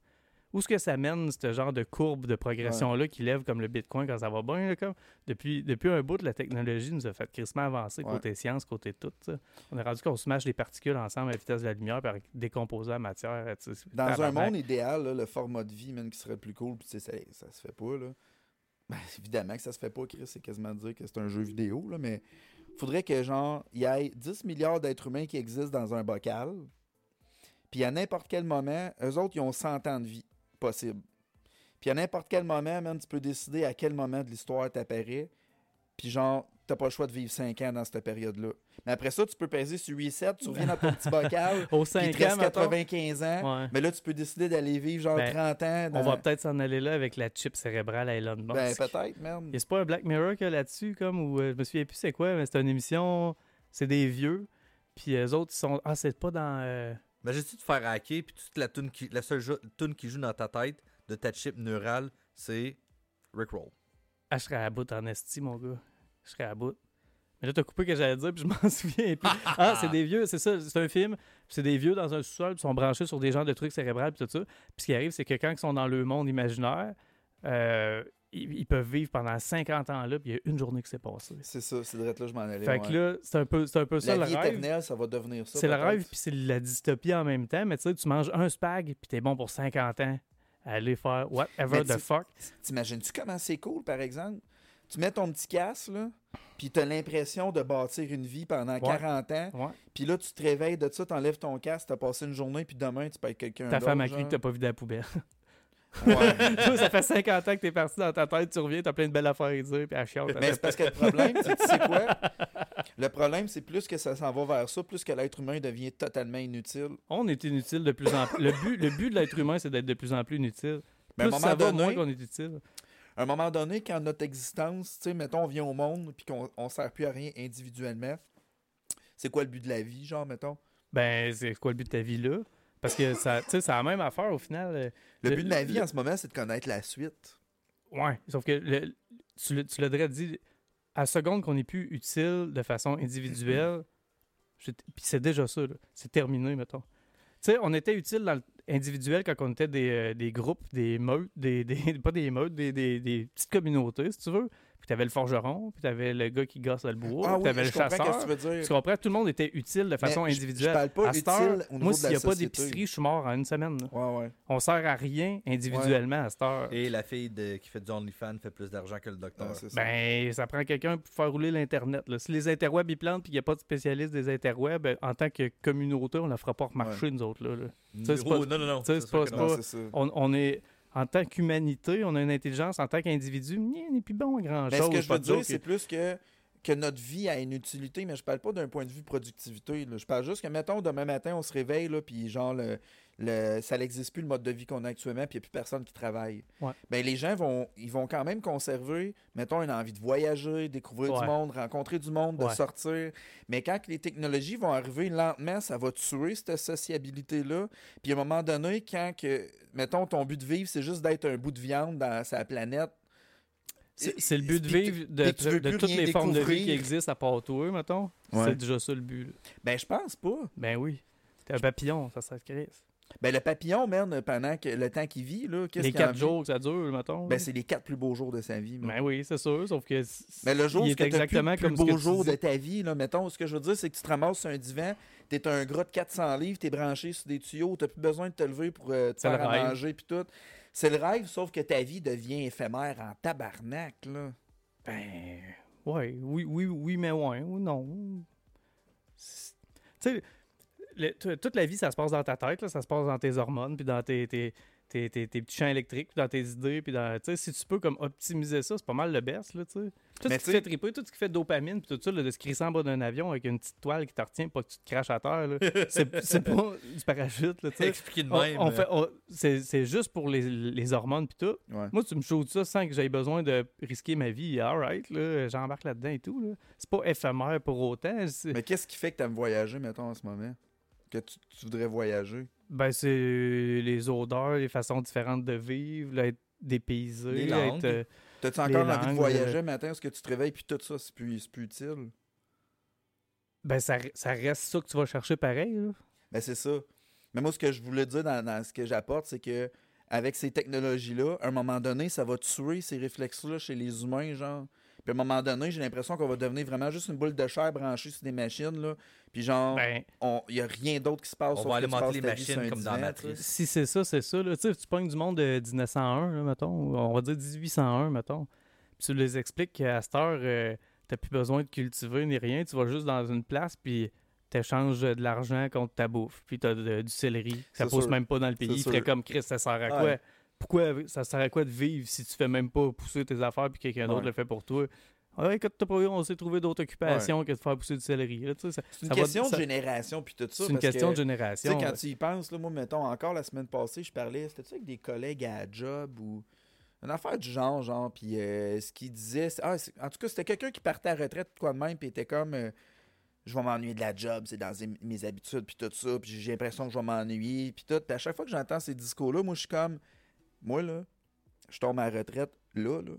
où ce que ça mène, ce genre de courbe de progression-là qui lève comme le Bitcoin quand ça va bien. là, comme? Depuis, depuis un bout, la technologie nous a fait crissement avancer Ouais. côté science, côté tout. ça. On est rendu qu'on se mâche des particules ensemble à la vitesse de la lumière par décomposer la matière. Dans un monde idéal, là, le format de vie, même, qui serait plus cool, puis ça, ça se fait pas, là. Ben, évidemment que ça se fait pas, Chris, c'est quasiment dire que c'est un jeu vidéo, là, mais faudrait que, genre, il y ait 10 milliards d'êtres humains qui existent dans un bocal, puis à n'importe quel moment, eux autres, ils ont 100 ans de vie possible. Puis à n'importe quel moment, man, tu peux décider à quel moment de l'histoire t'apparaît, puis genre, t'as pas le choix de vivre 5 ans dans cette période-là. Mais après ça, tu peux peser sur reset, tu reviens dans ton petit bocal, Au puis 5 il te reste ans, mettons, 95 ans, ouais. mais là, tu peux décider d'aller vivre genre Ben, 30 ans. on dans- va peut-être s'en aller là avec la chip cérébrale à Elon Musk. Ben, peut-être, man. Et c'est pas un Black Mirror qu'il y a là-dessus, comme, ou euh, je me souviens plus c'est quoi, mais c'est une émission, c'est des vieux, puis les autres, ils sont, ah, c'est pas dans, euh, Imagine-tu te faire hacker, puis toute la tune qui, la seule tune qui joue dans ta tête de ta chip neurale, c'est Rickroll. ah, je serais à bout en esti, mon gars, je serais à bout. Mais là, t'as coupé ce que j'allais dire, puis je m'en souviens ah, c'est des vieux, c'est ça, c'est un film, c'est des vieux dans un sous-sol, ils sont branchés sur des genres de trucs cérébrales, puis tout ça. Puis ce qui arrive, c'est que quand ils sont dans le monde imaginaire, euh, ils, ils peuvent vivre pendant 50 ans là, puis il y a une journée qui s'est passée. C'est ça, c'est direct là je m'en allais. Fait que là, c'est un peu, c'est un peu ça la le vie rêve. éternelle, ça va devenir ça. C'est le rêve, puis c'est la dystopie en même temps. Mais tu sais, tu manges un spag, puis t'es bon pour 50 ans. Aller faire whatever the fuck. T'imagines-tu comment c'est cool, par exemple? Tu mets ton petit casque, là, puis t'as l'impression de bâtir une vie pendant 40 ans, Ouais. puis là, tu te réveilles de ça, t'enlèves ton casque, t'as passé une journée, puis demain, tu peux être quelqu'un Ta femme a d'autre, cru que t'as pas vidé la poubelle. Ouais. Toi, ça fait 50 ans que t'es parti dans ta tête, tu reviens, t'as plein de belles affaires à dire, puis à chiale. Mais c'est parce que le problème, c'est tu sais quoi? Le problème, c'est plus que ça s'en va vers ça, plus que l'être humain devient totalement inutile. On est inutile de plus en plus. Le but, le but de l'être humain, c'est d'être de plus en plus inutile. Mais à un moment ça va, donné- moins qu'on est utile. À un moment donné, quand notre existence, tu sais, mettons, on vient au monde, puis qu'on on sert plus à rien individuellement, c'est quoi le but de la vie, genre, mettons? Ben, c'est quoi le but de ta vie là? Parce que ça, tu sais, c'est la même affaire au final. euh, Le Le- but de ma le- vie en ce moment, c'est de connaître la suite. Ouais, sauf que le- tu, le- tu déjà dit, à seconde qu'on n'est plus utile de façon individuelle, puis c'est déjà ça, c'est terminé, mettons. Tu sais, on était utile dans individuel quand on était des, euh, des groupes, des meutes, des, des- pas des meutes, des- des petites communautés, si tu veux. Puis t'avais le forgeron, puis t'avais le gars qui gosse le bois, Ah puis oui, t'avais le chasseur. que tu veux dire. Tu comprends? Tout le monde était utile de façon je- je individuelle. parle pas À cette heure, utile au niveau moi, s'il n'y a pas d'épicerie, je suis mort en une semaine. Ouais, ouais. On sert à rien individuellement à cette heure. Et la fille de- qui fait du OnlyFans fait plus d'argent que le docteur. Ah, c'est ça. Ben, ça prend quelqu'un pour faire rouler l'Internet. là. Si les interwebs ils plantent et qu'il n'y a pas de spécialiste des interwebs, ben, en tant que communauté, on ne la fera pas remarcher, nous autres. Là, là. Ça, c'est pas- non, non, non. ça, c'est sûr pas-. Non, pas- c'est ça. On, on est, en tant qu'humanité, on a une intelligence. En tant qu'individu, n'est plus bon à Mais grand-chose. ce que je veux dire c'est plus que, que notre vie a une utilité, mais je parle pas d'un point de vue productivité. là. Je parle juste que, mettons, demain matin, on se réveille, là, puis genre, le, le- ça n'existe plus le mode de vie qu'on a actuellement, puis il n'y a plus personne qui travaille. Ouais. Ben, les gens vont, ils vont quand même conserver, mettons, une envie de voyager, découvrir Ouais. du monde, rencontrer du monde, de Ouais. sortir. Mais quand les technologies vont arriver lentement, ça va tuer cette sociabilité-là. Puis à un moment donné, quand que, mettons, ton but de vivre, c'est juste d'être un bout de viande dans sa planète, C'est le but de vivre de, toutes les formes de vie qui existent à part toi, mettons. Ouais. C'est déjà ça le but. là. ben je pense pas. Ben oui. T'es un papillon, ça serait. Ben, le papillon, merde, pendant que le temps qu'il vit, là, qu'est-ce Les qu'il quatre jours que ça dure, mettons. Ben, c'est les quatre plus beaux jours de sa vie. Ben oui, c'est sûr, sauf que. Mais le jour il où est exactement le plus comme ce beau jour de ta vie, là, mettons, ce que je veux dire, c'est que tu te ramasses sur un divan, t'es un gras de 400 livres, t'es branché sur des tuyaux, t'as plus besoin de te lever pour euh, te faire à manger puis tout. C'est le rêve, sauf que ta vie devient éphémère en tabarnak, là. Ben, ouais, oui, oui, oui, mais ouais, ou non. Tu sais, le- toute la vie, ça se passe dans ta tête, là, ça se passe dans tes hormones, puis dans tes, tes, tes, tes- petits champs électriques, puis dans tes idées, puis dans, si tu peux comme optimiser ça, c'est pas mal le best, là, tu sais. Tout Mais ce qui fait triper, tout ce qui fait dopamine, puis tout ça, là, de se crisser en bas d'un avion avec une petite toile qui te retient, pas que tu te craches à terre, c'est pas du parachute, là, tu sais. Expliqué de même. euh, c'est juste pour les, les hormones, puis tout. Ouais. Moi, tu me shoots ça sans que j'aie besoin de risquer ma vie. Alright, là, j'embarque là-dedans et tout. Là. C'est pas éphémère pour autant. Mais qu'est-ce qui fait que t'aimes voyager, mettons, en ce moment? Que tu, tu voudrais voyager? Ben, c'est les odeurs, les façons différentes de vivre, là, être dépaysé, être, euh, T'as-tu encore envie de voyager euh, le matin? Est-ce que tu te réveilles puis tout ça, c'est plus, plus utile? ben, ça, ça reste ça que tu vas chercher pareil. là. Ben, c'est ça. Mais moi, ce que je voulais dire dans, dans ce que j'apporte, c'est que avec ces technologies-là, à un moment donné, ça va tuer ces réflexes-là chez les humains, genre. Puis à un moment donné, j'ai l'impression qu'on va devenir vraiment juste une boule de chair branchée sur des machines, là. Puis genre, Ben, il n'y a rien d'autre qui se passe. On sauf va alimenter les machines comme dans sais. si c'est ça, c'est ça. Là. Tu sais, tu pognes du monde de 1901, là, mettons, ou on va dire 1801, mettons. Puis tu les expliques qu'à cette heure, euh, t'as plus besoin de cultiver ni rien. Tu vas juste dans une place, puis t'échanges de l'argent contre ta bouffe. Puis t'as de- du céleri. Ça pousse sûr. même pas dans le pays. C'est Il ferait comme Chris, ça sert à quoi? Ouais. Pourquoi ça sert à quoi de vivre si tu fais même pas pousser tes affaires puis quelqu'un d'autre Ouais. le fait pour toi? Ah, écoute, t'as pas eu, on s'est trouvé d'autres occupations que de faire pousser du céleri. C'est une ça va- question ça- de génération, puis tout ça. C'est une question que, de génération. Tu sais, quand tu y penses, là, moi, mettons, encore la semaine passée, je parlais, c'était avec des collègues à job ou une affaire du genre, genre, puis euh, ce qu'il disait, c'est- ah, en tout cas, c'était quelqu'un qui partait à la retraite, quoi de même, puis était comme, euh, je vais m'ennuyer de la job, c'est dans mes- mes habitudes, puis tout ça, puis j'ai l'impression que je vais m'ennuyer, puis tout. Puis à chaque fois que j'entends ces discours-là, moi, je suis comme, moi, là, je tombe à la retraite, là, là,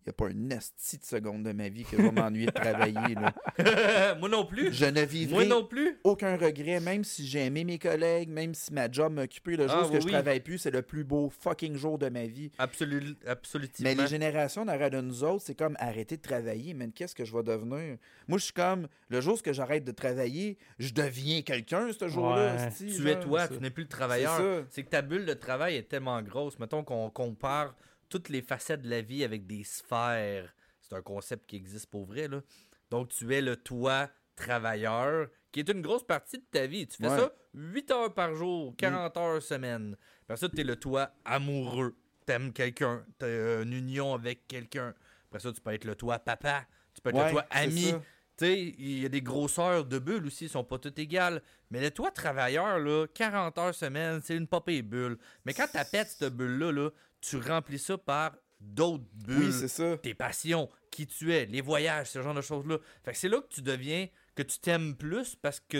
il n'y a pas une esti de seconde de ma vie que je vais m'ennuyer de travailler. là. Moi non plus. Je ne Moi vivrai non plus. aucun regret, même si j'ai aimé mes collègues, même si ma job m'a occupé le jour Ah, où oui, je oui. travaille plus, c'est le plus beau fucking jour de ma vie. Absolu, absolument. Mais les générations d'arrêt de nous autres, c'est comme arrêter de travailler, mais qu'est-ce que je vais devenir? Moi, je suis comme, le jour où j'arrête de travailler, je deviens quelqu'un ce jour-là. Ouais. Tu es toi, tu n'es plus le travailleur. C'est que ta bulle de travail est tellement grosse. Mettons qu'on compare toutes les facettes de la vie avec des sphères. C'est un concept qui existe pour vrai. Là. Donc, tu es le toi travailleur, qui est une grosse partie de ta vie. Tu fais Ouais. ça 8 heures par jour, 40 heures semaine. Après ça, tu es le toi amoureux. T'aimes quelqu'un, tu as une union avec quelqu'un. Après ça, tu peux être le toi papa. Tu peux être Ouais, le toi ami. Tu sais, il y a des grosseurs de bulles aussi, ils sont pas toutes égales. Mais le toi travailleur, là, 40 heures semaine, c'est une popée bulle. Mais quand tu pètes cette bulle-là, là, tu remplis ça par d'autres bulles. Oui, c'est ça. tes passions, qui tu es, les voyages, ce genre de choses-là. Fait que c'est là que tu deviens, que tu t'aimes plus parce que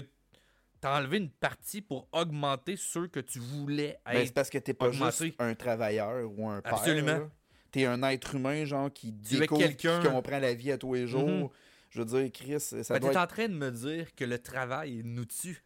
t'as enlevé une partie pour augmenter ceux que tu voulais Ben, être. c'est parce que t'es pas augmenté. juste un travailleur ou un père. Absolument. T'es un être humain, genre, qui découvre, quelqu'un. qui comprend la vie à tous les jours. Mhm. Je veux dire, Chris, ça Ben, doit être... en train de me dire que le travail nous tue.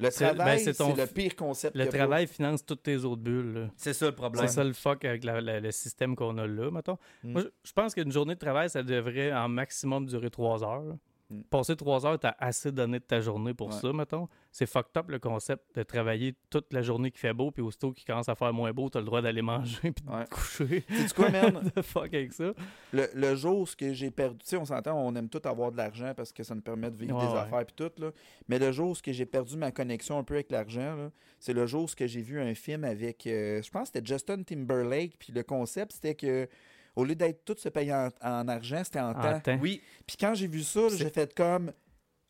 Le ben, travail, c'est le pire concept Le travail finance toutes tes autres bulles. C'est ça le problème. C'est ça le fuck avec la- la- le système qu'on a là, mettons. Mm. Moi, je- pense qu'une journée de travail, ça devrait en maximum durer trois heures. là. Mm. Passer trois heures, t'as assez donné de ta journée pour Ouais. ça, mettons. C'est fucked up le concept de travailler toute la journée qui fait beau, puis aussitôt qu'il commence à faire moins beau, t'as le droit d'aller manger puis de Ouais. te coucher. Sais-tu quoi, man? the fuck avec ça? Le, le jour où ce que j'ai perdu, tu sais, on s'entend, on aime tout avoir de l'argent parce que ça nous permet de vivre Ouais, des ouais. affaires puis tout, là. Mais le jour où ce que j'ai perdu ma connexion un peu avec l'argent, c'est le jour où ce que j'ai vu un film avec, euh, je pense que c'était Justin Timberlake, puis le concept, c'était que au lieu d'être tout se payer en, en argent, c'était en En temps. temps. Oui, Puis quand j'ai vu ça, j'ai fait comme,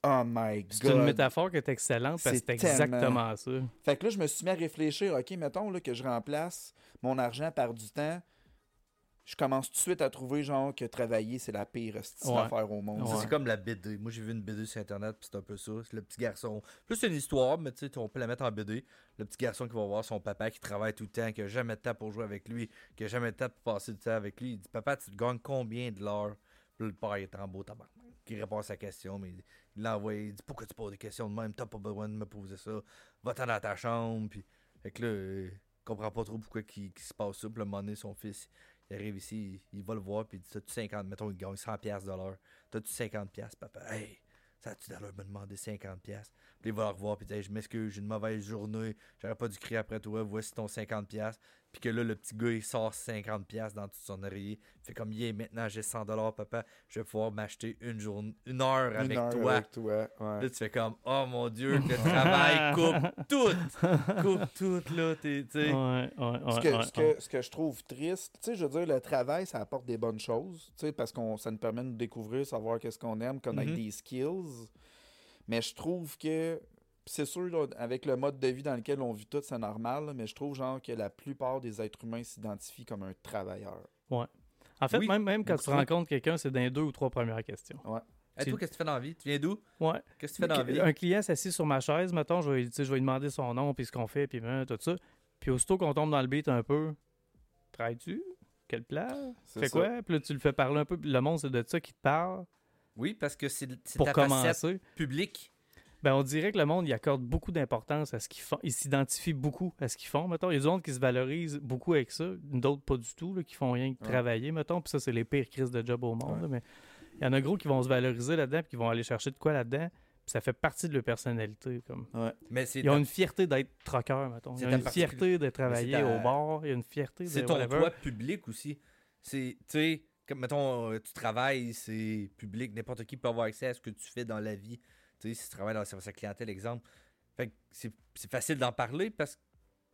oh my C'est god. une métaphore qui est excellente parce que C'est c'est exactement ça. Fait que là, je me suis mis à réfléchir, OK, mettons là, que je remplace mon argent par du temps. Je commence tout de suite à trouver, genre, que travailler, c'est la pire Ouais. affaire au monde. Ouais. C'est comme la BD. Moi, j'ai vu une BD sur Internet, puis c'est un peu ça. C'est le petit garçon. Plus c'est une histoire, mais tu sais, on peut la mettre en BD. Le petit garçon qui va voir son papa qui travaille tout le temps, qui a jamais de temps pour jouer avec lui, qui a jamais de temps pour passer du temps avec lui. Il dit Papa, tu te gagnes combien de l'heure Puis le père il est en beau tabac. Qui répond à sa question, mais il l'envoie. Il dit Pourquoi tu poses des questions de même? T'as pas besoin de me poser ça. Va-t'en dans ta chambre. Puis, fait que là, il comprend pas trop pourquoi qui se passe ça. Puis, le moment son fils, il arrive ici, il, va le voir, puis il dit T'as-tu 50 Mettons, il gagne 100$ piastres de l'heure. T'as-tu 50$, piastres, papa? Hey, ça a-tu de me demander 50$? piastres? Puis il va le revoir, puis il dit Je m'excuse, j'ai une mauvaise journée, j'aurais pas dû crier après toi, voici ton 50$. Puis que là, le petit gars, il sort 50$ piastres dans tout son oreiller. Il fait comme Yeah, maintenant j'ai 100$, papa, je vais pouvoir m'acheter une, journée, une heure Une avec heure toi. avec toi, ouais. Là, tu fais comme Oh mon dieu, le travail coupe tout! Coupe tout, là, t'es- tu sais. Ouais, ouais, ouais, ce, que, ouais, ce, que, ce que je trouve triste, tu sais, je veux dire, le travail, ça apporte des bonnes choses, tu sais, parce que ça nous permet de nous découvrir, savoir qu'est-ce qu'on aime, connaître Mhm. des skills. Mais je trouve que, c'est sûr, là, avec le mode de vie dans lequel on vit tout, c'est normal, là, mais je trouve, genre, que la plupart des êtres humains s'identifient comme un travailleur. En fait, Oui, même, même quand tu rencontres quelqu'un, c'est dans les deux ou trois premières questions. Hey, toi, qu'est-ce que tu fais dans la vie? Tu viens d'où? Ouais. Qu'est-ce que tu fais dans la vie? Un client s'assit sur ma chaise, mettons, je vais, je lui demander son nom, puis ce qu'on fait, puis ben, tout ça. Puis aussitôt qu'on tombe dans le beat un peu, travailles-tu? Quel plat? C'est Fais ça. quoi? Puis là, tu le fais parler un peu, puis le monde, c'est de ça qui te parle Oui, parce que c'est pour ta facette commencer. publique. Ben, on dirait que le monde, il accorde beaucoup d'importance à ce qu'ils font. Il s'identifie beaucoup à ce qu'ils font, mettons. Il y a autres qui se valorisent beaucoup avec ça, d'autres pas du tout, là, qui font rien que Ouais. travailler, mettons. Puis ça, c'est les pires crises de job au monde. Ouais. là, mais il y en a gros qui vont se valoriser là-dedans, puis qui vont aller chercher de quoi là-dedans. Puis ça fait partie de leur personnalité. Comme. Mais c'est Ils ont ta- une fierté d'être trucker, mettons. Ils ont une particul- fierté de travailler ta- au bar. Il y a une fierté de c'est ton toit public aussi. C'est, tu sais, comme mettons, euh, tu travailles, c'est public, n'importe qui peut avoir accès à ce que tu fais dans la vie. Tu sais, si tu travailles dans le service à clientèle, exemple. Fait que c'est, c'est facile d'en parler parce que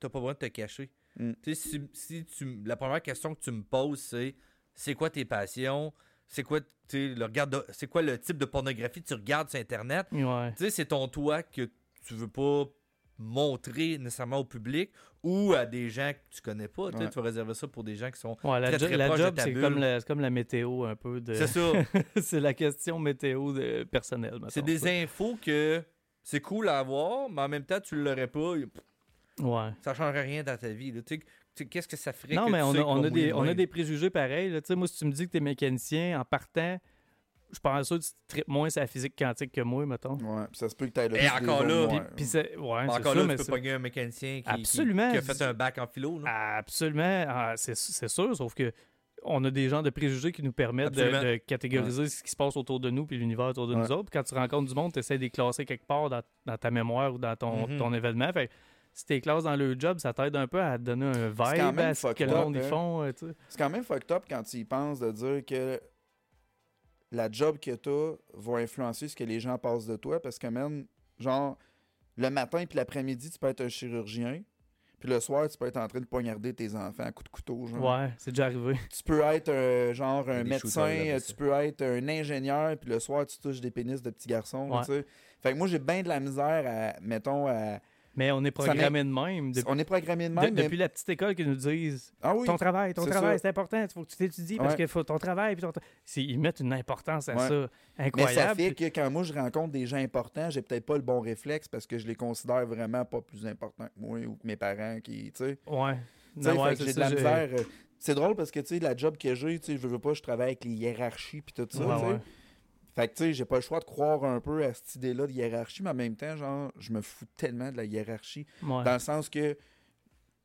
t'as pas besoin de te cacher. Mm. Tu sais, si, si tu, la première question que tu me poses, c'est c'est quoi tes passions? C'est quoi, le regard de- c'est quoi le type de pornographie que tu regardes sur Internet? Ouais. Tu sais, c'est ton toi que tu veux pas montrer nécessairement au public ou à des gens que tu connais pas. Tu sais, Ouais. Tu vas réserver ça pour des gens qui sont. Ouais, la, Très, jo- très la de job, ta bulle. comme, la- c'est comme la météo un peu. de C'est ça. c'est la question météo de personnel. c'est des ça. infos que c'est cool à avoir, mais en même temps, tu l'aurais pas. Ouais. Ça changerait rien dans ta vie. qu'est-ce que ça ferait Non, que mais tu on sais a, on, a des, on a des préjugés pareils. là. Moi, si tu me dis que tu es mécanicien, en partant, je pense sûr que tu tripes moins la physique quantique que moi, mettons. Ouais, puis ça se peut que t'aies le Et encore des là, puis- c'est ouais, Mais c'est Encore là, mais tu peux pogner un mécanicien qui, Absolument. qui a fait un bac en philo. là. Absolument, ah, c'est c'est sûr, sauf que on a des gens de préjugés qui nous permettent de, catégoriser ce qui se passe autour de nous puis l'univers autour de nous autres. Puis quand tu rencontres du monde, tu essaies de les classer quelque part dans, dans ta mémoire ou dans ton, Mhm. ton événement. Fait que si tu les classes dans le job, ça t'aide un peu à te donner un vibe à ce que le monde ils hein. font. euh, tu sais. C'est quand même fucked up quand tu y penses de dire que la job que t'as va influencer ce que les gens pensent de toi parce que même, genre, le matin puis l'après-midi, tu peux être un chirurgien. Puis le soir, tu peux être en train de poignarder tes enfants à coups de couteau. Genre. Ouais, c'est déjà arrivé. Tu peux être euh, genre un médecin, euh, tu peux être un ingénieur, puis le soir, tu touches des pénis de petits garçons. Ouais. tu sais. Fait que moi, j'ai bien de la misère à, mettons, à... Mais on est programmé de même. Depuis, On est programmé de de- même, mais- depuis la petite école qui nous disent Ah oui, ton travail, ton travail, c'est important, il faut que tu t'étudies parce Ouais. que faut ton travail. Puis ton ils mettent une importance à Ouais. ça mais incroyable. ça fait puis- que quand moi, je rencontre des gens importants, j'ai peut-être pas le bon réflexe parce que je les considère vraiment pas plus importants que moi ou que mes parents qui. Ouais. Ouais, j'ai de la misère. euh, C'est drôle parce que, tu sais, la job que j'ai, je veux pas, je travaille avec les hiérarchies puis tout ça, Fait que, tu sais, j'ai pas le choix de croire un peu à cette idée-là de hiérarchie, mais en même temps, genre, je me fous tellement de la hiérarchie. Ouais. Dans le sens que,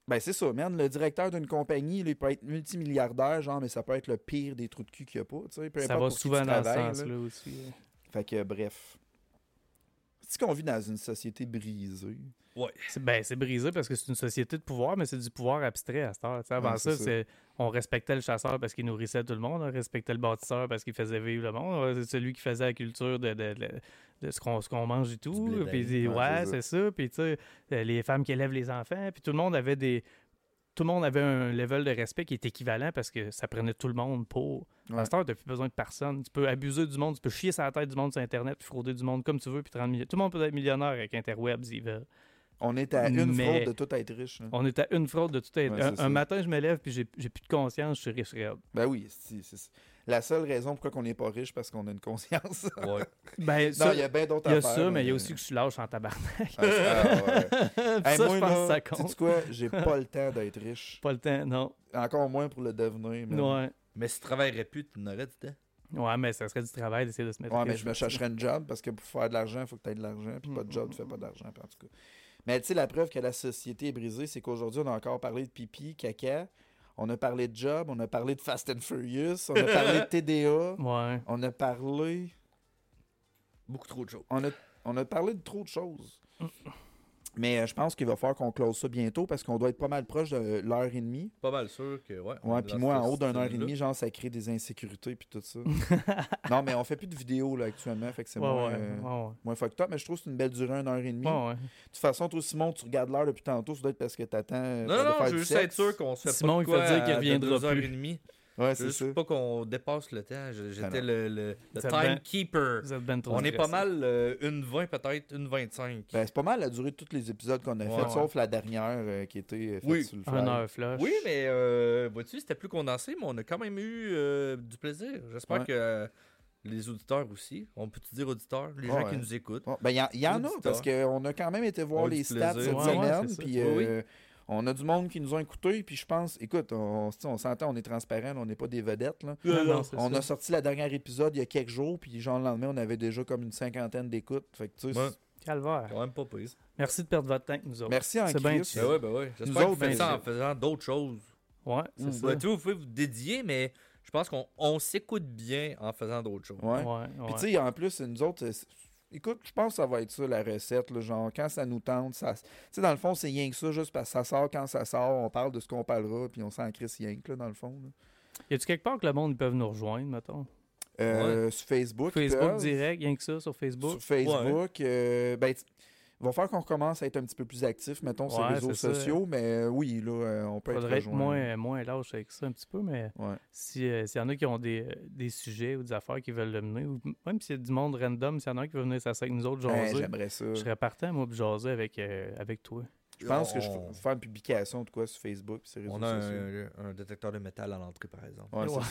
ben c'est ça, man, le directeur d'une compagnie, il peut être multimilliardaire, genre, mais ça peut être le pire des trous de cul qu'il n'y a pas, tu sais. peu Ça va souvent dans ce sens-là aussi. là. Fait que, bref. C'est qu'on vit dans une société brisée? C'est ben, c'est brisé parce que c'est une société de pouvoir, mais c'est du pouvoir abstrait à cette heure. Avant Ouais, ça, on respectait le chasseur parce qu'il nourrissait tout le monde, on respectait le bâtisseur parce qu'il faisait vivre le monde, Ouais, c'est celui qui faisait la culture de, de, de- de ce qu'on ce qu'on mange et tout. Puis, ouais, Ouais, c'est ça. Puis tu sais, euh, les femmes qui élèvent les enfants, puis tout le monde avait des tout le monde avait un level de respect qui est équivalent parce que ça prenait tout le monde pour. Ouais. À cette heure, tu n'as plus besoin de personne. Tu peux abuser du monde, tu peux chier sur la tête du monde sur Internet, puis frauder du monde comme tu veux, puis te rendre Tout le monde peut être millionnaire avec Interweb, s'ils veulent. On est à une Mais- fraude de tout être riche. On est à une fraude de tout être. Ouais, un, c'est matin, je me lève puis j'ai plus de conscience, je suis riche raide. Ben oui, c'est c'est- la seule raison pourquoi on n'est pas riche, parce qu'on a une conscience. Ouais. Ben, non, ça, il y a bien d'autres il y a affaires. ça, mais il y a aussi que je suis lâche en tabarnak. Ah, c'est- ah, ouais. Puis Hey, ça, moi, je pense là, que ça compte. quoi? J'ai pas le temps d'être riche. Pas le temps, non. Encore moins pour le devenir. Ouais. Mais si tu travaillerais plus, tu n'aurais du temps? Ouais, mais ça serait du travail d'essayer de se mettre Ouais, mais je me chercherais une job parce que pour faire de l'argent, il faut que tu aies de l'argent. Puis pas de job, tu fais pas d'argent. puis En tout cas. Mais tu sais, la preuve que la société est brisée, c'est qu'aujourd'hui, on a encore parlé de pipi, caca. On a parlé de job, on a parlé de Fast and Furious, on a parlé de TDA, Ouais. on a parlé. Beaucoup trop de choses. On a, on a parlé de trop de choses. Mais euh, je pense qu'il va falloir qu'on close ça bientôt parce qu'on doit être pas mal proche de l'heure et demie. Pas mal sûr que, ouais. Ouais, puis moi, en haut d'une heure et demie, genre, ça crée des insécurités puis tout ça. non, mais on fait plus de vidéos là actuellement, fait que c'est Ouais, moins, ouais, euh, ouais, moins fucked up, mais je trouve que c'est une belle durée, une heure et demie. ouais. Ouais, De toute façon, toi, Simon, tu regardes l'heure depuis tantôt, ça doit être parce que t'attends. euh, Non, pour non, je veux juste être sûr qu'on se fait Simon, pas il de quoi dire qu'il à- de reviendra deux heures plus. Ouais, Je c'est juste pas qu'on dépasse le temps. Je- J'étais le, le, le te ben- timekeeper. Ben On est pas mal euh, une 20, peut-être une 25. Ben, c'est pas mal la durée de tous les épisodes qu'on a Ouais, fait, ouais. sauf la dernière euh, qui était euh, faite Oui, sur le fly. Un heure flash. Oui, mais euh, vois-tu, c'était plus condensé, mais on a quand même eu euh, du plaisir. J'espère Ouais. que euh, les auditeurs aussi, on peut-tu dire auditeurs, les gens qui nous écoutent. Bon, ben, il y, en- il y en a, parce qu'on a quand même été voir On les stats cette semaine, puis Oui, on a du monde qui nous ont écoutés, puis je pense, écoute, on, on, s'entend, on est transparent, on n'est pas des vedettes, là. Non, non, c'est On ça. a sorti la dernière épisode il y a quelques jours, puis genre le lendemain, on avait déjà comme une cinquantaine d'écoutes. Fait que tu sais, Ouais. Calvaire. Quand même pas pire. Merci de perdre votre temps avec nous autres. merci en C'est bien. Ben ouais, ben ouais. Nous J'espère que vous autres, faites ça ben, en faisant d'autres choses. Ouais, c'est Mm. ça. Ben, tu sais, vous pouvez vous dédier, mais je pense qu'on on s'écoute bien en faisant d'autres choses. Ouais. Ouais, ouais. Puis tu sais, en plus, nous autres, écoute, je pense que ça va être ça la recette. là, genre, quand ça nous tente, ça. Tu sais, dans le fond, c'est rien que ça, juste parce que ça sort quand ça sort, on parle de ce qu'on parlera, puis on s'en crisse rien que là, dans le fond. là. Y a-tu quelque part que le monde ils peuvent nous rejoindre, mettons? Euh, Sur Facebook. Facebook direct, rien que ça, sur Facebook? Sur Facebook. euh, ben, va falloir qu'on recommence à être un petit peu plus actif, mettons, sur les réseaux ça. sociaux, mais euh, oui, là, euh, on peut Faudrait être moins, moins lâche avec ça un petit peu, mais si, euh, s'il y en a qui ont des, des sujets ou des affaires qui veulent le mener, ou même s'il y a du monde random, s'il y en a un qui veut venir s'asseoir avec nous autres, Ben, jaser, J'aimerais ça. je serais partant, moi, pour jaser avec, euh, avec toi. Je pense que je vais faire une publication de quoi sur Facebook. Sur les réseaux On a sociaux. un, un détecteur de métal à l'entrée, par exemple. Ouais, Ouais.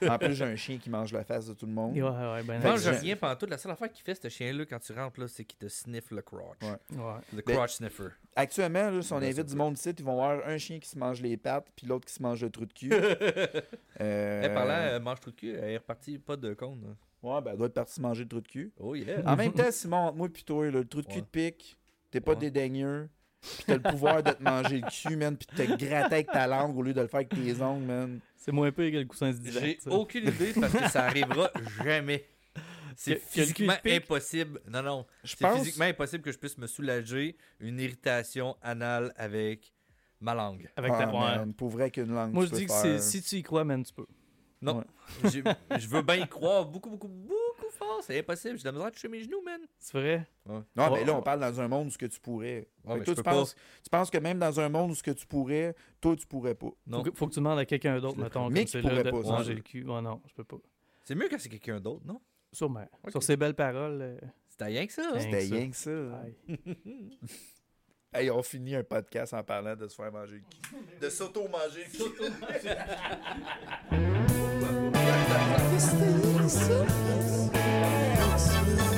c'est ça. En plus, j'ai un chien qui mange la face de tout le monde. Ouais, ouais, ben, Moi, que je rien pendant tout. La seule affaire qu'il fait, ce chien-là, quand tu rentres, là, c'est qu'il te sniffe le crotch. Ouais. ouais. Le Ben, crotch sniffer. Actuellement, là, si on Ouais, invite du monde ici, ils vont voir un chien qui se mange les pattes, puis l'autre qui se mange le trou de cul. Euh, Eh, parlant, euh, mange tout de cul, elle est repartie, pas de cône. là. Ouais, ben, elle doit être partie se manger le trou de cul. Oh yeah. En même temps, Simon, entre moi et toi, là, le trou de cul Ouais. te pique, t'es pas Ouais. dédaigneux, puis t'as le pouvoir de te manger le cul, man, puis de te gratter avec ta langue au lieu de le faire avec tes ongles, man. C'est moins pire que le coussin de J'ai aucune idée parce que ça arrivera jamais. C'est physiquement impossible. Non, non. Je C'est pense... physiquement impossible que je puisse me soulager une irritation anale avec ma langue. Avec Ah, ta man, pour vrai qu'une langue, Moi, tu je peux dis que faire- si tu y crois, man, tu peux. Non. Ouais. J'ai- Je veux bien y croire beaucoup, beaucoup, beaucoup fort. C'est impossible. J'ai de la misère à toucher mes genoux, man. C'est vrai? Non, mais là, on parle dans un monde où ce que tu pourrais. Ouais, mais toi, tu, penses, tu penses que même dans un monde où ce que tu pourrais, toi, tu pourrais pas. Non. Faut que, faut que tu demandes à quelqu'un d'autre, mettons, Mais comme qui là, pourrait de pas, manger le cul. Ouais, non, je peux pas. C'est mieux quand c'est quelqu'un d'autre, non? Sûrement. Sur ces belles paroles. euh, C'était rien que ça. Rien C'était que ça. rien que ça. Hey, on finit un podcast en parlant de se faire manger le cul. De s'auto-manger le cul. Christmas.